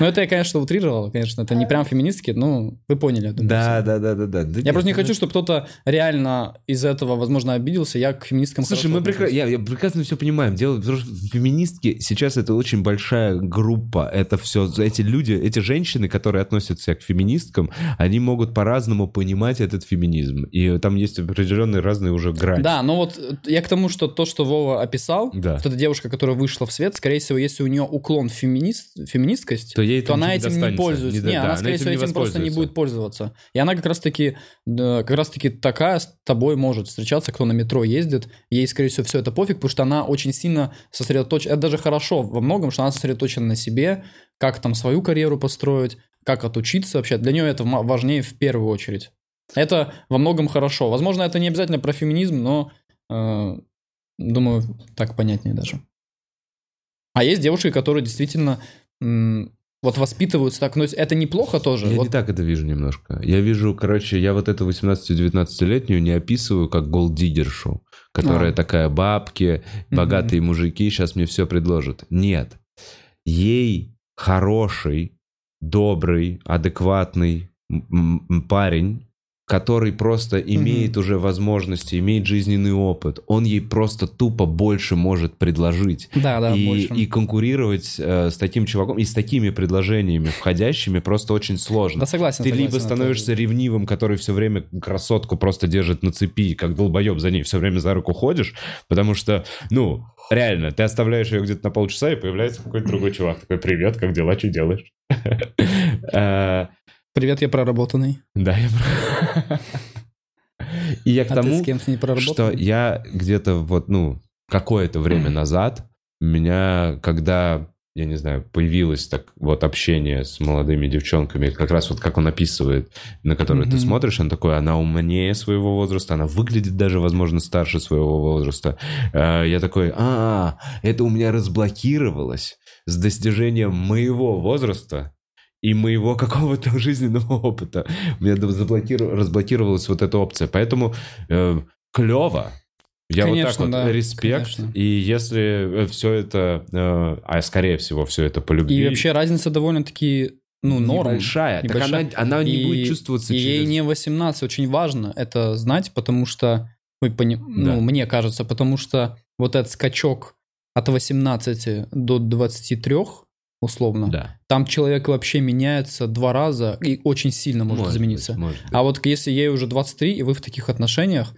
Ну, это я, конечно, утрировал, конечно. Это не прям феминистки, но вы поняли, я думаю. Да, да, да, да, да. Я нет, просто не хочу, чтобы кто-то реально из этого, возможно, обиделся. Я к феминисткам Слушай, мы прекра- я, я прекрасно все понимаем. Дело в том, что феминистки сейчас это очень большая группа. Это все эти люди, эти женщины, которые относятся к феминисткам, они могут по-разному понимать этот феминизм. И там есть определенные разные уже грани. Да, но вот э, я к тому, что то, что Вова описал, Да. вот эта девушка, которая вышла в свет, скорее всего, если у нее уклон феминист, феминисткость, То ей то она этим не пользуется. Не Не, да, она, скорее этим всего, не этим просто не будет пользоваться. И она как раз-таки, да, как раз-таки такая с тобой может встречаться, кто на метро ездит. Ей, скорее всего, все это пофиг, потому что она очень сильно сосредоточена. Это даже хорошо во многом, что она сосредоточена на себе, как там свою карьеру построить, как отучиться вообще. Для нее это важнее в первую очередь. Это во многом хорошо. Возможно, это не обязательно про феминизм, но э, думаю, так понятнее даже. А есть девушки, которые действительно вот воспитываются так, но это неплохо тоже. Я Вот- не так это вижу немножко. Я вижу, короче, я вот эту 18-19-летнюю не описываю как голддиггершу, которая А. такая бабки, богатые мужики сейчас мне все предложат. Нет. Ей хороший, добрый, адекватный парень, который просто имеет уже возможности, имеет жизненный опыт, он ей просто тупо больше может предложить Да, да, и, больше. и конкурировать э, с таким чуваком и с такими предложениями входящими просто очень сложно. Да, согласен. Ты согласен, либо это- становишься ревнивым, который все время красотку просто держит на цепи, как долбоеб за ней все время за руку ходишь, потому что, ну, реально, ты оставляешь ее где-то на полчаса, и появляется какой-то другой чувак. Такой, привет, как дела, что делаешь? Привет, я проработанный. Да, я... И я к А ты тому, с кем-то не что я где-то вот, ну, какое-то время назад, меня, когда, я не знаю, появилось так вот общение с молодыми девчонками, как раз вот как он описывает, на которую ты Мгм. смотришь, он такой, она умнее своего возраста, она выглядит даже, возможно, старше своего возраста. Э, Я такой, а, это у меня разблокировалось с достижением моего возраста, и моего какого-то жизненного опыта. У меня заблокиру- разблокировалась вот эта опция. Поэтому э, клево. Я вот Конечно, так вот, да, респект. конечно. И если все это, э, а скорее всего все это по любви, И вообще разница довольно-таки, ну, норм. небольшая, так Небольшая. она, она не И- будет чувствоваться И ей через... не 18. Очень важно это знать, потому что, вы пони- Да. ну, мне кажется, потому что вот этот скачок от 18 до 23, условно. Да. Там человек вообще меняется два раза и очень сильно может, измениться. быть, может быть. А вот если ей уже 23, и вы в таких отношениях,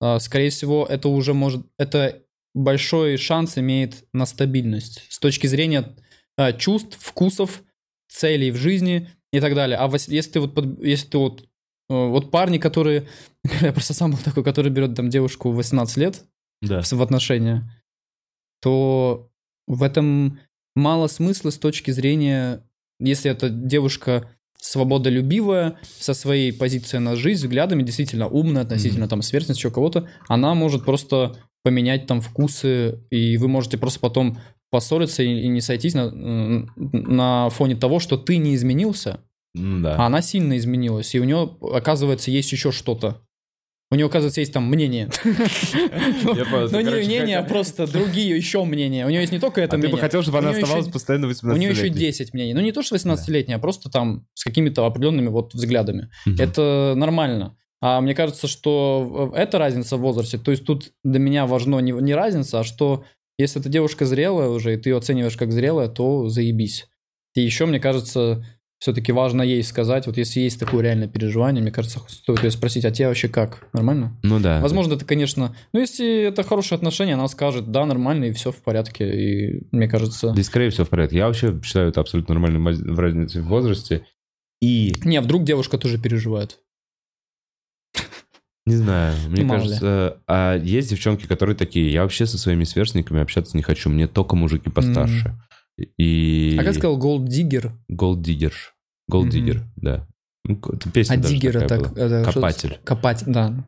а, скорее всего, это уже может... Это большой шанс имеет на стабильность с точки зрения а, чувств, вкусов, целей в жизни и так далее. А если ты вот, если ты вот, э, вот парни, которые, я просто сам был такой, который берет там девушку в 18 лет Да. в отношения, то в этом мало смысла с точки зрения, если эта девушка свободолюбивая, со своей позицией на жизнь, взглядами, действительно умная относительно там сверстницы, еще кого-то, она может просто поменять там вкусы, и вы можете просто потом поссориться и, и не сойтись на, на фоне того, что ты не изменился, да. а она сильно изменилась, и у нее, оказывается, есть еще что-то. У нее, оказывается, есть там мнение. Я понял, Ну, не мнение, а просто другие еще мнения. У нее есть не только это А ты бы мнение. хотел, чтобы она оставалась постоянно 18 У нее еще 10 мнений. Ну, не то, что 18-летняя, а просто там с какими-то определенными вот взглядами. Это нормально. А мне кажется, что это разница в возрасте. То есть тут для меня важно не, не разница, а что если эта девушка зрелая уже, и ты ее оцениваешь как зрелая, то заебись. И еще, мне кажется, все-таки важно ей сказать, вот если есть такое реальное переживание, мне кажется, стоит ее спросить, а тебе вообще как? Нормально? Ну да. Возможно, это, конечно... Ну, если это хорошие отношения, она скажет, да, нормально, и все в порядке. И мне кажется... Да, скорее всего в порядке. Я вообще считаю это абсолютно нормальной маз- в разнице в возрасте. И Не, а вдруг девушка тоже переживает. не знаю, мне Мало ли. кажется, а есть девчонки, которые такие, я вообще со своими сверстниками общаться не хочу, мне только мужики постарше. И... А как сказал Gold Digger? Gold Digger. Gold. Digger, да. Ну, песня А такая это... была. Копатель. Копатель, да.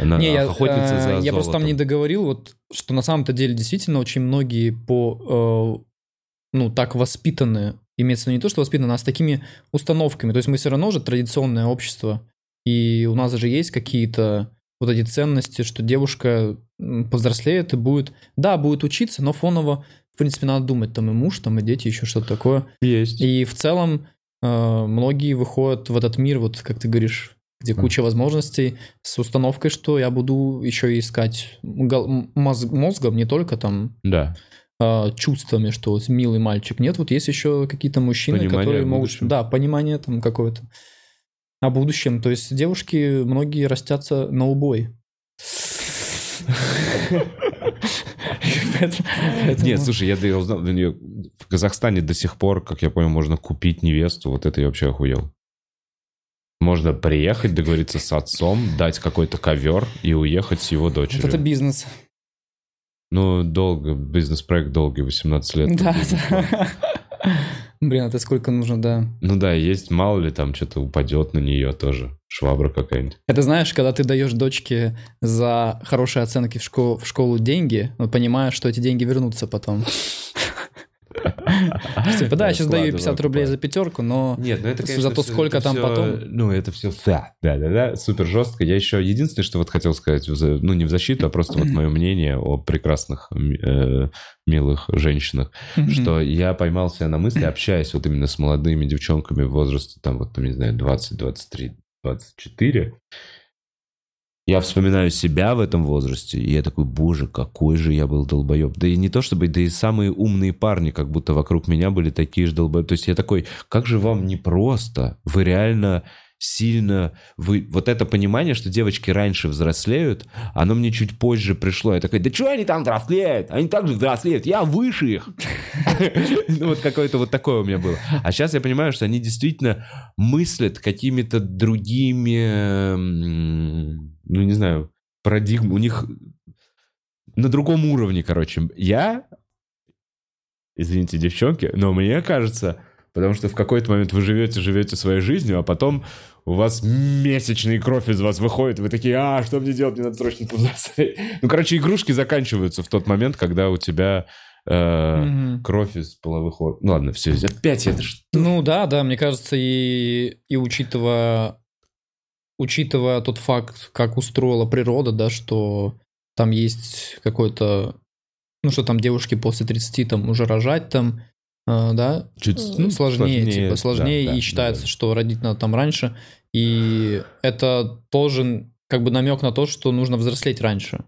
Она не, я, охотница э, за я просто там золотом. не договорил, вот, что на самом-то деле действительно очень многие по, э, ну, так воспитаны, имеется в виду не то, что воспитаны, а с такими установками. То есть мы все равно же традиционное общество, и у нас же есть какие-то вот эти ценности, что девушка повзрослеет и будет, да, будет учиться, но фоново, в принципе, надо думать, там и муж, там и дети, еще что-то такое. Есть. И в целом многие выходят в этот мир, вот как ты говоришь, где куча возможностей, с установкой, что я буду еще искать мозгом, не только там Да. э, чувствами, что милый мальчик. Нет, вот есть еще какие-то мужчины, Понимание которые могут... Да, понимание там какое-то о будущем. То есть девушки, многие растятся на убой. Нет, слушай, я, узнал, Казахстане до сих пор, как я понял, можно купить невесту, вот это я вообще охуел. Можно приехать, договориться с отцом, дать какой-то ковер и уехать с его Вот дочерью. это бизнес. Ну, долго, бизнес-проект долгий, 18 лет. Да, да. Блин, это сколько нужно, да. Ну да, есть, мало ли, там что-то упадет на нее тоже. Швабра какая-нибудь. Это знаешь, когда ты даешь дочке за хорошие оценки в, школу, в школу деньги, но понимаешь, что эти деньги вернутся потом. Типа, да, я сейчас даю ей 50 рублей за пятерку, но Нет, ну это, Зато сколько там потом? Ну, это все, да, да, да, да, супер жестко. Я еще единственное, что вот хотел сказать, ну, не в защиту, а просто вот мое мнение о прекрасных, э, милых женщинах, что я поймал себя на мысли, общаясь вот именно с молодыми девчонками в возрасте, там, вот, там, не знаю, 20, 23, 24, я вспоминаю себя в этом возрасте, и я такой, боже, какой же я был долбоеб. Да и не то чтобы, да и самые умные парни, как будто вокруг меня были такие же долбоеб. То есть я такой, как же вам непросто? Вы реально сильно... Вы... Вот это понимание, что девочки раньше взрослеют, оно мне чуть позже пришло. Я такой, да что они там взрослеют? Они так же взрослеют, я выше их. Ну, вот какое-то вот такое у меня было. А сейчас я понимаю, что они действительно мыслят какими-то другими, ну, не знаю, парадигм. У них на другом уровне, короче. Я, извините, девчонки, но мне кажется, потому что в какой-то момент вы живете, живете своей жизнью, а потом у вас месячный кровь из вас выходит, вы такие, а, что мне делать, мне надо срочно повзрослеть. Ну, короче, игрушки заканчиваются в тот момент, когда у тебя э, Мгм. кровь из половых органов. Ну, ладно, все, опять это ж... Ну да, да, мне кажется, и, и учитывая, учитывая тот факт, как устроила природа, да, что там есть какой-то, ну что там девушки после 30 там уже рожать там, э, да, Чуть ну, сложнее, типа сложнее, да, да, и считается, да. что родить надо там раньше, и это тоже как бы намек на то, что нужно взрослеть раньше.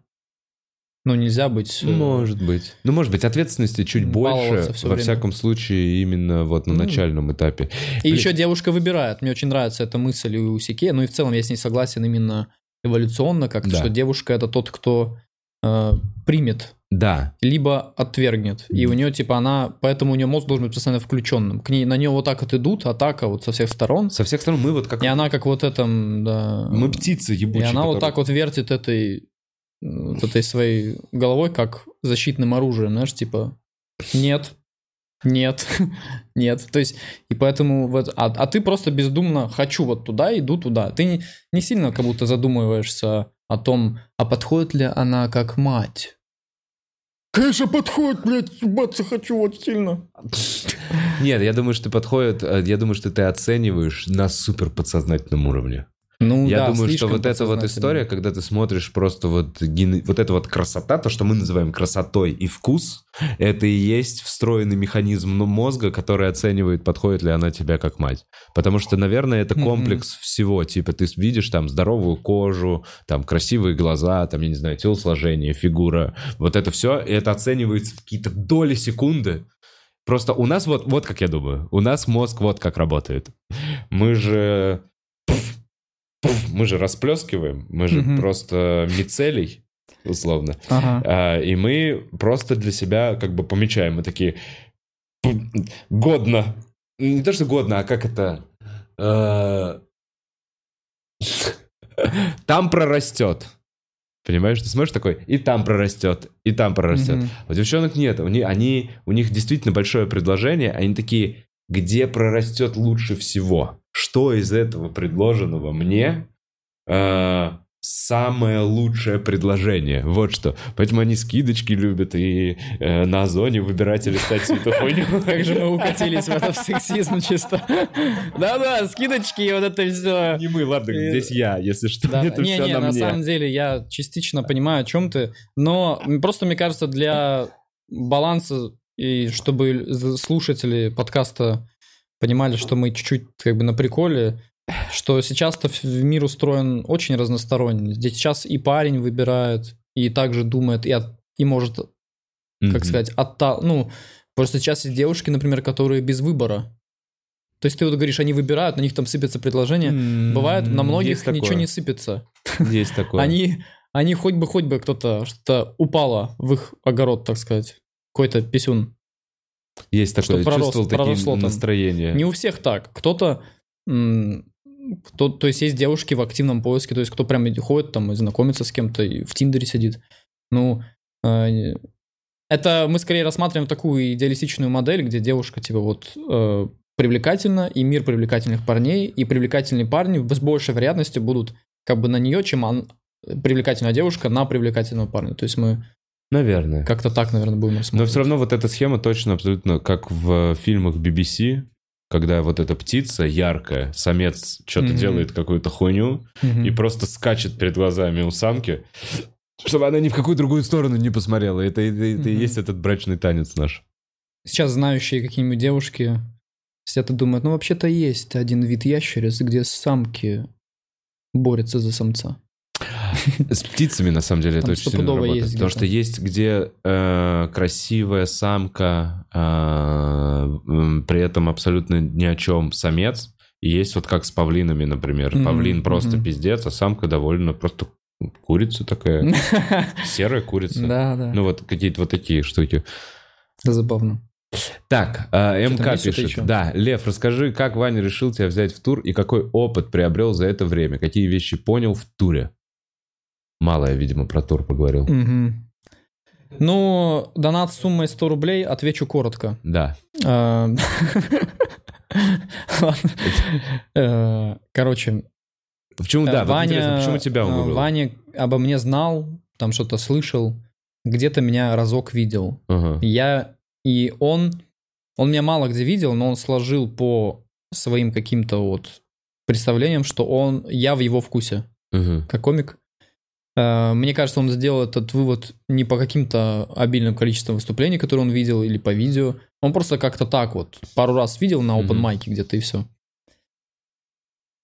Ну, нельзя быть... э, Может быть. Ну, может быть, ответственности чуть больше, во время. всяком случае, именно вот на Ну, начальном этапе. И Блин. еще девушка выбирает. Мне очень нравится эта мысль у Сике. Ну и в целом я с ней согласен именно эволюционно как-то, Да. что девушка это тот, кто э, примет, Да, либо отвергнет. И у нее, типа, она... Поэтому у нее мозг должен быть постоянно включенным. К ней, на нее вот так вот идут, атака вот со всех сторон. со всех сторон мы вот как... И она как вот этом, да... Мы птицы И ебучие. она вот которые- так вот вертит этой, вот этой своей головой, как защитным оружием, знаешь, типа, нет, нет, нет. То есть, и поэтому вот, а, а ты просто бездумно хочу вот туда, иду туда. Ты не, не сильно как будто задумываешься о том, а подходит ли она как мать. Конечно, подходит, блядь, ебаться хочу вот сильно. Нет, я думаю, что подходит... э, Я думаю, что ты оцениваешь на супер подсознательном уровне. Ну, Я да, думаю, что вот эта вот история, когда ты смотришь просто вот, ген- вот эта вот красота, то, что мы называем красотой и вкус, это и есть встроенный механизм мозга, который оценивает, подходит ли она тебе как мать. Потому что, наверное, это комплекс всего. Типа ты видишь там здоровую кожу, там красивые глаза, там, я не знаю, телосложение, фигура. Вот это все, и это оценивается в какие-то доли секунды. Просто у нас вот, вот как я думаю, у нас мозг вот как работает. Мы же пф, мы же расплескиваем, мы же Мгм. просто мицелий, условно. Ага. А, и мы просто для себя как бы помечаем. Мы такие, «П- годно. Не то, что годно, а как это... Э, Там прорастет. Понимаешь, ты смотришь такой, и там прорастет, и там прорастет. Мгм. У девчонок нет, у них, они, у них действительно большое предложение, они такие, где прорастет лучше всего? Что из этого предложенного мне э, самое лучшее предложение? Вот что. Поэтому они скидочки любят и э, на Озоне выбирать или стать хуйню. Как же мы укатились в этот сексизм чисто. Да-да, скидочки и вот это все. Не мы, ладно, здесь я, если что, это все на на самом деле я частично понимаю, о чем ты, но просто мне кажется, для баланса и чтобы слушатели подкаста понимали, что мы чуть-чуть как бы на приколе, что сейчас-то мир устроен очень разносторонне. Здесь сейчас и парень выбирает, и также думает, и, от- и может, как Мгм. сказать, отта... ну, просто сейчас есть девушки, например, которые без выбора. То есть ты вот говоришь, они выбирают, на них там сыпятся предложения. М, Бывает, на многих есть такое. ничего не сыпется. Есть такое. Они, они хоть бы, хоть бы кто-то что-то упало в их огород, так сказать. Какой-то писюн. Есть такое. что пророс- Чувствовал такие там. настроения. Не у всех так. Кто-то... Кто, то есть есть девушки в активном поиске, то есть кто прям ходит там и знакомится с кем-то, и в Тиндере сидит. Ну, э, это мы скорее рассматриваем такую идеалистичную модель, где девушка типа вот э, привлекательна, и мир привлекательных парней, и привлекательные парни с большей вероятностью будут как бы на нее, чем он- привлекательная девушка на привлекательного парня. То есть мы Наверное. как-то так, наверное, будем Но рассматривать. все равно вот эта схема точно абсолютно как в фильмах BBC, когда вот эта птица яркая, самец что-то Мгм. делает какую-то хуйню Мгм. и просто скачет перед глазами у самки, чтобы она ни в какую другую сторону не посмотрела. Это, это- это и есть этот брачный танец наш. Сейчас знающие какие-нибудь девушки сидят и думают, ну вообще-то есть один вид ящериц, где самки борются за самца. С птицами, на самом деле, это очень сильно работает. Потому что есть, где э, красивая самка, э, при этом абсолютно ни о чем самец. И есть вот как с павлинами, например. Павлин просто пиздец, а самка довольно просто курица такая, серая курица. Да, да. Ну вот какие-то вот такие штуки. Это забавно. Так, э, МК пишет. Да, Лев, расскажи, как Ваня решил тебя взять в тур и какой опыт приобрел за это время? Какие вещи понял в туре? Мало я, видимо, про тур поговорил. Мгм. Ну, донат с суммой 100 рублей, отвечу коротко. Да. А. Э, Короче, Почему, да, Ваня, почему тебя он э, выбрал? Ваня обо мне знал, там что-то слышал, где-то меня разок видел. Я и он, он меня мало где видел, но он сложил по своим каким-то вот представлениям, что он, я в его вкусе, как комик. Э, Мне кажется, он сделал этот вывод не по каким-то обильным количествам выступлений, которые он видел, или по видео. Он просто как-то так вот пару раз видел на open майке где-то и все.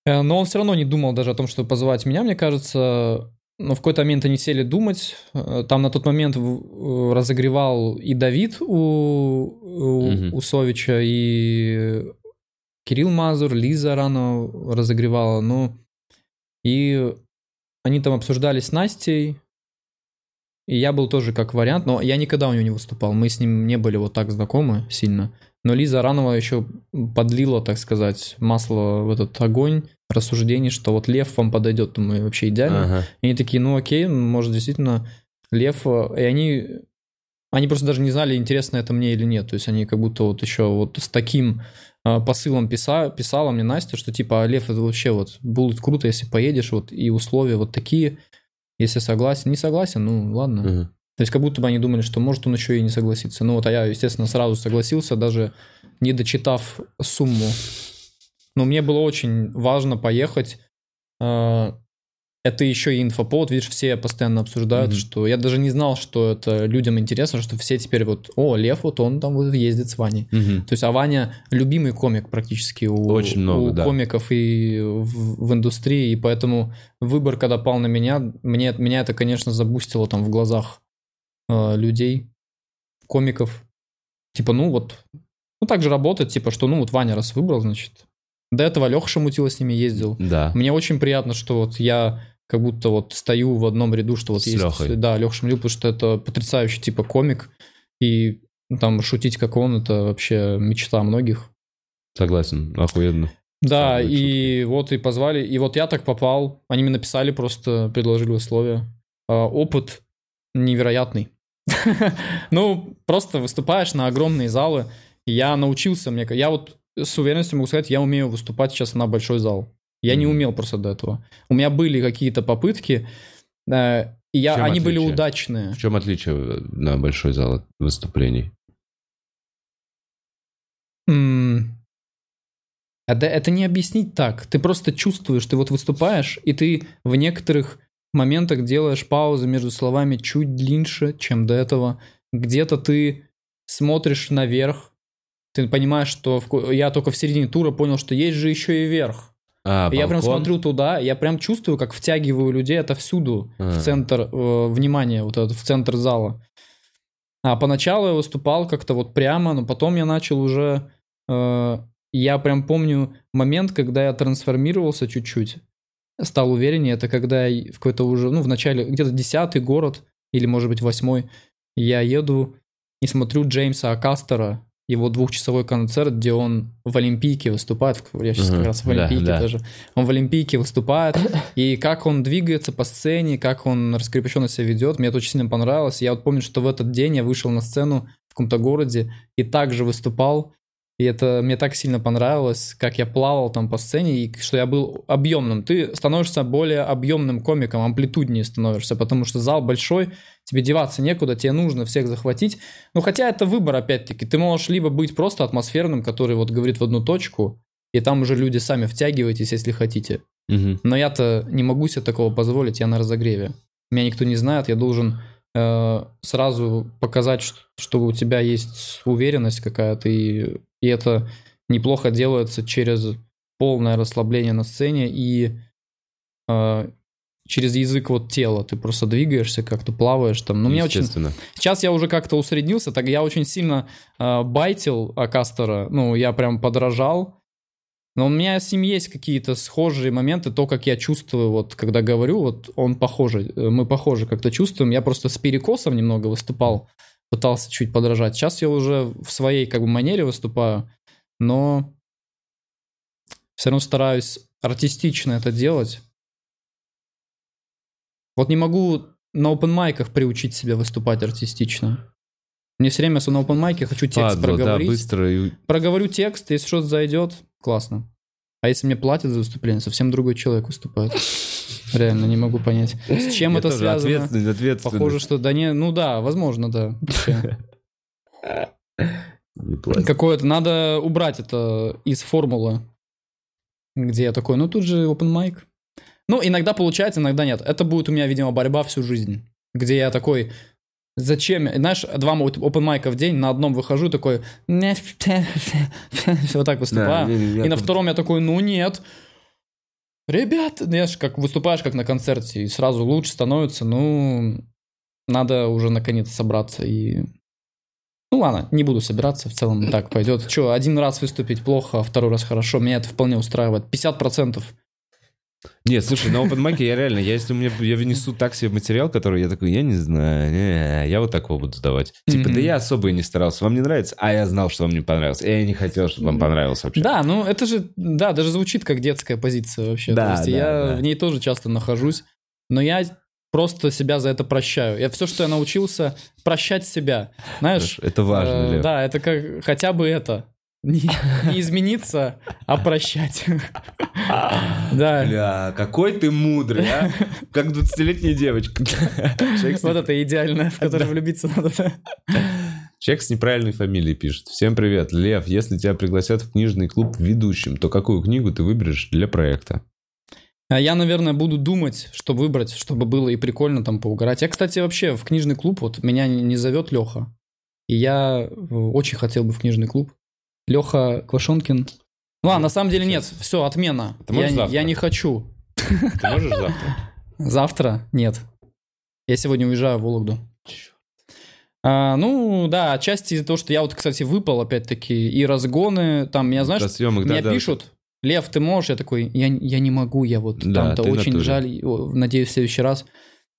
Но он все равно не думал даже о том, чтобы позвать меня. Мне кажется, ну, в какой-то момент они сели думать. Э, Там на тот момент э, разогревал и Давид у, у, Мгм. у Совича, и Кирилл Мазур, Лиза рано разогревала. Ну, и они там обсуждали с Настей, и я был тоже как вариант, но я никогда у него не выступал. Мы с ним не были вот так знакомы сильно. Но Лиза Ранова еще подлила, так сказать, масло в этот огонь рассуждений, что вот Лев вам подойдет, думаю, вообще идеально. Ага. И они такие, ну окей, может действительно Лев, э, и они, они просто даже не знали, интересно это мне или нет, то есть они как будто вот еще вот с таким посылом писа, писала мне Настя, что типа, а Лев, это вообще вот будет круто, если поедешь, вот и условия вот такие, если согласен, не согласен, ну ладно. Мгм. То есть как будто бы они думали, что может он еще и не согласится. Ну вот, а я, естественно, сразу согласился, даже не дочитав сумму. Но мне было очень важно поехать. Э, Это еще и инфоповод, видишь, все постоянно обсуждают, Мгм. что я даже не знал, что это людям интересно, что все теперь вот, о, Лев, вот он там вот ездит с Ваней. Мгм. То есть, а Ваня любимый комик практически у, Очень много, у да. комиков и в, в индустрии, и поэтому выбор, когда пал на меня, мне, меня это, конечно, забустило там в глазах э, людей, комиков. Типа, ну вот, ну так же работает, типа, что ну вот Ваня раз выбрал, значит. До этого Леха Шамутила с ними ездил. Да. Мне очень приятно, что вот я как будто вот стою в одном ряду, что вот С есть... Лёхой. Да, Леха Шамутил, потому что это потрясающий типа комик, и ну, там шутить как он, это вообще мечта многих. Согласен, охуенно. Да, и вот и позвали, и вот я так попал, они мне написали, просто предложили условия. А, Опыт невероятный. Ну, просто выступаешь на огромные залы. Я научился, мне, я вот с уверенностью могу сказать, я умею выступать сейчас на большой зал. Я не Мгм. умел просто до этого. У меня были какие-то попытки, э, и я, они были отличие? удачные. В чем отличие э, на большой зал от выступлений? М, Это, это не объяснить так. Ты просто чувствуешь, ты вот выступаешь, и ты в некоторых моментах делаешь паузы между словами чуть длиннее, чем до этого. Где-то ты смотришь наверх, ты понимаешь, что в я только в середине тура понял, что есть же еще и верх. А, я прям смотрю туда, я прям чувствую, как втягиваю людей отовсюду А. в центр э, внимания, вот этот, в центр зала. А поначалу я выступал как-то вот прямо, но потом я начал уже... э, я прям помню момент, когда я трансформировался чуть-чуть, стал увереннее. Это когда я в какой-то уже, ну, в начале, где-то десятый город, или, может быть, восьмой, я еду и смотрю Джеймса Акастера, его двухчасовой концерт, где он в Олимпийке выступает, я сейчас как раз в да, Олимпийке да. тоже, он в Олимпийке выступает, и как он двигается по сцене, как он раскрепощенно себя ведет, мне это очень сильно понравилось. Я вот помню, что в этот день я вышел на сцену в каком-то городе и также выступал, и это мне так сильно понравилось, как я плавал там по сцене, и что я был объемным. Ты становишься более объемным комиком, амплитуднее становишься, потому что зал большой, тебе деваться некуда, тебе нужно всех захватить. Ну, хотя это выбор, опять-таки. Ты можешь либо быть просто атмосферным, который вот говорит в одну точку, и там уже люди сами втягивайтесь, если хотите. Мгм. Но я-то не могу себе такого позволить, я на разогреве. Меня никто не знает, я должен э, сразу показать, что у тебя есть уверенность какая-то, и, и это неплохо делается через полное расслабление на сцене и э, через язык вот тела. Ты просто двигаешься, как-то плаваешь там. Ну, мне очень. Сейчас я уже как-то усреднился, так я очень сильно э, байтил Акастера, ну, я прям подражал. Но у меня с ним есть какие-то схожие моменты, то, как я чувствую, вот, когда говорю, вот, он похожий, э, мы похожи как-то чувствуем. Я просто с перекосом немного выступал, пытался чуть подражать. Сейчас я уже в своей, как бы, манере выступаю, но все равно стараюсь артистично это делать. Вот не могу на open майках приучить себя выступать артистично. Мне все время, что на open майке хочу текст да, проговорить. быстро. и- Проговорю текст, если что-то зайдет, классно. А если мне платят за выступление, совсем другой человек выступает. Реально, не могу понять. С чем Я это тоже связано? Ответственность, ответственность. Похоже, что да не, ну да, возможно, да. Вообще. Не платят. Какое-то надо убрать это из формулы, где я такой, ну тут же open mic. Ну, иногда получается, иногда нет. Это будет у меня, видимо, борьба всю жизнь, где я такой, зачем, знаешь, два open майка в день, на одном выхожу такой, вот так Да, выступаю, не- и на втором я такой, ну нет, ребят, знаешь, как выступаешь как на концерте, и сразу лучше становится, ну, надо уже наконец собраться и... Ну ладно, не буду собираться, в целом так пойдет. Че, один раз выступить плохо, а второй раз хорошо, меня это вполне устраивает. 50% Нет, слушай, на open mic я реально, я, если у меня, я внесу так себе материал, который я такой, я не знаю, не, я вот такого буду давать. Типа, да Мгм. я особо и не старался, вам не нравится, а я знал, что вам не понравилось. И я не хотел, чтобы вам понравилось вообще. Да, ну это же, да, даже звучит как детская позиция вообще. Да, То есть да, я да. в ней тоже часто нахожусь, но я просто себя за это прощаю. Я все, что я научился, прощать себя. Знаешь, Это важно, э, да, это как хотя бы это. Не, не измениться, а прощать. Да. Бля, какой ты мудрый, а? Как 20-летняя девочка. Вот это идеально, в которое влюбиться надо. человек с неправильной фамилией пишет. Всем привет, Лев. Если тебя пригласят в книжный клуб ведущим, то какую книгу ты выберешь для проекта? А Я, наверное, буду думать, что выбрать, чтобы было и прикольно там поугарать. Я, кстати, вообще в книжный клуб, вот меня не не зовет Леха. И я э, очень хотел бы в книжный клуб. Леха Квашонкин. Ну, ладно, на самом деле нет, все, отмена. Ты Я, завтра? я не хочу. Ты можешь завтра? Завтра? Нет. Я сегодня уезжаю в Вологду. А, ну, да, отчасти из-за того, что я вот, кстати, выпал опять-таки, и разгоны, там, меня, знаешь, До съемок, да, меня да. пишут, Лев, ты можешь? Я такой, я, я не могу, я вот Да, там-то очень жаль, надеюсь, в следующий раз.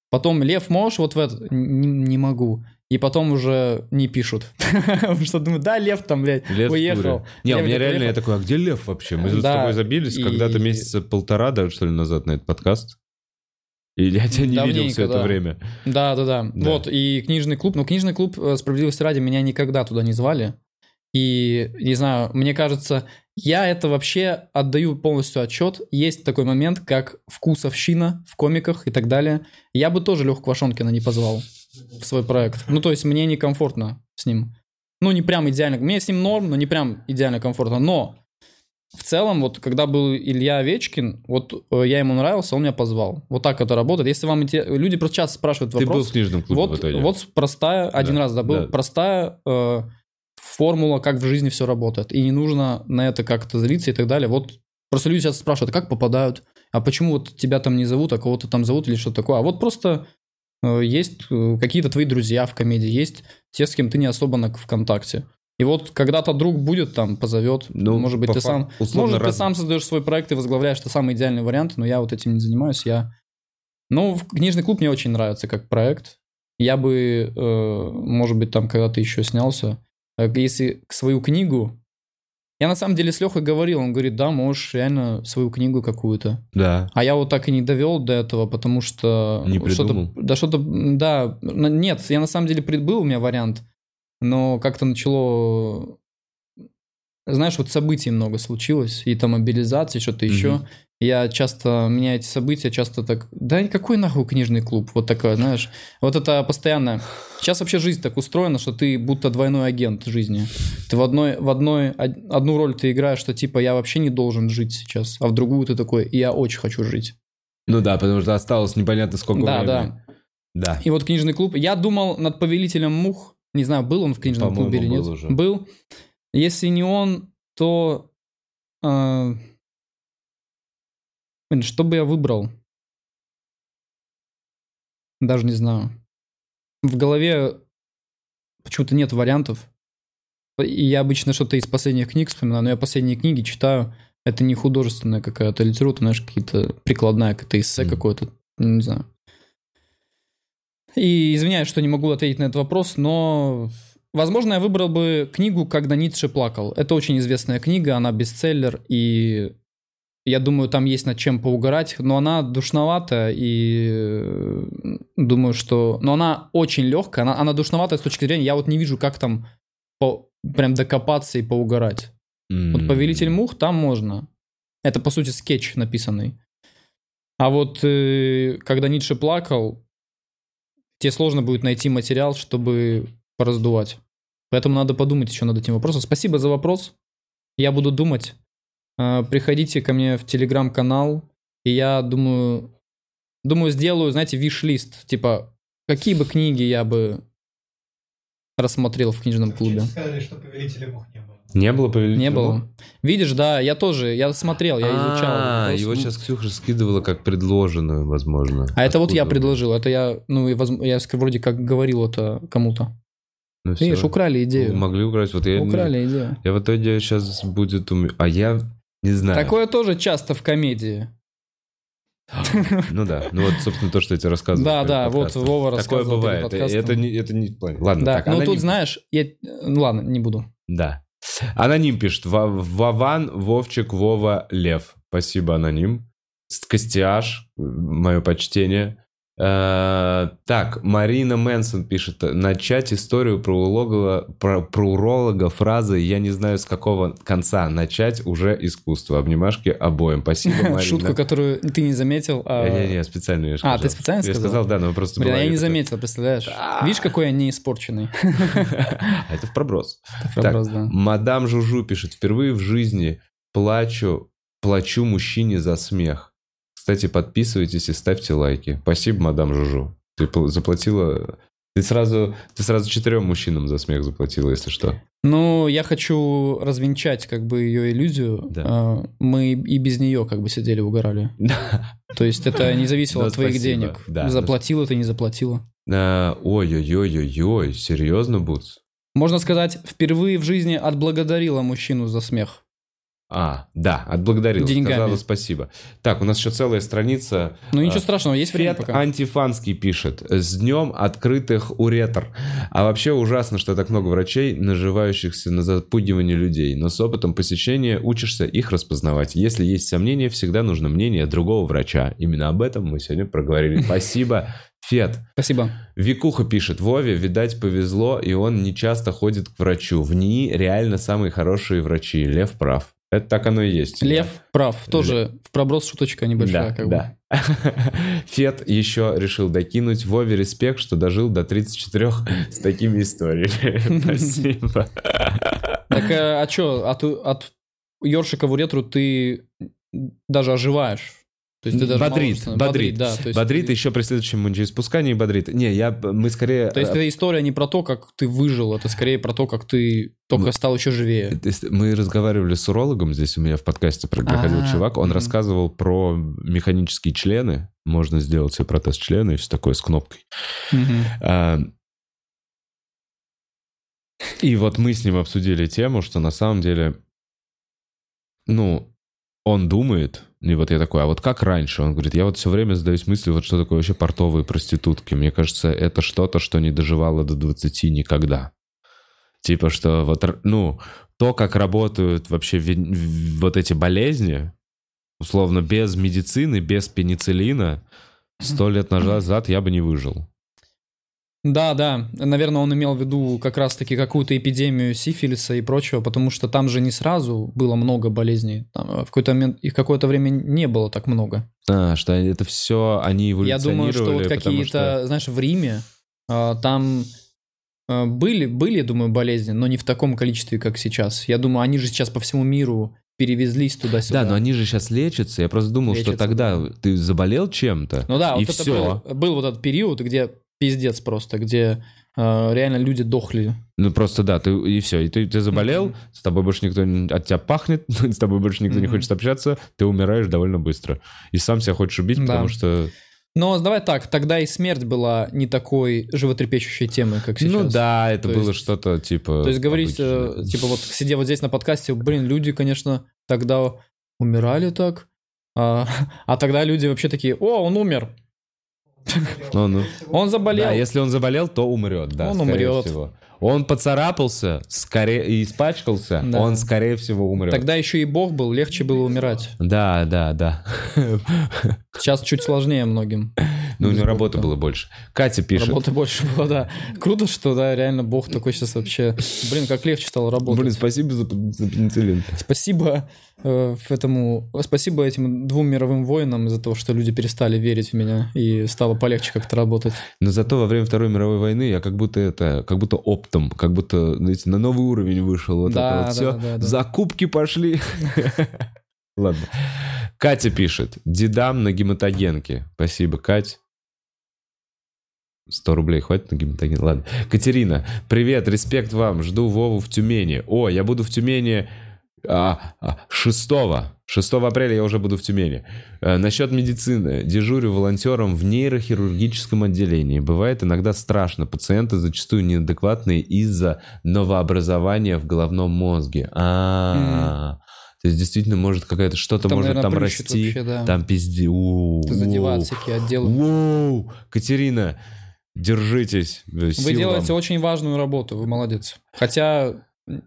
Потом, Лев, можешь вот в это? Не, не могу. И потом уже не пишут. Потому что думаю, да, Лев там, блядь, Лев уехал. Не, у меня реально, я такой, а где Лев вообще? Мы тут с тобой забились когда-то месяца полтора, даже что ли, назад на этот подкаст. И я тебя не видел Давненько, все это да. время. Да, да, да, Да. Вот, и книжный клуб. Ну, книжный клуб, э, справедливости ради, меня никогда туда не звали. И, не знаю, мне кажется, я это вообще отдаю полностью отчет. Есть такой момент, как вкусовщина в комиках и так далее. Я бы тоже Леху Квашонкина не позвал в свой проект. Ну, то есть мне некомфортно с ним. Ну, не прям идеально. Мне с ним норм, но не прям идеально комфортно. Но в целом, вот когда был Илья Овечкин, вот э, я ему нравился, он меня позвал. Вот так это работает. Если вам инте- люди просто часто спрашивают Ты был вопрос. в книжном клубе в вот, итоге? вот простая, один Да, раз да, был, да. простая э, формула, как в жизни все работает. И не нужно на это как-то злиться и так далее. Вот просто люди часто спрашивают, а как попадают? А почему вот тебя там не зовут, а кого-то там зовут или что такое? А вот просто есть э, какие-то твои друзья в комедии, есть те, с кем ты не особо на ВКонтакте. И вот когда-то друг будет там, позовет, Ну, может быть, ты сам, может, ты раз- сам создаешь свой проект и возглавляешь, это самый идеальный вариант, но я вот этим не занимаюсь, я... Ну, книжный клуб мне очень нравится как проект. Я бы, э, может быть, там когда-то еще снялся. Э, Если к свою книгу... Я на самом деле с Лехой говорил, он говорит, да, можешь реально свою книгу какую-то. Да. А я вот так и не довел до этого, потому что... Не что-то- придумал? Да что-то, да. Нет, я на самом деле был у меня вариант, но как-то начало... Знаешь, вот событий много случилось, и там мобилизации, что-то Мгм. еще. Я часто, меня эти события часто так... Да какой нахуй книжный клуб? Вот такое, знаешь. Вот это постоянно... Сейчас вообще жизнь так устроена, что ты будто двойной агент жизни. Ты в одной, в одной, од- одну роль ты играешь, что типа я вообще не должен жить сейчас, а в другую ты такой, я очень хочу жить. Ну да, потому что осталось непонятно сколько да, времени. да. Да. И вот книжный клуб. Я думал над повелителем мух. Не знаю, был он в книжном По-моему, клубе или нет. уже. Был. Если не он, то... э, Блин, что бы я выбрал? Даже не знаю. В голове почему-то нет вариантов. И я обычно что-то из последних книг вспоминаю, но я последние книги читаю. Это не художественная какая-то литература, знаешь, какие-то прикладная, какая-то эссе Мгм. какое-то, не знаю. И извиняюсь, что не могу ответить на этот вопрос, но, возможно, я выбрал бы книгу «Когда Ницше плакал». Это очень известная книга, она бестселлер, и я думаю, там есть над чем поугарать, но она душновата, и э, думаю, что... Но она очень легкая, она, она душноватая с точки зрения, я вот не вижу, как там по- прям докопаться и поугарать. Вот «Повелитель мух» там можно. Это, по сути, скетч написанный. А вот э, когда Ницше плакал, тебе сложно будет найти материал, чтобы пораздувать. Поэтому надо подумать еще над этим вопросом. Спасибо за вопрос. Я буду думать. Э, Приходите ко мне в телеграм-канал, и я думаю, думаю, сделаю, знаете, виш-лист. Типа, какие бы книги я бы рассмотрел в книжном клубе. Сказали, что повелителя мух не было. Не было повелителя? Не было. Видишь, да, я тоже, я смотрел, я изучал. А, его сейчас Ксюша скидывала как предложенную, возможно. А это вот я предложил, это я, ну, я вроде как говорил это кому-то. Ну, Видишь, всё. украли идею. Могли украсть. Вот я, не- Украли идею. я в итоге сейчас будет... у ме- А я не знаю. Такое тоже часто в комедии. Ну да. Ну вот, собственно, то, что я тебе рассказывал. Да, да, вот. Вова Такое рассказывал перед бывает. Это не... Это не... Ладно, Да, так, ну тут, знаешь, я... ну ладно, не буду. Да. Аноним пишет. Ва- Вован, Вовчик, Вова, Лев. Спасибо, аноним. Костяш, мое почтение. Э, Так, Марина Мэнсон пишет. Начать историю про уролога, про, про уролога фразой «Я не знаю, с какого конца начать уже искусство». Обнимашки обоим. Спасибо, Марина. Шутку, которую ты не заметил. а- Не-не-не, специально я А, сказал. ты специально Я сказал? сказал, да, но просто... Блин, а я не заметил, представляешь? Видишь, какой я не испорченный. А это в проброс. Да. Мадам Жужу пишет, впервые в жизни плачу, плачу мужчине за смех. Кстати, подписывайтесь и ставьте лайки. Спасибо, мадам Жужу. Ты пл- заплатила... Ты сразу, ты сразу четырем мужчинам за смех заплатила, если что. Ну, я хочу развенчать как бы ее иллюзию. Да. А, Мы и без нее как бы сидели, угорали. То есть это не зависело Ну, от твоих спасибо. денег. Да. Заплатила ты, не заплатила. А, Ой-ой-ой-ой-ой, серьезно, Буц? Можно сказать, впервые в жизни отблагодарила мужчину за смех. А, да, отблагодарил, Деньгами. сказала спасибо. Так, у нас еще целая страница Ну ничего страшного, есть время Фет пока. Антифанский пишет. С днем открытых уретр. А вообще ужасно, что так много врачей, наживающихся на запугивании людей. Но с опытом посещения учишься их распознавать. Если есть сомнения, всегда нужно мнение другого врача. Именно об этом мы сегодня проговорили. Спасибо, Фет. Спасибо. Викуха пишет, Вове, видать, повезло, и он не часто ходит к врачу. В НИИ реально самые хорошие врачи. Лев прав. Это так оно и есть. Лев прав. Тоже в проброс шуточка небольшая. Да, как бы. да. Фет еще решил докинуть Вове респект, что дожил до 34 с такими историями. Спасибо. Так а, что, от, от ёршика в уретру ты даже оживаешь. То есть ты даже Бодрит, молодишься. бодрит. да. То есть, Бодрит ты- еще при следующем мочеиспускании бодрит. Не, я, мы скорее... То есть э, эта история не про то, как ты выжил, это скорее про то, как ты только Ну, стал еще живее. То есть Мы разговаривали с урологом, здесь у меня в подкасте А, чувак, он рассказывал про механические члены, можно сделать себе протез члена и все такое с кнопкой. А, И вот мы с ним обсудили тему, что на самом деле, ну, он думает, и вот я такой, а вот как раньше? Он говорит, я вот все время задаюсь мыслью, вот что такое вообще портовые проститутки. Мне кажется, это что-то, что не доживало до 20 никогда. Типа, что вот, ну, то, как работают вообще вот эти болезни, условно, без медицины, без пенициллина, сто лет назад я бы не выжил. Да, да. Наверное, он имел в виду как раз-таки какую-то эпидемию сифилиса и прочего, потому что там же не сразу было много болезней. Там, э, в какой-то момент их какое-то время не было так много. А, что это все они Я эволюционировали. думаю, что вот какие-то, что- знаешь, в Риме а, там а, были, были, я думаю, болезни, но не в таком количестве, как сейчас. Я думаю, они же сейчас по всему миру перевезлись туда-сюда. Да, но они же сейчас лечатся. Я просто думал, что Лечатся, тогда ты заболел чем-то, Ну да, и вот это все. был, был вот этот период, где пиздец просто, где а, реально люди дохли. Ну просто да, ты и все. И ты, ты заболел, Мгм. с тобой больше никто не- от тебя пахнет, с тобой больше никто не Мгм. хочет общаться, ты умираешь довольно быстро. И сам себя хочешь убить, Да. потому что... Но давай так, тогда и смерть была не такой животрепещущей темой, как сейчас. Ну да, это То было есть- что-то типа... То есть говорить, э, типа вот сидя вот здесь на подкасте, блин, люди, конечно, тогда умирали так, а, а тогда люди вообще такие, о, он умер, Ну, ну. он заболел. Да, если он заболел, то умрет, да, Он умрет. всего. Он поцарапался, скорее и испачкался, Да. он, скорее всего, умрет. Тогда еще и Бог был, легче было умирать. Да, да, да. Сейчас чуть сложнее многим. Ну, у него работы было больше. Катя пишет. Работы больше было, да. Круто, что, да, реально Бог такой сейчас вообще... Блин, как легче стало работать. Блин, спасибо за, за пенициллин. Спасибо э, этому, спасибо этим двум мировым войнам за то, что люди перестали верить в меня и стало полегче как-то работать. Но зато во время Второй мировой войны я как будто это, как будто оптом, как будто, знаете, на новый уровень вышел. Вот Да, это вот да, все. да, да. Закупки пошли. Ладно. Катя пишет. Дедам на гематогенке. Спасибо, Кать. 100 рублей хватит на гематоген? Ладно. Катерина, привет, респект вам. Жду Вову в Тюмени. О, я буду в Тюмени а, а, 6 6 апреля я уже буду в Тюмени. Э, насчет медицины. Дежурю волонтером в нейрохирургическом отделении. Бывает иногда страшно. Пациенты зачастую неадекватные из-за новообразования в головном мозге. А, то есть действительно может какая-то что-то может наверное, там расти, вообще, да. там пизди. у, у. отделы. Катерина, держитесь. Вы делаете очень важную работу, вы молодец. Хотя,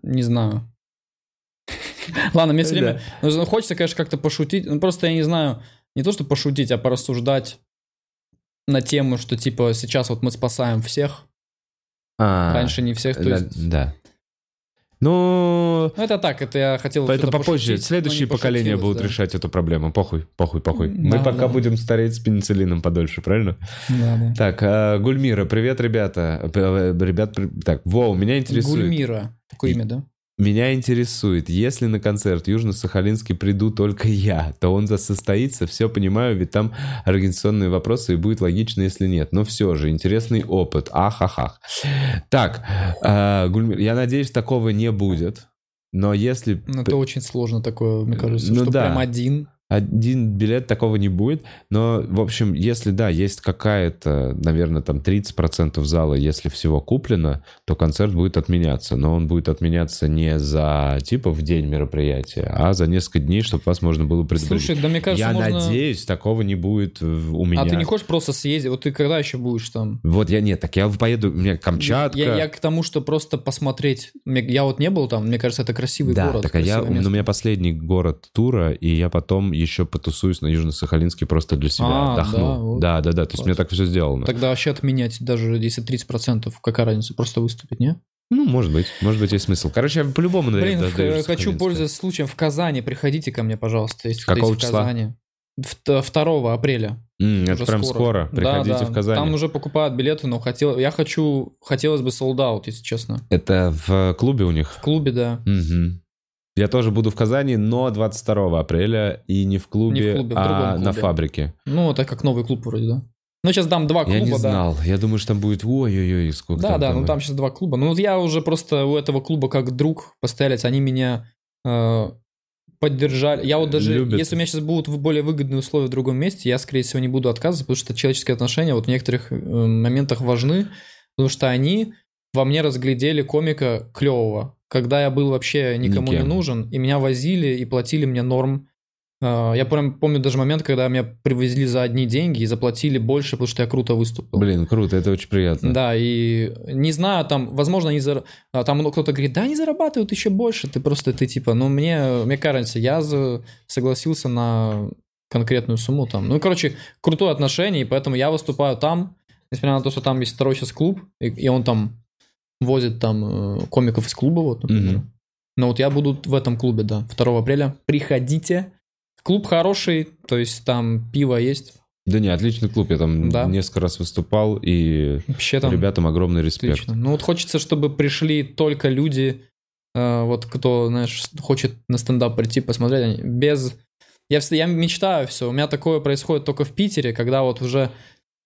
не знаю. Ладно, мне все время... ну, Хочется, конечно, как-то пошутить. Ну, просто я не знаю, не то, что пошутить, а порассуждать на тему, что, типа, сейчас вот мы спасаем всех, А, раньше не всех, то есть... да. Ну, Ну, это так, это я хотел... это попозже. пошутить, но Следующие поколения будут да. решать эту проблему. Похуй, похуй, похуй. Мы Да, пока да. будем стареть с пенициллином подольше, правильно? Да, да. Так, а, Гульмира, привет, ребята. Э, Ребят, при- так, Воу, меня интересует. Гульмира. Такое имя, да? Меня интересует, если на концерт Южно-Сахалинский приду только я, то он состоится, все понимаю, ведь там организационные вопросы, и будет логично, если нет. Но все же, интересный опыт. Ах-ах-ах. Так, а, Гульмир, я надеюсь, такого не будет. Но если Ну, это очень сложно такое, мне кажется, Ну что да. прям один. Один билет такого не будет. Но, в общем, если, да, есть какая-то, наверное, там 30% зала, если всего куплено, то концерт будет отменяться. Но он будет отменяться не за, типа, в день мероприятия, а за несколько дней, чтобы вас можно было предупредить. Слушай, да мне кажется, я можно... надеюсь, такого не будет в- у меня. А ты не хочешь просто съездить? Вот ты когда еще будешь там? Вот я нет, так я поеду, у меня Камчатка. Я, я к тому, что просто посмотреть. Я вот не был там, мне кажется, это красивый да, город. так а я, у меня последний город тура, и я потом еще потусуюсь на Южно-Сахалинске просто для себя, А, отдохну. да, вот. Да, да, да, то есть Класс. мне так все сделано. Тогда вообще отменять даже если 30%, какая разница, просто выступить, не? Ну, может быть, может быть, есть смысл. Короче, я по-любому, наверное, Блин, до хочу пользоваться случаем в Казани, приходите ко мне, пожалуйста, если Какого в числа? Казани. В- 2 апреля. М, это Уже прям скоро. Да, Приходите да. в Казань. Там уже покупают билеты, но хотел, я хочу, хотелось бы солдат, если честно. Это в клубе у них? В клубе, да. Мгм. Я тоже буду в Казани, но 22 апреля и не в клубе, Не в клубе, в а на клубе. фабрике. Ну, это как новый клуб вроде, да? Ну, сейчас дам два клуба, я не да. знал. Я думаю, что там будет ой-ой-ой, сколько Да, там. да, там ну там сейчас два клуба. Ну вот я уже просто у этого клуба как друг постоялец, они меня э, поддержали. Я вот даже, Любят. если у меня сейчас будут в- более выгодные условия в другом месте, я, скорее всего, не буду отказываться, потому что человеческие отношения вот в некоторых э, моментах важны, потому что они во мне разглядели комика клевого, когда я был вообще никому Никем. не нужен, и меня возили и платили мне норм. Э, Я прям помню даже момент, когда меня привезли за одни деньги и заплатили больше, потому что я круто выступил. Блин, круто, это очень приятно. Да, и не знаю, там, возможно, они зар... а, там кто-то говорит, да, они зарабатывают еще больше, ты просто, ты типа, ну, мне, мне кажется, я согласился на конкретную сумму там. Ну, короче, крутое отношение, и поэтому я выступаю там, несмотря на то, что там есть второй сейчас клуб, и, и он там возит там э, комиков из клуба, вот, например. Мгм. Но вот я буду в этом клубе, да, 2 апреля. Приходите. Клуб хороший, то есть там пиво есть. Да не, отличный клуб. Я там Да. несколько раз выступал, и Вообще там... ребятам огромный респект. Отлично. Ну вот хочется, чтобы пришли только люди, э, вот кто, знаешь, хочет на стендап прийти посмотреть, без... Я, я мечтаю все. У меня такое происходит только в Питере, когда вот уже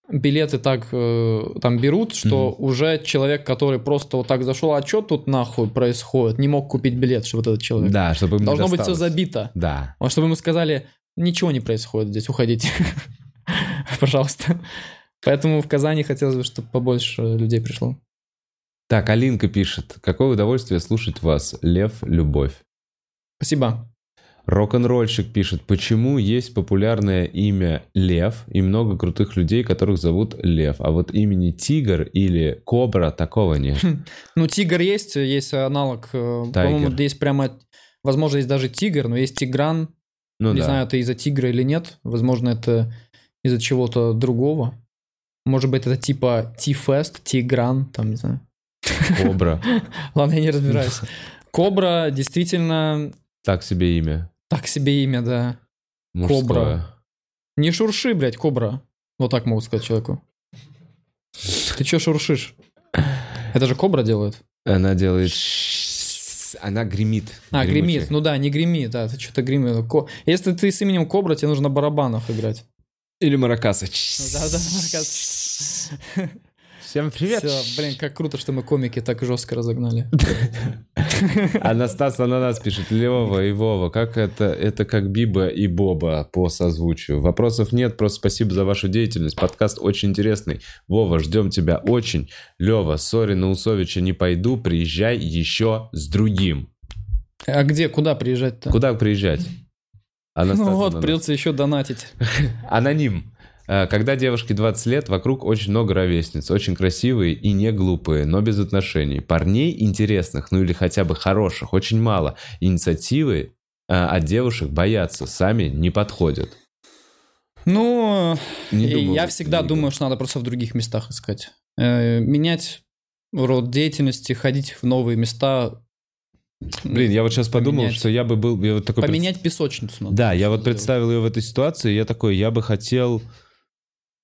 билеты так э, там берут, что уже человек, который просто вот так зашел, а что тут нахуй происходит? Не мог купить билет, что вот этот человек. Да, чтобы не Должно быть все забито. Да. Вот чтобы ему сказали, ничего не происходит здесь, уходите. Пожалуйста. Поэтому в Казани хотелось бы, чтобы побольше людей пришло. Так, Алинка пишет. Какое удовольствие слушать вас, Лев, Любовь. Спасибо. Рок-н-ролльщик пишет, почему есть популярное имя Лев и много крутых людей, которых зовут Лев, а вот имени Тигр или Кобра такого нет. Ну, тигр есть, есть аналог. э. По-моему, здесь прямо, возможно, есть даже тигр, но есть тигран. Ну не да. знаю, это из-за тигра или нет. Возможно, это из-за чего-то другого. Может быть, это типа Ти-фест, Тигран, там, не знаю. Кобра. Ладно, я не разбираюсь. Кобра действительно Так себе имя. Так себе имя, да. Мужское. Кобра. Не шурши, блядь, кобра. Вот так могу сказать человеку. Ты чё шуршишь? Это же кобра делает. Она делает... Она гремит. А, Гремучая. гремит. Ну да, не гремит, да, ты что-то гремит. Ко- Если ты с именем Кобра, тебе нужно на барабанах играть. Или маракасы. Да-да, маракасы. Всем привет! Все, блин, как круто, что мы комики так жестко разогнали. Анастас Ананас пишет, Лева и Вова, как это, это как Биба и Боба по созвучию? Вопросов нет, просто спасибо за вашу деятельность. Подкаст очень интересный. Вова, ждем тебя очень. Лева, сори, на Усовича не пойду, приезжай еще с другим. А где, куда приезжать-то? Куда приезжать? Анастас Ну вот, Ананас. придется еще донатить. Аноним. Э, Когда девушке 20 лет, вокруг очень много ровесниц, очень красивые и не глупые, но без отношений. Парней интересных, ну или хотя бы хороших, очень мало. Инициативы э, от девушек боятся, сами не подходят. Ну, Не и думаю, я всегда не думаю, что надо просто в других местах искать. Э, Менять род деятельности, ходить в новые места. Блин, я вот сейчас подумал, Поменять. что я бы был... я вот такой пред- Поменять песочницу надо. Да, я вот сделать. представил ее в этой ситуации, я такой, я бы хотел...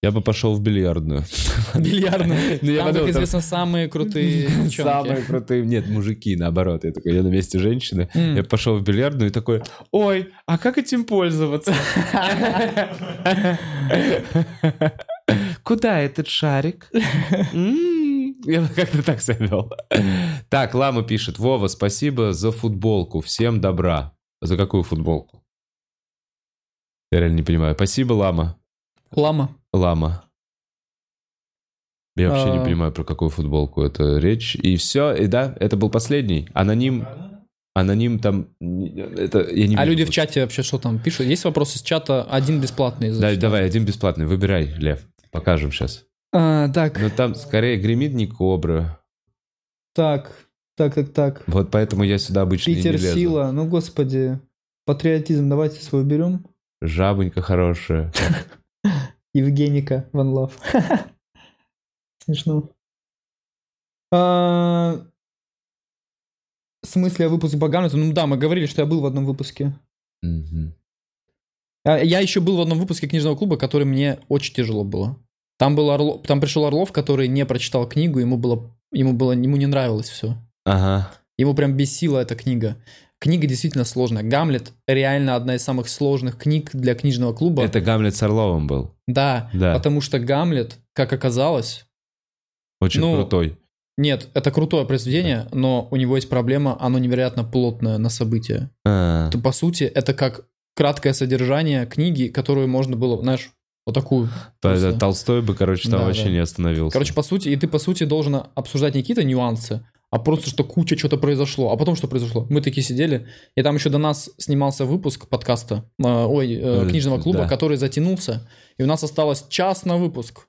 Я бы пошел в бильярдную. Бильярдную. Ну, Там, как известно, самые крутые. Самые крутые. Нет, мужики, наоборот. Я такой, я на месте женщины. Я пошел в бильярдную и такой, ой, а как этим пользоваться? Куда этот шарик? М, Я как-то так себя. Так, Лама пишет, Вова, спасибо за футболку. Всем добра. За какую футболку? Я реально не понимаю. Спасибо, Лама. Лама. Лама. Я вообще не А. понимаю, про какую футболку это речь. И все, и да, это был последний. Аноним, аноним там, это я не А люди в чате вообще что там пишут? Есть вопросы с чата? Один бесплатный. Да, давай, один бесплатный, выбирай, Лев, покажем сейчас. А, так, Но там скорее гремит не кобра. так, так, так, так. Вот поэтому я сюда обычно и не Питер лезу. Сила. Ну, господи. Патриотизм давайте свой берем. Жабонька хорошая. Евгеника Ван Лав. Смешно. А, В смысле, выпуск Баганова? Ну да, мы говорили, что я был в одном выпуске. А, Я еще был в одном выпуске книжного клуба, который мне очень тяжело было. Там, был Орлов, там пришел Орлов, который не прочитал книгу, ему было, ему было, ему не нравилось все. Ага. Ему прям бесила эта книга. Книга действительно сложная. Гамлет реально одна из самых сложных книг для книжного клуба. Это Гамлет с Орловым был. Да, Да. потому что Гамлет, как оказалось, Очень Ну, крутой. нет, это крутое произведение, но у него есть проблема, оно невероятно плотное на события. А, То, по сути, это как краткое содержание книги, которую можно было, знаешь, вот такую. просто. Толстой бы, короче, там Да, вообще да. не остановился. Короче, по сути, и ты, по сути, должен обсуждать не какие-то нюансы, а просто, что куча что-то произошло. А потом что произошло? Мы такие сидели, и там еще до нас снимался выпуск подкаста, э, ой, э, Э, книжного клуба, да. который затянулся, и у нас осталось час на выпуск.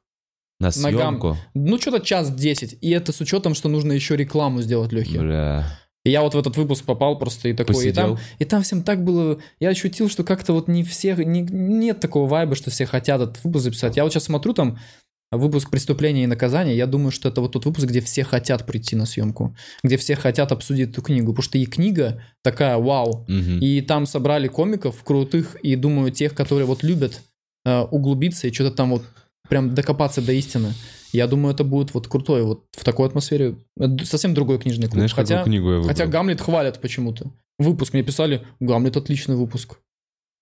На ногам. съемку? Ну, что-то час десять. И это с учетом, что нужно еще рекламу сделать, Лехе. Бля. И я вот в этот выпуск попал просто и такой, и там, и там всем так было, я ощутил, что как-то вот не все, не- нет такого вайба, что все хотят этот выпуск записать. Я вот сейчас смотрю там выпуск «Преступления и наказания», я думаю, что это вот тот выпуск, где все хотят прийти на съемку, где все хотят обсудить эту книгу, потому что и книга такая вау, Мгм. и там собрали комиков крутых, и думаю, тех, которые вот любят э, углубиться и что-то там вот прям докопаться до истины. Я думаю, это будет вот крутой, вот в такой атмосфере. Это совсем другой книжный клуб. Знаешь, хотя, книгу я выбрал? хотя Гамлет хвалят почему-то. Выпуск мне писали, Гамлет отличный выпуск.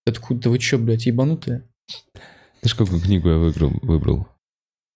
Я такой, да вы чё, блядь, ебанутые? Знаешь, какую книгу я выиграл, выбрал?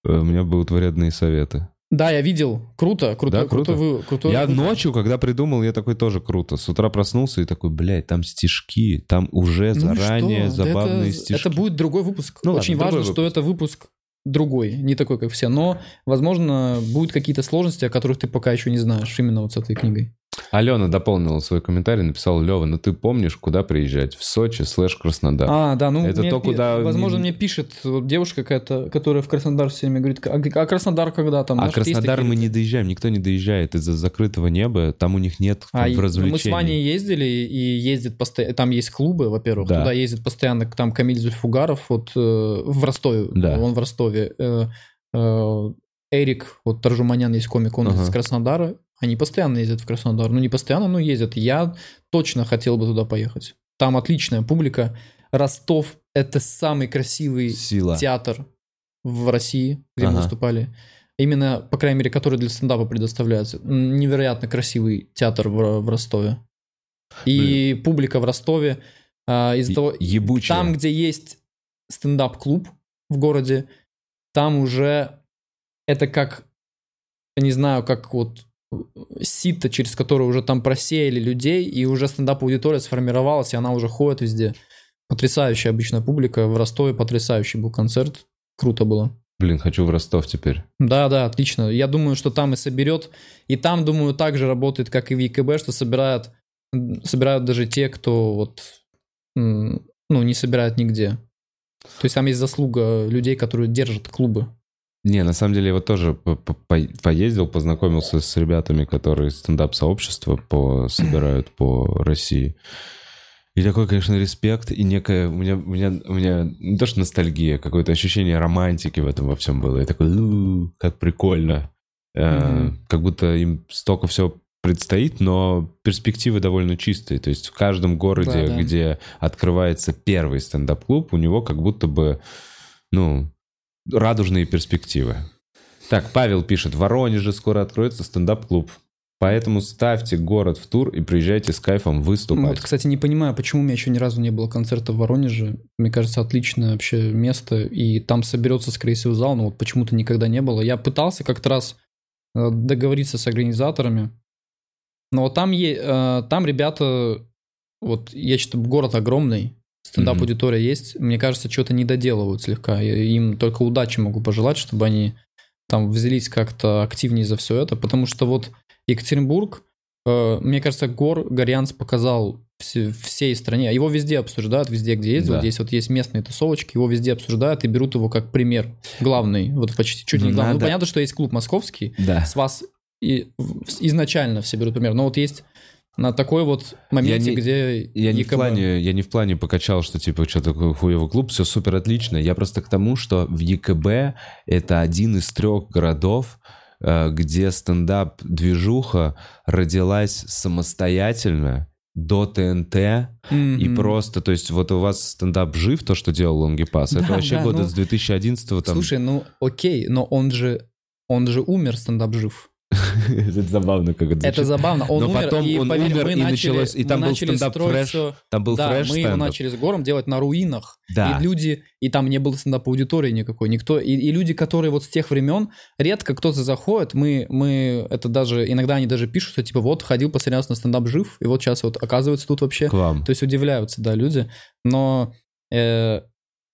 Э, У меня будут вредные советы. Да, я видел. Круто, круто, Да, круто. крутой вы- крутой я выпуск. ночью, когда придумал, я такой тоже круто. С утра проснулся и такой, блядь, там стишки, там уже Ну заранее что? Да забавные это, стишки. Это будет другой выпуск. Ну ладно, Очень другой важно, что выпуск. это выпуск другой, не такой, как все. Но, возможно, будут какие-то сложности, о которых ты пока еще не знаешь, именно вот с этой книгой. Алена дополнила свой комментарий, написала, Лева, ну ты помнишь, куда приезжать? В Сочи слэш Краснодар. А, да, ну, Это мне то, куда Возможно, не- мне пишет вот девушка какая-то, которая в Краснодар все время говорит, а, а Краснодар когда там? А Краснодар мы не доезжаем, никто не доезжает из-за закрытого неба, там у них нет А, в ну, мы с развлечений. Ваней ездили, и ездит постоянно, там есть клубы, во-первых, Да. туда ездит постоянно там Камиль Зульфугаров, вот э, в Ростове, Да. он в Ростове, Э, э, Эрик, вот Таржуманян есть комик, он Ага. из Краснодара, они постоянно ездят в Краснодар, ну не постоянно, но ездят, я точно хотел бы туда поехать, там отличная публика, Ростов это самый красивый Сила. театр в России, где мы Ага. выступали. Именно, по крайней мере, который для стендапа предоставляется. Невероятно красивый театр в, в Ростове. И публика в Ростове а, из-за того... Ебучая. Там, где есть стендап-клуб в городе, там уже это как не знаю, как вот э, сито, через которое уже там просеяли людей, и уже стендап-аудитория сформировалась, и она уже ходит везде. Потрясающая обычная публика. В Ростове потрясающий был концерт. Круто было. Блин, хочу в Ростов теперь. Да, да, отлично. Я думаю, что там и соберет. И там, думаю, так же работает, как и в ЕКБ, что собирают, собирают даже те, кто вот, ну, не собирают нигде. То есть там есть заслуга людей, которые держат клубы. Не, на самом деле я вот тоже по- по- по- поездил, познакомился с ребятами, которые стендап-сообщество по, собирают по России. И такой, конечно, респект, и некая... У меня, у меня, у меня не то, что ностальгия, какое-то ощущение романтики в этом во всем было. Я такой, «У, как прикольно. Э, Мгм. Как будто им столько всего предстоит, но перспективы довольно чистые. То есть в каждом городе, Да-да. где открывается первый стендап-клуб, у него как будто бы, ну, радужные перспективы. Так, Павел пишет, в Воронеже скоро откроется стендап-клуб. Поэтому ставьте город в тур и приезжайте с кайфом выступать. Вот, кстати, не понимаю, почему у меня еще ни разу не было концерта в Воронеже. Мне кажется, отличное вообще место, и там соберется, скорее всего, зал, но вот почему-то никогда не было. Я пытался как-то раз э, договориться с организаторами, но вот там, э, там ребята, вот я считаю, город огромный, стендап-аудитория есть, мне кажется, что-то не доделывают слегка. Им только удачи могу пожелать, чтобы они там взялись как-то активнее за все это, потому что вот Екатеринбург, э, мне кажется, Гор Горянц показал все- всей стране, его везде обсуждают, везде, где ездил, Да. здесь вот есть местные тусовочки, его везде обсуждают и берут его как пример главный, вот почти чуть не главный. Ну, понятно, что есть клуб московский, Да. с вас и изначально все берут пример, но вот есть на такой вот моменте, не- где Я не, в плане, я не в плане покачал, что типа что такое хуевый клуб, все супер отлично. Я просто к тому, что в ЕКБ это один из трех городов, э, где стендап-движуха родилась самостоятельно до ТНТ и Мгм. просто, то есть вот у вас стендап жив, то, что делал Лонгипас, это Да, вообще да, года ну, с 2011 там... Слушай, ну окей, но он же он же умер, стендап жив. это забавно, как это Это забавно. Он Но умер, потом и он поверь, умер, и начали, началось- и там был стендап фреш, всё- Там был да, фреш мы его стендап. начали с гором делать на руинах. Да. И люди, и там не было стендап-аудитории никакой. Никто, и, и люди, которые вот с тех времен, редко кто-то заходит, мы, мы, это даже, иногда они даже пишут, что типа вот, ходил последний раз на стендап жив, и вот сейчас вот оказывается тут вообще. К вам. То есть удивляются, да, люди. Но э,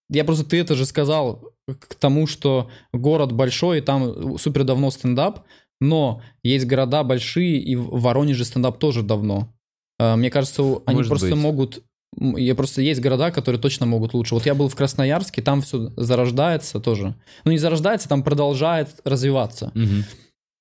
я просто, ты это же сказал к тому, что город большой, и там супер давно стендап, но есть города большие, и в Воронеже стендап тоже давно. Э, Мне кажется, они Может просто быть. могут... Я просто есть города, которые точно могут лучше. Вот я был в Красноярске, там все зарождается тоже. Ну, не зарождается, там продолжает развиваться. Мгм.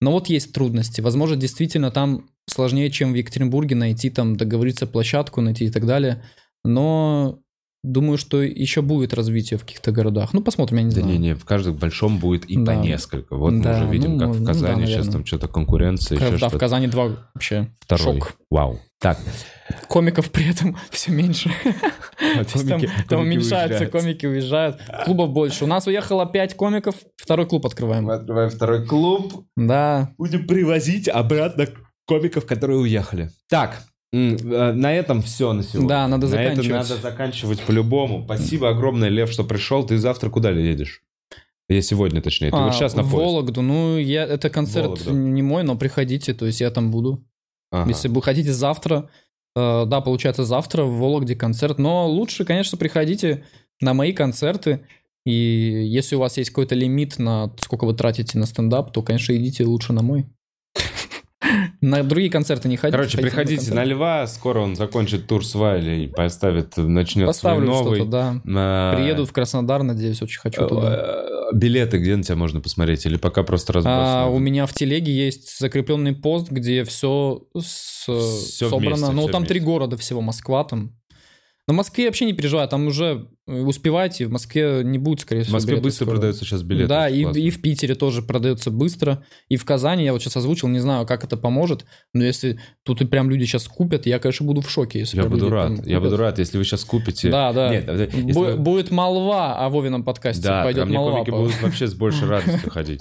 Но вот есть трудности. Возможно, действительно там сложнее, чем в Екатеринбурге найти там, договориться площадку найти и так далее. Но думаю, что еще будет развитие в каких-то городах. Ну, посмотрим, я не Да знаю. не-не, в каждом большом будет и Да. по несколько. Вот мы Да, уже видим, ну, как в ну да, Казани сейчас наверное. там что-то конкуренция, К- еще да, что-то. в Казани два вообще Второй. шок. Вау. Так. Комиков при этом все меньше. То есть Там Комики- там уменьшаются, уезжают. комики уезжают. Клубов больше. У нас уехало 5 комиков, второй клуб открываем. Мы открываем второй клуб. Да. Будем привозить обратно комиков, которые уехали. Так, на этом все на сегодня. Да, надо на заканчивать. надо заканчивать по-любому. Спасибо огромное, Лев, что пришел. Ты завтра куда едешь? Я сегодня, точнее. Ты А, вот сейчас на поезд. Вологду. Ну, я, это концерт Вологду. не мой, но приходите, то есть я там буду. Ага. Если вы хотите завтра, э, да, получается завтра в Вологде концерт, но лучше, конечно, приходите на мои концерты, и если у вас есть какой-то лимит на сколько вы тратите на стендап, то, конечно, идите лучше на мой. На другие концерты не ходите. Короче, ходите на приходите концерт. на Льва, скоро он закончит тур с Вайлей, поставит, начнет Поставлю свой новый. что-то, да. А, Приеду в Краснодар, надеюсь, очень хочу туда. э, Билеты где на тебя можно посмотреть? Или пока просто А, разбросано? у меня в телеге есть закрепленный пост, где все, Всё собрано. вместе, ну, всё там три вместе. города всего, Москва там. В Москве вообще не переживай, там уже успевайте, в Москве не будет, скорее В всего, Москве билетов быстро скоро. продаются сейчас билеты. Да, и, Классно. и в Питере тоже продается быстро. И в Казани, я вот сейчас озвучил, не знаю, как это поможет, но если тут и прям люди сейчас купят, я, конечно, буду в шоке. Если Я буду рад. там Я буду рад, если вы сейчас купите. Да, да. Нет, да, если Бу- вы- Будет молва о Вовином подкасте, Да, пойдет мне молва. комики по- будут вообще с большей радостью ходить.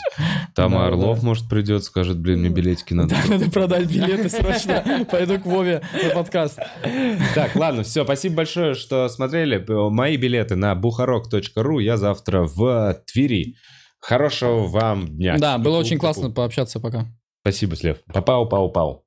Там Да, Орлов, да. может, придет, скажет, блин, мне билетики надо. Да, надо продать билеты срочно. Пойду к Вове на подкаст. Так, ладно, все, спасибо большое, что смотрели. Мои билеты на бухарок.ру. Я завтра в Твери. Хорошего вам дня. Да, было очень классно пообщаться пока. Спасибо, Слев. Папау, пау, пау.